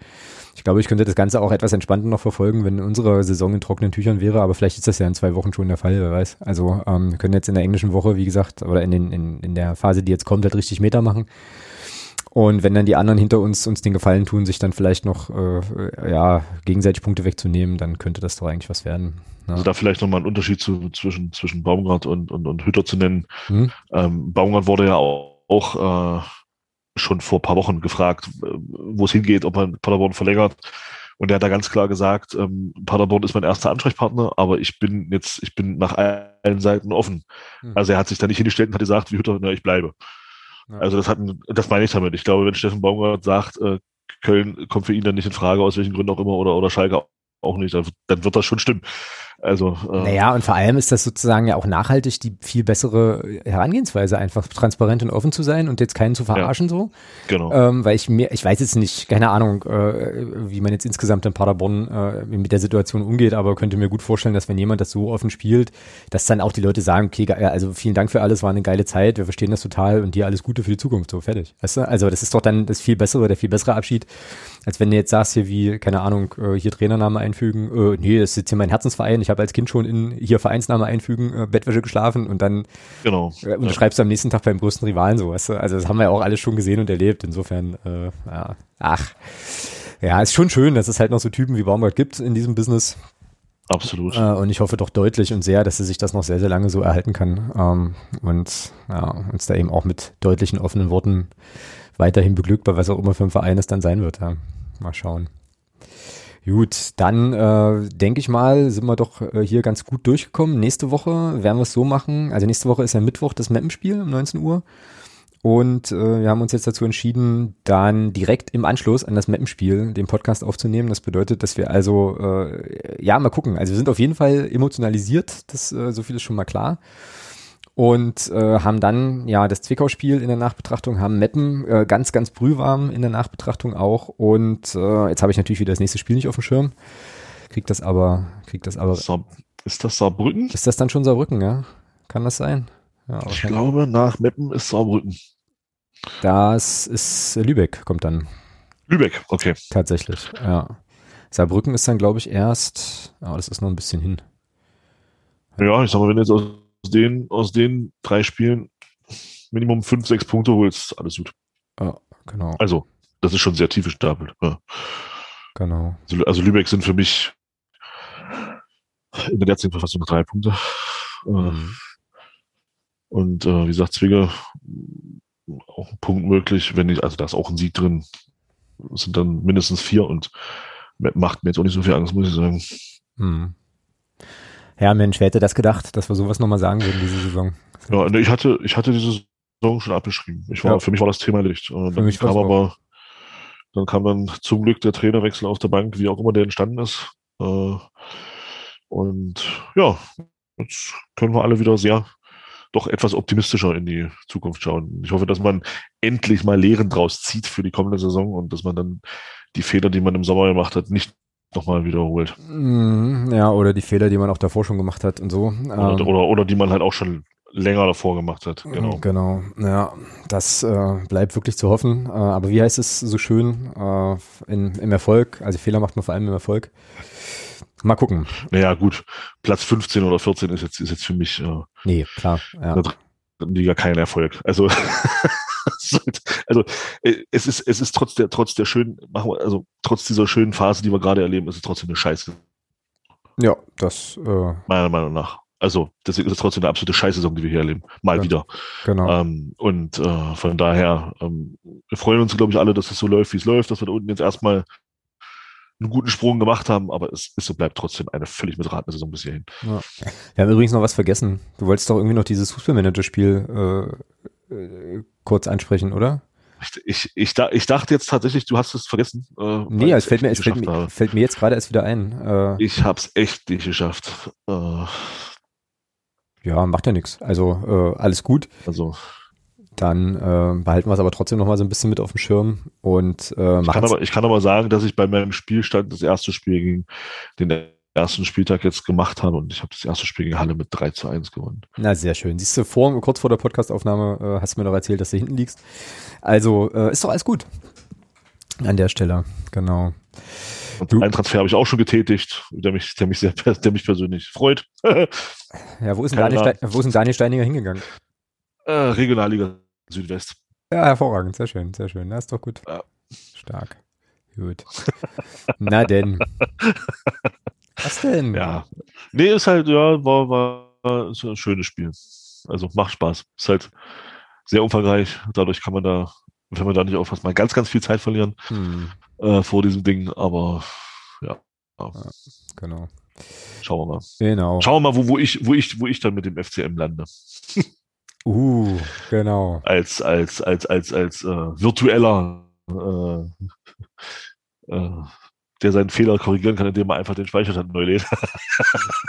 Speaker 1: Ich glaube, ich könnte das Ganze auch etwas entspannter noch verfolgen, wenn unsere Saison in trockenen Tüchern wäre, aber vielleicht ist das ja in zwei Wochen schon der Fall, wer weiß. Also ähm, wir können jetzt in der englischen Woche, wie gesagt, oder in, den, in, in der Phase, die jetzt kommt, halt richtig Meter machen. Und wenn dann die anderen hinter uns uns den Gefallen tun, sich dann vielleicht noch äh, ja, gegenseitig Punkte wegzunehmen, dann könnte das doch eigentlich was werden.
Speaker 2: Ja. Also da vielleicht nochmal einen Unterschied zu, zwischen, zwischen Baumgart und, und, und Hütter zu nennen. Hm? Ähm, Baumgart wurde ja auch, auch äh, schon vor paar Wochen gefragt, äh, wo es hingeht, ob man Paderborn verlängert. Und er hat da ganz klar gesagt, ähm, Paderborn ist mein erster Ansprechpartner, aber ich bin jetzt, ich bin nach allen Seiten offen. Hm. Also er hat sich da nicht hingestellt und hat gesagt, wie Hütter, na, ich bleibe. Ja. Also das hat, das meine ich damit. Ich glaube, wenn Steffen Baumgart sagt, äh, Köln kommt für ihn dann nicht in Frage, aus welchen Gründen auch immer, oder, oder Schalke auch nicht, dann, wird das schon stimmen. Also,
Speaker 1: äh, naja, und vor allem ist das sozusagen ja auch nachhaltig die viel bessere Herangehensweise, einfach transparent und offen zu sein und jetzt keinen zu verarschen ja, so. Genau. Ähm, weil ich mir, ich weiß jetzt nicht, keine Ahnung, äh, wie man jetzt insgesamt in Paderborn äh, mit der Situation umgeht, aber könnte mir gut vorstellen, dass wenn jemand das so offen spielt, dass dann auch die Leute sagen, okay, also vielen Dank für alles, war eine geile Zeit, wir verstehen das total und dir alles Gute für die Zukunft, so fertig. Weißt du? Also das ist doch dann das viel bessere, der viel bessere Abschied, als wenn du jetzt sagst hier wie, keine Ahnung, äh, hier Trainername einfügen, äh, nee, das ist jetzt hier mein Herzensverein, ich habe als Kind schon in hier Vereinsname einfügen, äh, Bettwäsche geschlafen und dann
Speaker 2: genau.
Speaker 1: äh, unterschreibst du am nächsten Tag beim größten Rivalen so, weißt du? Also das haben wir ja auch alles schon gesehen und erlebt. Insofern, äh, ja, ach. Ja, ist schon schön, dass es halt noch so Typen wie Baumgart gibt in diesem Business.
Speaker 2: Absolut.
Speaker 1: Äh, und ich hoffe doch deutlich und sehr, dass er sich das noch sehr, sehr lange so erhalten kann. Ähm, und ja, uns da eben auch mit deutlichen, offenen Worten weiterhin beglückt, bei was auch immer für ein Verein es dann sein wird. Ja. Mal schauen. Gut, dann äh, denke ich mal, sind wir doch äh, hier ganz gut durchgekommen. Nächste Woche werden wir es so machen. Also nächste Woche ist ja Mittwoch das Mappenspiel um 19 Uhr. Und äh, wir haben uns jetzt dazu entschieden, dann direkt im Anschluss an das Mappenspiel den Podcast aufzunehmen. Das bedeutet, dass wir also, äh, ja, mal gucken. Also wir sind auf jeden Fall emotionalisiert, das äh, so viel ist schon mal klar und äh, haben dann ja das Zwickau-Spiel in der Nachbetrachtung, haben Meppen äh, ganz, ganz brühwarm in der Nachbetrachtung auch und äh, jetzt habe ich natürlich wieder das nächste Spiel nicht auf dem Schirm, krieg das aber, krieg das aber.
Speaker 2: Saar, ist das Saarbrücken?
Speaker 1: Ist das dann schon Saarbrücken, ja? Kann das sein?
Speaker 2: Ja, ich glaube, nach Meppen ist Saarbrücken.
Speaker 1: Das ist Lübeck, kommt dann.
Speaker 2: Lübeck, okay.
Speaker 1: Tatsächlich, ja. Saarbrücken ist dann, glaube ich, erst, aber oh, das ist noch ein bisschen hin.
Speaker 2: Ja, ich sag mal, wenn jetzt aus aus den, aus den drei Spielen Minimum fünf, sechs Punkte holst, alles gut.
Speaker 1: Ja, genau.
Speaker 2: Also, das ist schon sehr tief gestapelt. Ja.
Speaker 1: Genau.
Speaker 2: Also, also, Lübeck sind für mich in der letzten Verfassung drei Punkte. Äh, mhm. Und äh, wie gesagt, Zwinger auch ein Punkt möglich, wenn ich, also da ist auch ein Sieg drin, das sind dann mindestens vier und macht mir jetzt auch nicht so viel Angst, muss ich sagen. Mhm.
Speaker 1: Ja, Mensch, wer hätte das gedacht, dass wir sowas nochmal sagen würden diese Saison?
Speaker 2: Ja, ich hatte, ich hatte diese Saison schon abgeschrieben. Ich war, ja. Für mich war das Thema erledigt. Und dann kam aber, dann kam dann zum Glück der Trainerwechsel auf der Bank, wie auch immer der entstanden ist. Äh, und ja, jetzt können wir alle wieder sehr doch etwas optimistischer in die Zukunft schauen. Ich hoffe, dass man endlich mal Lehren draus zieht für die kommende Saison und dass man dann die Fehler, die man im Sommer gemacht hat, nicht nochmal wiederholt.
Speaker 1: Mhm, ja, oder die Fehler, die man auch davor schon gemacht hat und so.
Speaker 2: Oder, ähm, oder, oder, die man halt auch schon länger davor gemacht hat.
Speaker 1: Genau. Genau. Ja, das äh, bleibt wirklich zu hoffen. Äh, aber wie heißt es so schön äh, in, im Erfolg? Also Fehler macht man vor allem im Erfolg. Mal gucken.
Speaker 2: Naja, gut. Platz 15 oder 14 ist jetzt, ist jetzt für mich. Äh,
Speaker 1: nee, klar. Ja.
Speaker 2: Liga kein Erfolg. Also also äh, es ist, es ist trotz der, trotz der schönen, also trotz dieser schönen Phase, die wir gerade erleben, ist es trotzdem eine Scheiße.
Speaker 1: Ja, das
Speaker 2: äh meiner Meinung nach. Also deswegen ist es trotzdem eine absolute Scheißsaison, die wir hier erleben. Mal ja, wieder.
Speaker 1: Genau.
Speaker 2: Ähm, und äh, von daher, ähm, wir freuen uns, glaube ich, alle, dass es so läuft, wie es läuft, dass wir da unten jetzt erstmal einen guten Sprung gemacht haben, aber es ist und bleibt trotzdem eine völlig missratene Saison bis hierhin. Ja.
Speaker 1: Wir haben übrigens noch was vergessen. Du wolltest doch irgendwie noch dieses Fußballmanager-Spiel äh, äh, kurz ansprechen, oder?
Speaker 2: Ich, ich, ich dachte jetzt tatsächlich, du hast es vergessen.
Speaker 1: Äh, nee, es fällt mir, es fällt mir, fällt mir, jetzt gerade erst wieder ein.
Speaker 2: Äh, ich hab's echt nicht geschafft. Äh,
Speaker 1: ja, macht ja nichts. Also äh, alles gut.
Speaker 2: Also
Speaker 1: dann äh, behalten wir es aber trotzdem noch mal so ein bisschen mit auf dem Schirm und
Speaker 2: äh, ich, kann aber, ich kann aber sagen, dass ich bei meinem Spielstand das erste Spiel gegen den ersten Spieltag jetzt gemacht habe und ich habe das erste Spiel gegen Halle mit 3 zu 1 gewonnen.
Speaker 1: Na, sehr schön. Siehst du, vor, kurz vor der Podcastaufnahme äh, hast du mir noch erzählt, dass du hinten liegst. Also äh, ist doch alles gut. An der Stelle, genau.
Speaker 2: Und einen Transfer habe ich auch schon getätigt, der mich, der mich, sehr, der mich persönlich freut.
Speaker 1: ja, wo ist, Daniel, wo ist denn Daniel Steininger hingegangen?
Speaker 2: Äh, Regionalliga Südwest.
Speaker 1: Ja, hervorragend, sehr schön, sehr schön. Das ist doch gut. Ja. Stark. Gut. Na denn. Was denn?
Speaker 2: Ja. Nee, ist halt, ja, war, war ein schönes Spiel. Also macht Spaß. Ist halt sehr umfangreich. Dadurch kann man da, wenn man da nicht aufpasst, mal ganz, ganz viel Zeit verlieren hm. äh, vor diesem Ding. Aber ja. ja.
Speaker 1: Genau.
Speaker 2: Schauen wir mal.
Speaker 1: Genau.
Speaker 2: Schauen wir mal, wo, wo, ich, wo, ich, wo ich dann mit dem FCM lande.
Speaker 1: Uh, genau.
Speaker 2: Als, als, als, als, als äh, virtueller äh, äh, der seinen Fehler korrigieren kann, indem er einfach den Speicherstand neu lädt.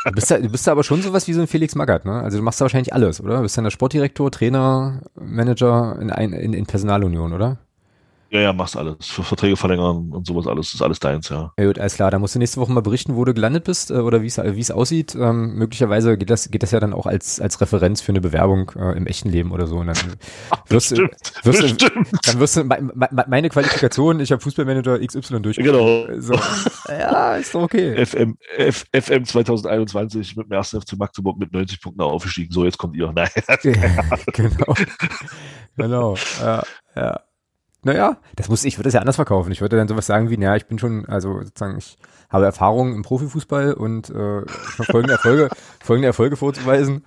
Speaker 1: du, bist da, du bist da aber schon sowas wie so ein Felix Magath, ne? Also du machst da wahrscheinlich alles, oder? Du bist dann der Sportdirektor, Trainer, Manager in, ein, in, in Personalunion, oder?
Speaker 2: Ja, ja, machst alles. Für Verträge verlängern und sowas alles. ist alles deins, ja.
Speaker 1: Ja gut, alles klar. Da musst du nächste Woche mal berichten, wo du gelandet bist äh, oder wie es aussieht. Ähm, möglicherweise geht das, geht das ja dann auch als, als Referenz für eine Bewerbung äh, im echten Leben oder so. Und dann wirst, du, wirst, dann wirst du meine Qualifikation, ich habe Fußballmanager XY durch.
Speaker 2: Genau.
Speaker 1: So. Ja, ist doch okay.
Speaker 2: FM, F, FM 2021 mit dem ersten FC Magdeburg mit 90 Punkten aufgestiegen. So, jetzt kommt ihr. Nein.
Speaker 1: genau. Genau. Ja, ja naja, das muss ich würde das ja anders verkaufen. Ich würde dann sowas sagen wie, naja, ich bin schon, also sozusagen, ich habe Erfahrung im Profifußball und äh, folgende Erfolge, folgende Erfolge vorzuweisen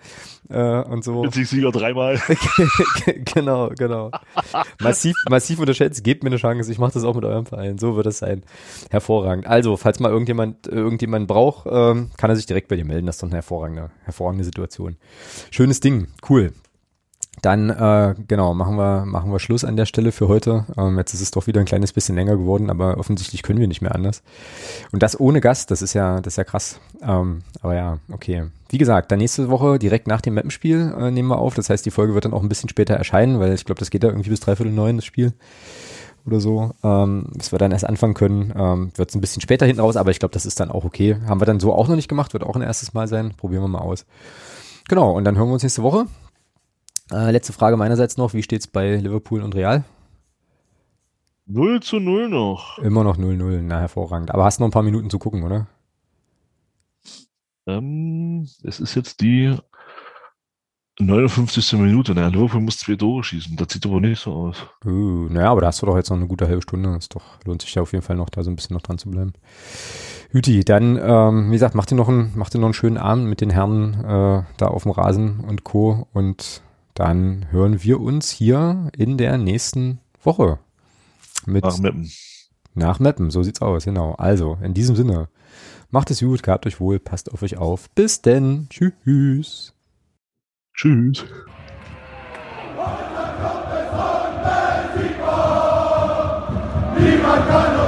Speaker 1: äh, und so.
Speaker 2: Sieger dreimal.
Speaker 1: genau, genau. Massiv, massiv unterschätzt, gebt mir eine Chance, ich mache das auch mit eurem Verein. So wird es sein. Hervorragend. Also, falls mal irgendjemand irgendjemand braucht, ähm, kann er sich direkt bei dir melden. Das ist doch eine hervorragende, hervorragende Situation. Schönes Ding, cool. Dann, äh, genau, machen wir, machen wir Schluss an der Stelle für heute. Ähm, jetzt ist es doch wieder ein kleines bisschen länger geworden, aber offensichtlich können wir nicht mehr anders. Und das ohne Gast, das ist ja, das ist ja krass. Ähm, aber ja, okay. Wie gesagt, dann nächste Woche direkt nach dem Mappenspiel äh, nehmen wir auf. Das heißt, die Folge wird dann auch ein bisschen später erscheinen, weil ich glaube, das geht ja irgendwie bis dreiviertel neun, das Spiel oder so, ähm, bis wir dann erst anfangen können. Ähm, wird es ein bisschen später hinten raus, aber ich glaube, das ist dann auch okay. Haben wir dann so auch noch nicht gemacht, wird auch ein erstes Mal sein. Probieren wir mal aus. Genau, und dann hören wir uns nächste Woche. Äh, letzte Frage meinerseits noch, wie steht's bei Liverpool und Real?
Speaker 2: 0 zu 0 noch.
Speaker 1: Immer noch 0-0, na hervorragend. Aber hast noch ein paar Minuten zu gucken, oder?
Speaker 2: Ähm, es ist jetzt die 59. Minute. Naja, Liverpool muss zwei Tore schießen. Das sieht aber nicht so aus.
Speaker 1: Uh, naja, aber da hast du doch jetzt noch eine gute halbe Stunde. Das doch, lohnt sich ja auf jeden Fall noch, da so ein bisschen noch dran zu bleiben. Hüti, dann, ähm, wie gesagt, mach dir noch einen, mach dir noch einen schönen Abend mit den Herren äh, da auf dem Rasen und Co. Und dann hören wir uns hier in der nächsten Woche.
Speaker 2: Mit nach Meppen.
Speaker 1: Nach Meppen, so sieht's aus, genau. Also, in diesem Sinne, macht es gut, gehabt euch wohl, passt auf euch auf. Bis denn. Tschüss.
Speaker 2: Tschüss. Niemand kann